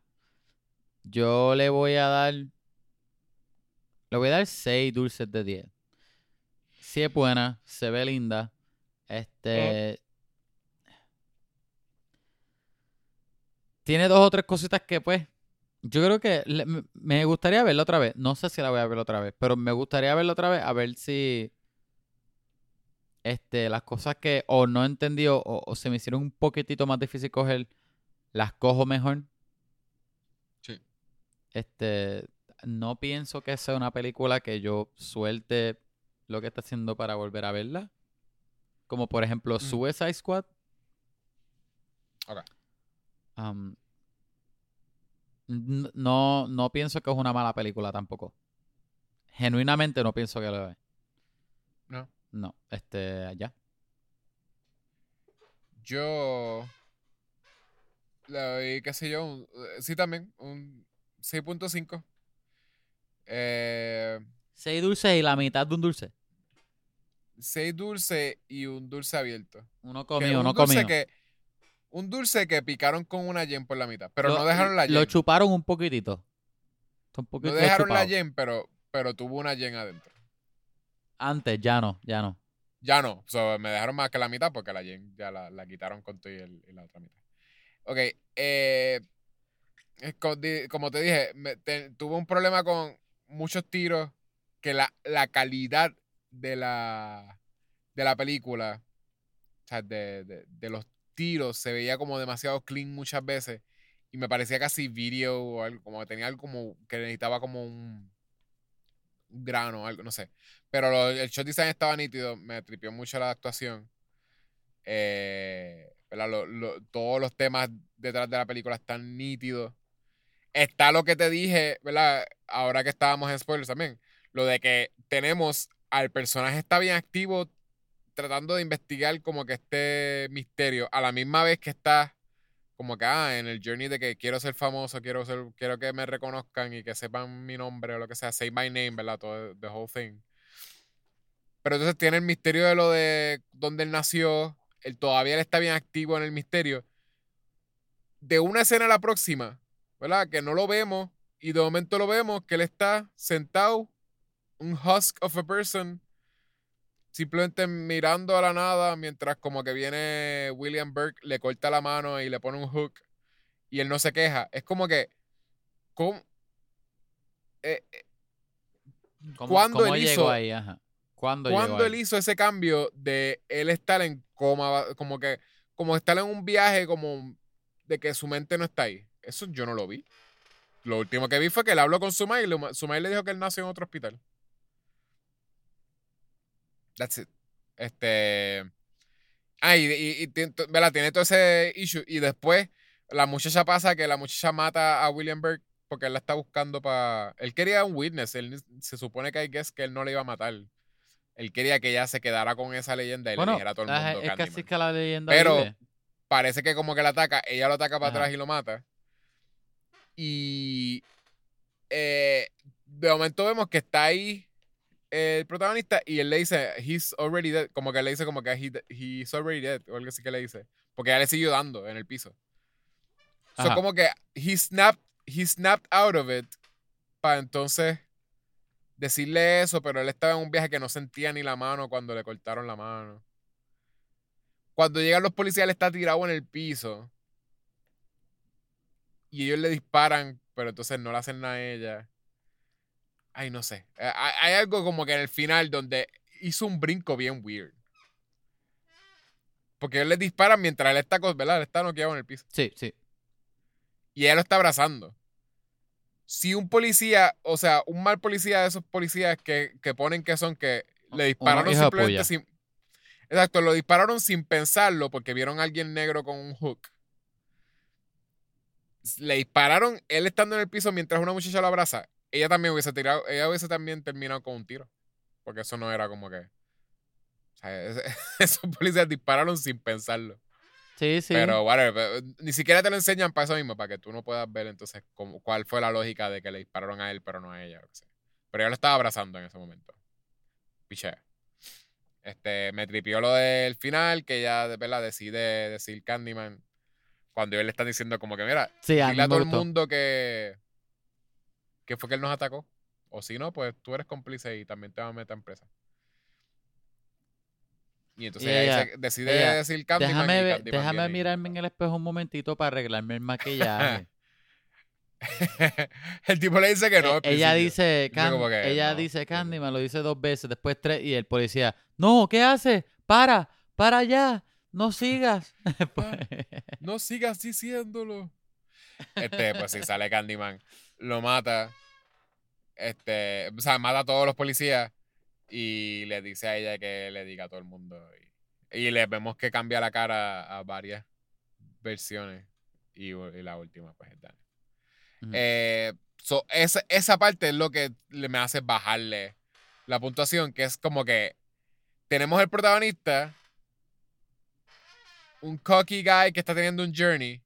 Yo le voy a dar. Le voy a dar 6 dulces de 10. Sí es buena, se ve linda. Este. Tiene dos o tres cositas que, pues. Yo creo que le- me- gustaría verla otra vez. No sé si la voy a ver otra vez, pero me gustaría verla otra vez a ver si. Este, las cosas que o no entendí o, o- se me hicieron un poquitito más difícil coger, las cojo mejor. Sí. Este, no pienso que sea una película que yo suelte lo que está haciendo para volver a verla. Como por ejemplo Mm. Suicide Squad. Ok. Um, no, no pienso que es una mala película tampoco. Genuinamente no pienso que lo es. No. No, este, ya. Yo le doy, qué sé yo, un- sí también, un 6.5. Eh, Seis dulces y la mitad de un dulce. 6 dulces y un dulce abierto. Uno un uno dulce que un dulce que picaron con una yen por la mitad, pero Lo- no dejaron la Lo yen. chuparon un poquitito. Un No dejaron la yen, pero pero tuvo una yen adentro. Antes, ya no, ya no. Ya no, so, me dejaron más que la mitad porque la yen ya la, la quitaron con todo y, el- y la otra mitad. Ok, eh, como te dije, me- te- tuve un problema con muchos tiros que la, la calidad de la, de la película, o sea, de, de- de los tiros, se veía como demasiado clean muchas veces y me parecía casi video o algo, como que tenía algo como que necesitaba como un, grano algo, no sé. Pero lo- el shot design estaba nítido, me tripió mucho la actuación. Eh. Lo- todos los temas detrás de la película están nítidos. Está lo que te dije. Ahora que estábamos en spoilers también. Lo de que tenemos al personaje está bien activo tratando de investigar como que este misterio a la misma vez que está como que ah, en el journey de que quiero ser famoso, quiero ser, quiero que me reconozcan y que sepan mi nombre o lo que sea, say my name, ¿verdad? Todo the whole thing. Pero entonces tiene el misterio de lo de dónde él nació, él todavía está bien activo en el misterio. De una escena a la próxima, ¿verdad? Que no lo vemos y de momento lo vemos que él está sentado, un husk of a person, simplemente mirando a la nada mientras como que viene William Burke, le corta la mano y le pone un hook y él no se queja. Es como que, ¿cómo? Eh, eh, ¿Cómo, ¿Cuándo cómo él llegó hizo- ahí? Ajá. ¿Cuándo, ¿Cuándo llegó él ahí? hizo ese cambio de él estar en coma, como que, como estar en un viaje como de que su mente no está ahí? Eso yo no lo vi. Lo último que vi fue que él habló con Sumay y Sumay le dijo que él nació en otro hospital. That's it. Este. Ah, y, y- y ¿verdad? tiene todo ese issue. Y después la muchacha pasa que la muchacha mata a William Burke porque él la está buscando para. Él quería un witness. Él, se supone que hay que es que él no le iba a matar. Él quería que ella se quedara con esa leyenda y le dijera a todo el ajá, mundo. es que así que la leyenda Pero- vive. Parece que como que la ataca, ella lo ataca para Ajá. atrás y lo mata. Y eh, de momento vemos que está ahí el protagonista y él le dice, he's already dead. Como que le dice como que he, he's already dead o algo así que le dice. Porque ya le siguió dando en el piso. So Ajá. como que he snapped, he snapped out of it para entonces decirle eso, pero él estaba en un viaje que no sentía ni la mano cuando le cortaron la mano. Cuando llegan los policías, él está tirado en el piso. Y ellos le disparan, pero entonces no le hacen nada a ella. Ay, no sé. Eh, Hay, algo como que en el final donde hizo un brinco bien weird. Porque ellos le disparan mientras él está, ¿verdad? Él está noqueado en el piso. Sí, sí. Y ella lo está abrazando. Si un policía, o sea, un mal policía de esos policías que, que ponen que son que le dispararon simplemente sin. Exacto, lo dispararon sin pensarlo porque vieron a alguien negro con un hook. Le dispararon él estando en el piso mientras una muchacha lo abraza. Ella también hubiese tirado, ella hubiese también terminado con un tiro. Porque eso no era como que. O sea, (laughs) esos policías dispararon sin pensarlo. Sí, sí. Pero, whatever, pero, ni siquiera te lo enseñan para eso mismo, para que tú no puedas ver entonces cómo, cuál fue la lógica de que le dispararon a él, pero no a ella. o sea. Pero ella lo estaba abrazando en ese momento. Pichea. Este, me tripió lo del final, que ella, de verdad, decide decir Candyman. Cuando ellos le están diciendo como que, mira, sí, dile a todo el mundo que, que fue que él nos atacó. O si no, pues tú eres cómplice y también te van a meter en presa. Y entonces ella, decide ella, decir Candyman. Déjame, y ver- Candyman déjame viene y mirarme en el espejo un momentito para arreglarme el maquillaje. (laughs) el tipo le dice que no. Al ella dice, Can- que ella no, dice Candyman, lo dice dos veces, después tres, y el policía, no, ¿qué hace? Para, para allá, no sigas. Pues, (laughs) No sigas diciéndolo. Este, pues sí, sale Candyman. Lo mata. Este, o sea, mata a todos los policías. Y le dice a ella que le diga a todo el mundo. Y, y le vemos que cambia la cara a varias versiones. Y, y la última, pues es Dani. Eh, so, esa, esa parte es lo que le- me hace bajarle la puntuación, que es como que tenemos el protagonista, un cocky guy que está teniendo un journey,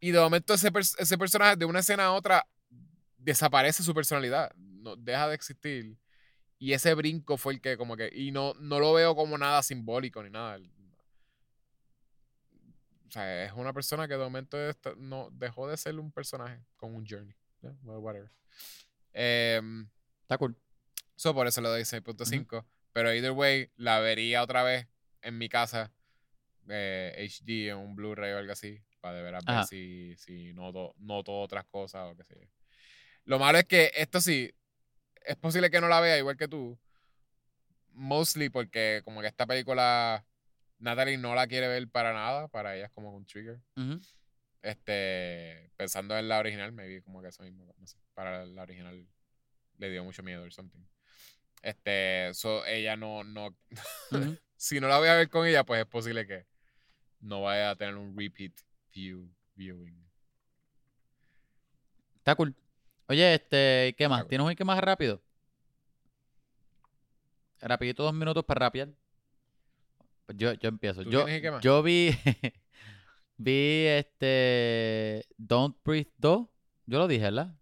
y de momento ese, ese personaje de una escena a otra desaparece su personalidad, no, deja de existir. Y ese brinco fue el que como que, y no, no lo veo como nada simbólico ni nada. O sea, es una persona que de momento no, dejó de ser un personaje con un journey. Yeah, well, whatever. Em, Está cool. So, por eso le doy 6.5. Pero either way, la vería otra vez en mi casa, eh, HD, en un Blu-ray o algo así, para de veras ver si, si noto, noto otras cosas o qué sé yo. Lo malo es que esto sí, es posible que no la vea igual que tú. Mostly porque como que esta película Natalie no la quiere ver para nada, para ella es como un trigger. Este, pensando en la original, maybe como que eso mismo, no sé, para la original le dio mucho miedo or something. Este, so ella no, no, (laughs) si no la voy a ver con ella, pues es posible que no vaya a tener un repeat view, viewing. Está cool. Oye, este, ¿qué más? ¿Tienes un que más rápido? Rapidito dos minutos para rapear. Pues yo, yo empiezo. ¿Tú Yo, más? yo vi, (laughs) vi este, Don't Breathe 2. Yo lo dije, ¿verdad?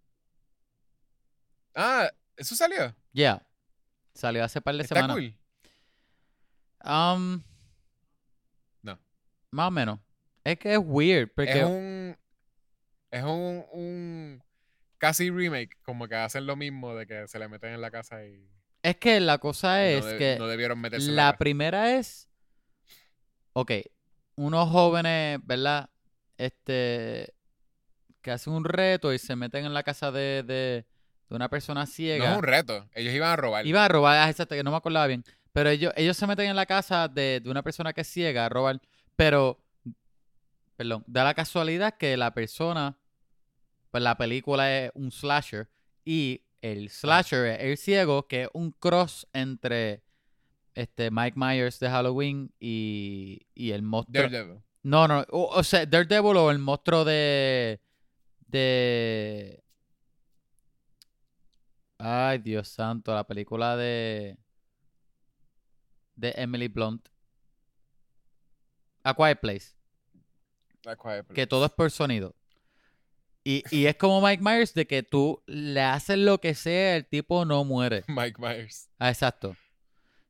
Ah, ¿eso salió? Yeah. Salió hace par de Está semanas. cool. Um, No. Más o menos. Es que es weird, porque Es un, es un, un casi remake, como que hacen lo mismo de que se le meten en la casa y es que la cosa es no, de- que no debieron meterse la primera es, ok, unos jóvenes, ¿verdad? Este, que hacen un reto y se meten en la casa de, de, de una persona No ciega. es un reto, ellos iban a robar. Iba a robar, ah, exacto, que no me acordaba bien. Pero ellos, ellos se meten en la casa de, de una persona que es ciega a robar. Pero, perdón, da la casualidad que la persona, pues la película es un slasher y el slasher es el ciego, que es un cross entre este Mike Myers de Halloween y, y el monstruo. Daredevil. No, no, o, o sea, Daredevil o el monstruo de. de. Ay, Dios santo, la película de. de Emily Blunt. A Quiet Place. A Quiet Que Place. todo es por sonido. Y, y es como Mike Myers de que tú le haces lo que sea, el tipo no muere. Mike Myers. Ah, exacto.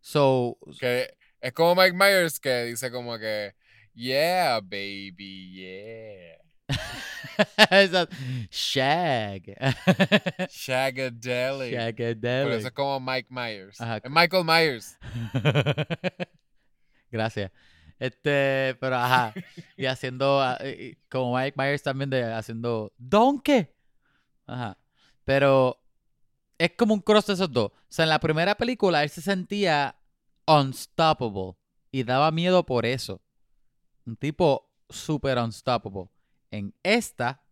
So, Que es como Mike Myers que dice como que, yeah, baby, yeah. (laughs) exacto. Shag. (laughs) Shagadelic. Shagadelic. eso es como Mike Myers. Ajá. Michael Myers. (laughs) Gracias. Este, pero ajá. Y haciendo, ah, como Mike Myers también de haciendo Donkey. Ajá. Pero es como un cross de esos dos. O sea, en la primera película él se sentía unstoppable y daba miedo por eso. Un tipo super unstoppable. En esta,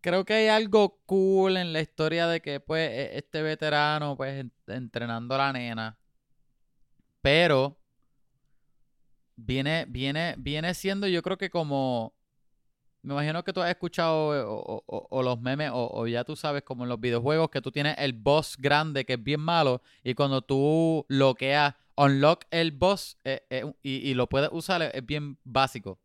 creo que hay algo cool en la historia de que, pues, e- este veterano, pues, en- entrenando a la nena. Pero viene, viene, viene siendo, yo creo que como. Me imagino que tú has escuchado eh, o, o- los memes, o, o ya tú sabes, como en los videojuegos, que tú tienes el boss grande que es bien malo, y cuando tú bloqueas, unlock el boss eh, eh, y, y lo puedes usar, es, bien básico.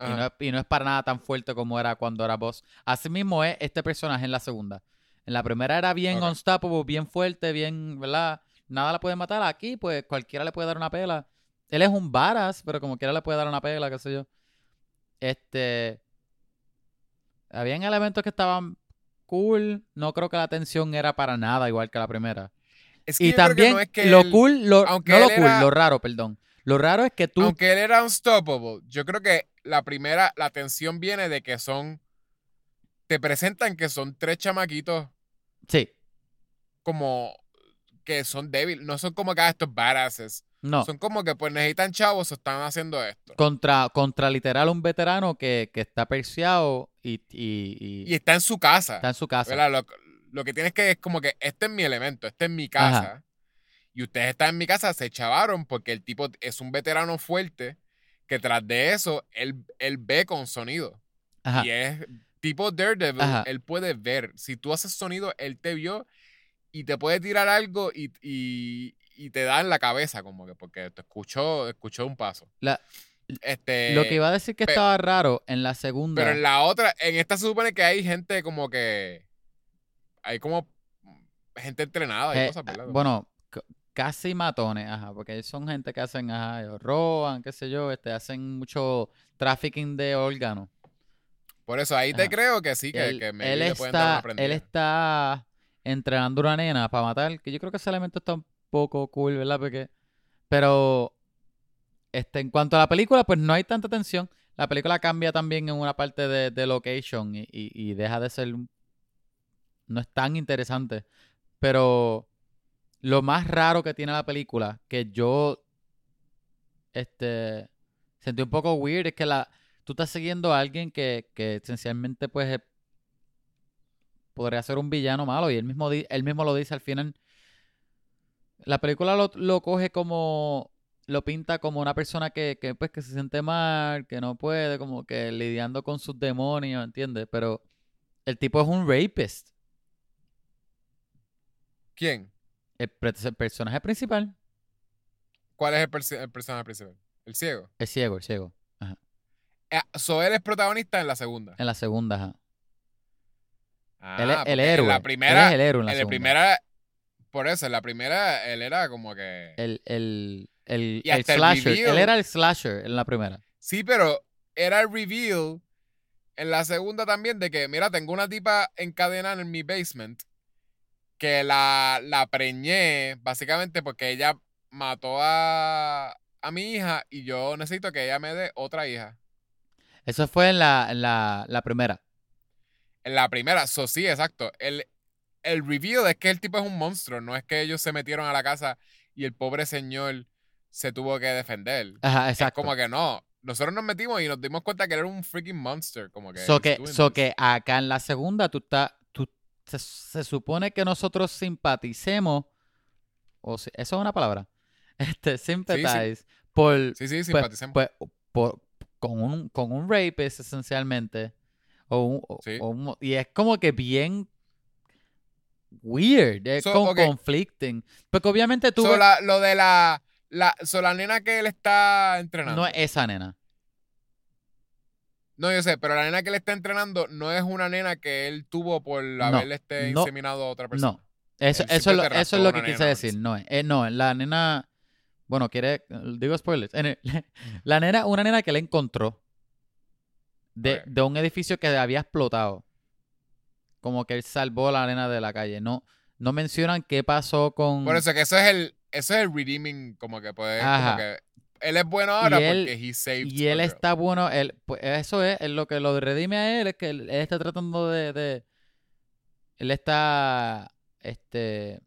Y no, es, y no es para nada tan fuerte como era cuando era boss. Así mismo es este personaje en la segunda. En la primera era bien Ok. unstoppable, bien fuerte, bien, ¿verdad? Nada le puede matar. Aquí, pues, cualquiera le puede dar una pela. Él es un varas, pero como quiera le puede dar una pela, qué sé yo. Este... Habían elementos que estaban cool. No creo que la tensión era para nada igual que la primera. Es que Y también no es que lo él- cool, lo, aunque no lo cool, era- lo raro, perdón. Lo raro es que tú... Aunque él era unstoppable, yo creo que la primera, la tensión viene de que son, te presentan que son tres chamaquitos Sí, como que son débiles, no son como que ah, estos badasses, no. son como que pues necesitan chavos o están haciendo esto. contra, contra literal un veterano que, que está perseado y, y- y Y está en su casa. está en su casa. Lo, lo que tienes que es como que este es mi elemento, este es mi casa. Y ustedes están en mi casa, se chavaron porque el tipo es un veterano fuerte que tras de eso él, él ve con sonido. Ajá. Y es tipo Daredevil, Ajá. él puede ver. Si tú haces sonido, él te vio y te puede tirar algo y, y, y te da en la cabeza, como que, porque te escuchó, escuchó un paso. La- Este, Lo que iba a decir que estaba raro en la segunda. Pero en la otra, en esta se supone que hay gente como que. Hay como gente entrenada y Eh, cosas, ¿verdad? bueno, casi matones, ajá, porque son gente que hacen, ajá, roban, qué sé yo, este, hacen mucho trafficking de órganos. Por eso ahí te ajá. creo que sí, que, él, que maybe él le pueden dar una está, aprendida. él está entrenando una nena para matar, que yo creo que ese elemento está un poco cool, ¿verdad? Porque, pero, este, en cuanto a la película, pues no hay tanta tensión. La película cambia también en una parte de, de location y, y- deja de ser, no es tan interesante. Pero lo más raro que tiene la película, que yo, este, sentí un poco weird, es que la, tú estás siguiendo a alguien que, que esencialmente, pues, podría ser un villano malo y él mismo, él mismo lo dice al final. La película lo, lo coge como, lo pinta como una persona que, que, pues, que se siente mal, que no puede, como que lidiando con sus demonios, ¿entiendes? Pero el tipo es un rapist. ¿Quién? El, el personaje principal ¿Cuál es el, el personaje principal? ¿El ciego? es ciego, el ciego. Eh, so él es protagonista en la segunda. En la segunda, ajá. Ah, él es porque el héroe. En la Él primera. es el héroe en la en la segunda. primera. Por eso, en la primera él era como que. El, el, el, el slasher. Él era el slasher en la primera. Sí, pero era el reveal en la segunda también de que, mira, tengo una tipa encadenada en mi basement que la, la preñé básicamente porque ella mató a, a mi hija y yo necesito que ella me dé otra hija. Eso fue en la, en la, la primera. En la primera, so sí, exacto. El, el reveal es que el tipo es un monstruo, no es que ellos se metieron a la casa y el pobre señor se tuvo que defender. Ajá, Es exacto. como que no. Nosotros nos metimos y nos dimos cuenta que era un freaking monster. Como que. So que, so que acá en la segunda tú estás, tú, se, se supone que nosotros simpaticemos, o si- eso es una palabra, (laughs) este, sympathize por, Sí, sí, pues, simpaticemos. pues, por- con un, con un rapist esencialmente, o un- Sí. o un- y es como que bien weird, es So, como ok. conflicting, porque obviamente tú So, ves- la- lo de la, la. So, la nena que él está entrenando. no es esa nena, No, yo sé, pero la nena que él está entrenando no es una nena que él tuvo por No, haberle este no, inseminado a otra persona. no, eso, eso, lo, eso es lo que quise nena, decir, no eh, no, la nena, bueno, quiere, digo spoilers, el- (laughs) la nena, una nena que le encontró de, Ok. de un edificio que había explotado, como que él salvó a la nena de la calle, no, no mencionan qué pasó con... Por eso que eso es el. Eso es el redeeming, como que puede. Como que. Él es bueno ahora Y él- porque he saved. Y él está bueno, él, pues eso es, es lo que lo redime a él, es que él, él está tratando de, de- él está, este,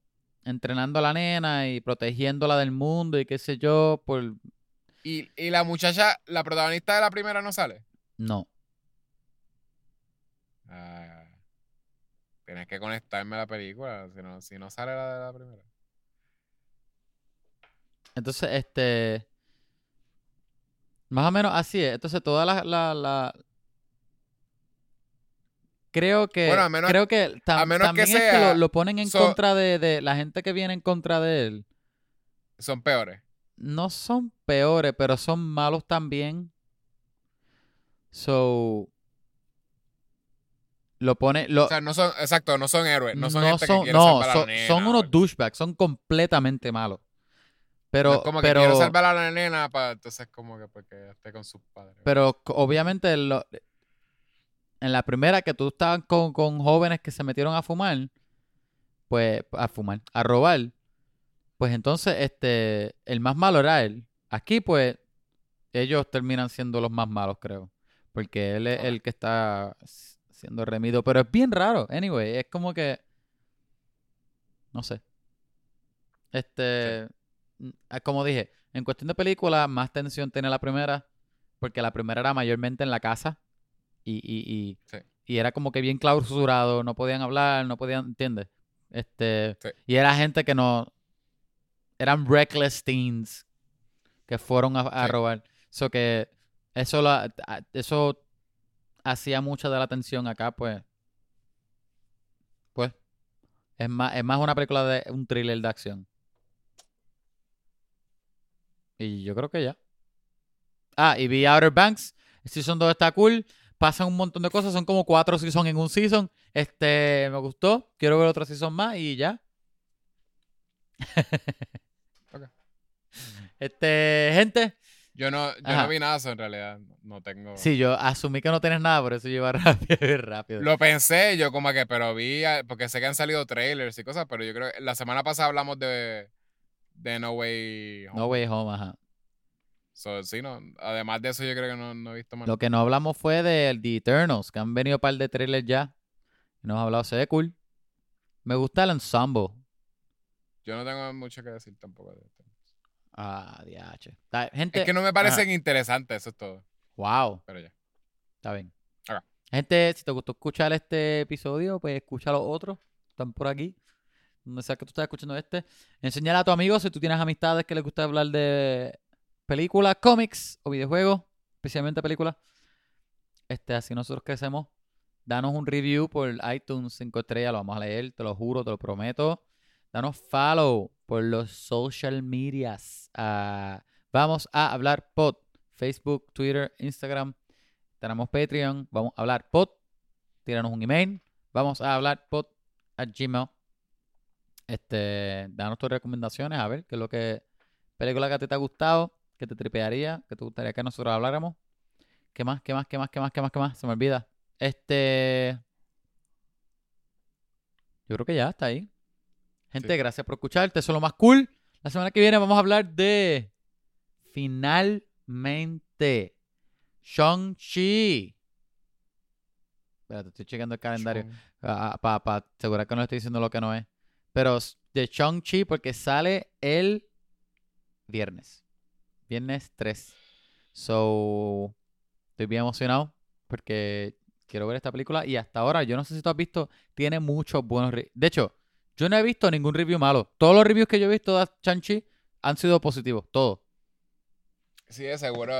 entrenando a la nena y protegiéndola del mundo y qué sé yo, por, Y, y la muchacha, la protagonista de la primera no sale. no, tienes que conectarme a la película, si no, si no sale la de la primera. entonces, este, más o menos así es, entonces toda la, la, la- creo que, Bueno, a menos- creo que tam- a menos que también es que sea- lo, lo ponen en so- contra de, de la gente que viene en contra de él. Son peores. no son peores, pero son malos también. So lo pone lo O sea, no son, exacto, no son héroes, no son no gente son, que no, salvar a son, la nena. son o unos douchebags, son completamente malos. Pero es como que pero quiero salvar a la nena para entonces como que porque esté con sus padres. pero obviamente lo- en la primera que tú estabas con, con jóvenes que se metieron a fumar, pues a fumar, a robar, pues entonces este el más malo era él. Aquí pues ellos terminan siendo los más malos, creo, porque él es el que está siendo remido, pero es bien raro. Anyway, es como que no sé. Este ah, como dije, en cuestión de película, más tensión tiene la primera, porque la primera era mayormente en la casa y, y, y, Sí. y era como que bien clausurado, no podían hablar, no podían, ¿entiendes? Este, Sí. y era gente que no, eran reckless teens que fueron a, a robar. So que eso, la, eso hacía mucha de la tensión acá, pues, pues, es más, es más una película de un thriller de acción. Y yo creo que ya. Ah, y vi Outer Banks. El Season 2 está cool. Pasan un montón de cosas. Son como cuatro seasons en un season. Este, me gustó. Quiero ver otro season más y ya. (laughs) Ok. Este, gente. Yo no, yo Ajá. no vi nada eso en realidad. No tengo. Sí, yo asumí que no tienes nada, por eso yo iba (laughs) rápido, rápido. Lo pensé, yo como que, pero vi, ah, porque sé que han salido trailers y cosas, pero yo creo que la semana pasada hablamos de, de No Way Home. No Way Home, ajá. So, sí, no, además de eso yo creo que no, no he visto más. Lo que no hablamos fue de The Eternals, que han venido un par de trailers ya. Nos ha hablado, se ve cool. Me gusta el ensemble. Yo no tengo mucho que decir tampoco de esto. Ah, diache. Está- Gente, Es que no me parecen interesantes, eso es todo. wow, Pero ya. está bien. Gente, si te gustó escuchar este episodio, pues escucha los otros. Están por aquí. Donde sea que tú estás escuchando este. Enseñar a tu amigo si tú tienes amistades que les gusta hablar de películas, cómics o videojuegos, especialmente películas. Este, así nosotros crecemos. Danos un review por iTunes 5 estrellas, lo vamos a leer, te lo juro, te lo prometo. Danos follow por los social medias. Ah, vamos a hablar pod. Facebook, Twitter, Instagram. Tenemos Patreon. Vamos a hablar pod. Tíranos un email. Vamos a hablar pod a Gmail. Este, danos tus recomendaciones, a ver qué es lo que película que a ti te ha gustado, que te tripearía, que te gustaría que nosotros habláramos. ¿Qué más? ¿Qué más? ¿Qué más? ¿Qué más? ¿Qué más? ¿Qué más? Se me olvida. Este. Yo creo que ya está ahí. Gente, Sí. gracias por escucharte. Eso es lo más cool. La semana que viene vamos a hablar de. Finalmente. Shang-Chi. Espérate, estoy checando el calendario para asegurar que no le estoy diciendo lo que no es. Pero de Shang-Chi porque sale el viernes. Viernes 3. So, estoy bien emocionado porque quiero ver esta película y hasta ahora, yo no sé si tú has visto, tiene muchos buenos... De hecho, yo no he visto ningún review malo. Todos los reviews que yo he visto de Shang-Chi han sido positivos, todos. Sí, de seguro.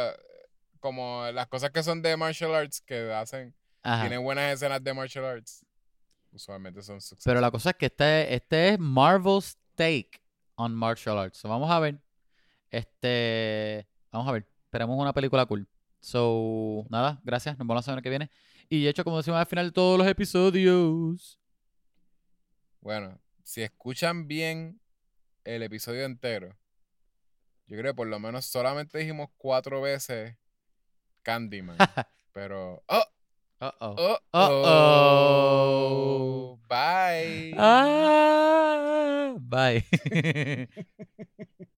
Como las cosas que son de martial arts que hacen, Ajá. tienen buenas escenas de martial arts. Usualmente son success. Pero la cosa es que este, este es Marvel's take on martial arts. So, vamos a ver. Este. Vamos a ver. Esperamos una película cool. So, nada, gracias. Nos vemos la semana que viene. Y de hecho, como decimos al final de todos los episodios. Bueno, si escuchan bien el episodio entero, yo creo que por lo menos solamente dijimos cuatro veces Candyman. (laughs) pero. ¡Oh! Uh-oh. ¡Oh! Uh-oh. ¡Oh! Bye. Ah, bye. (laughs)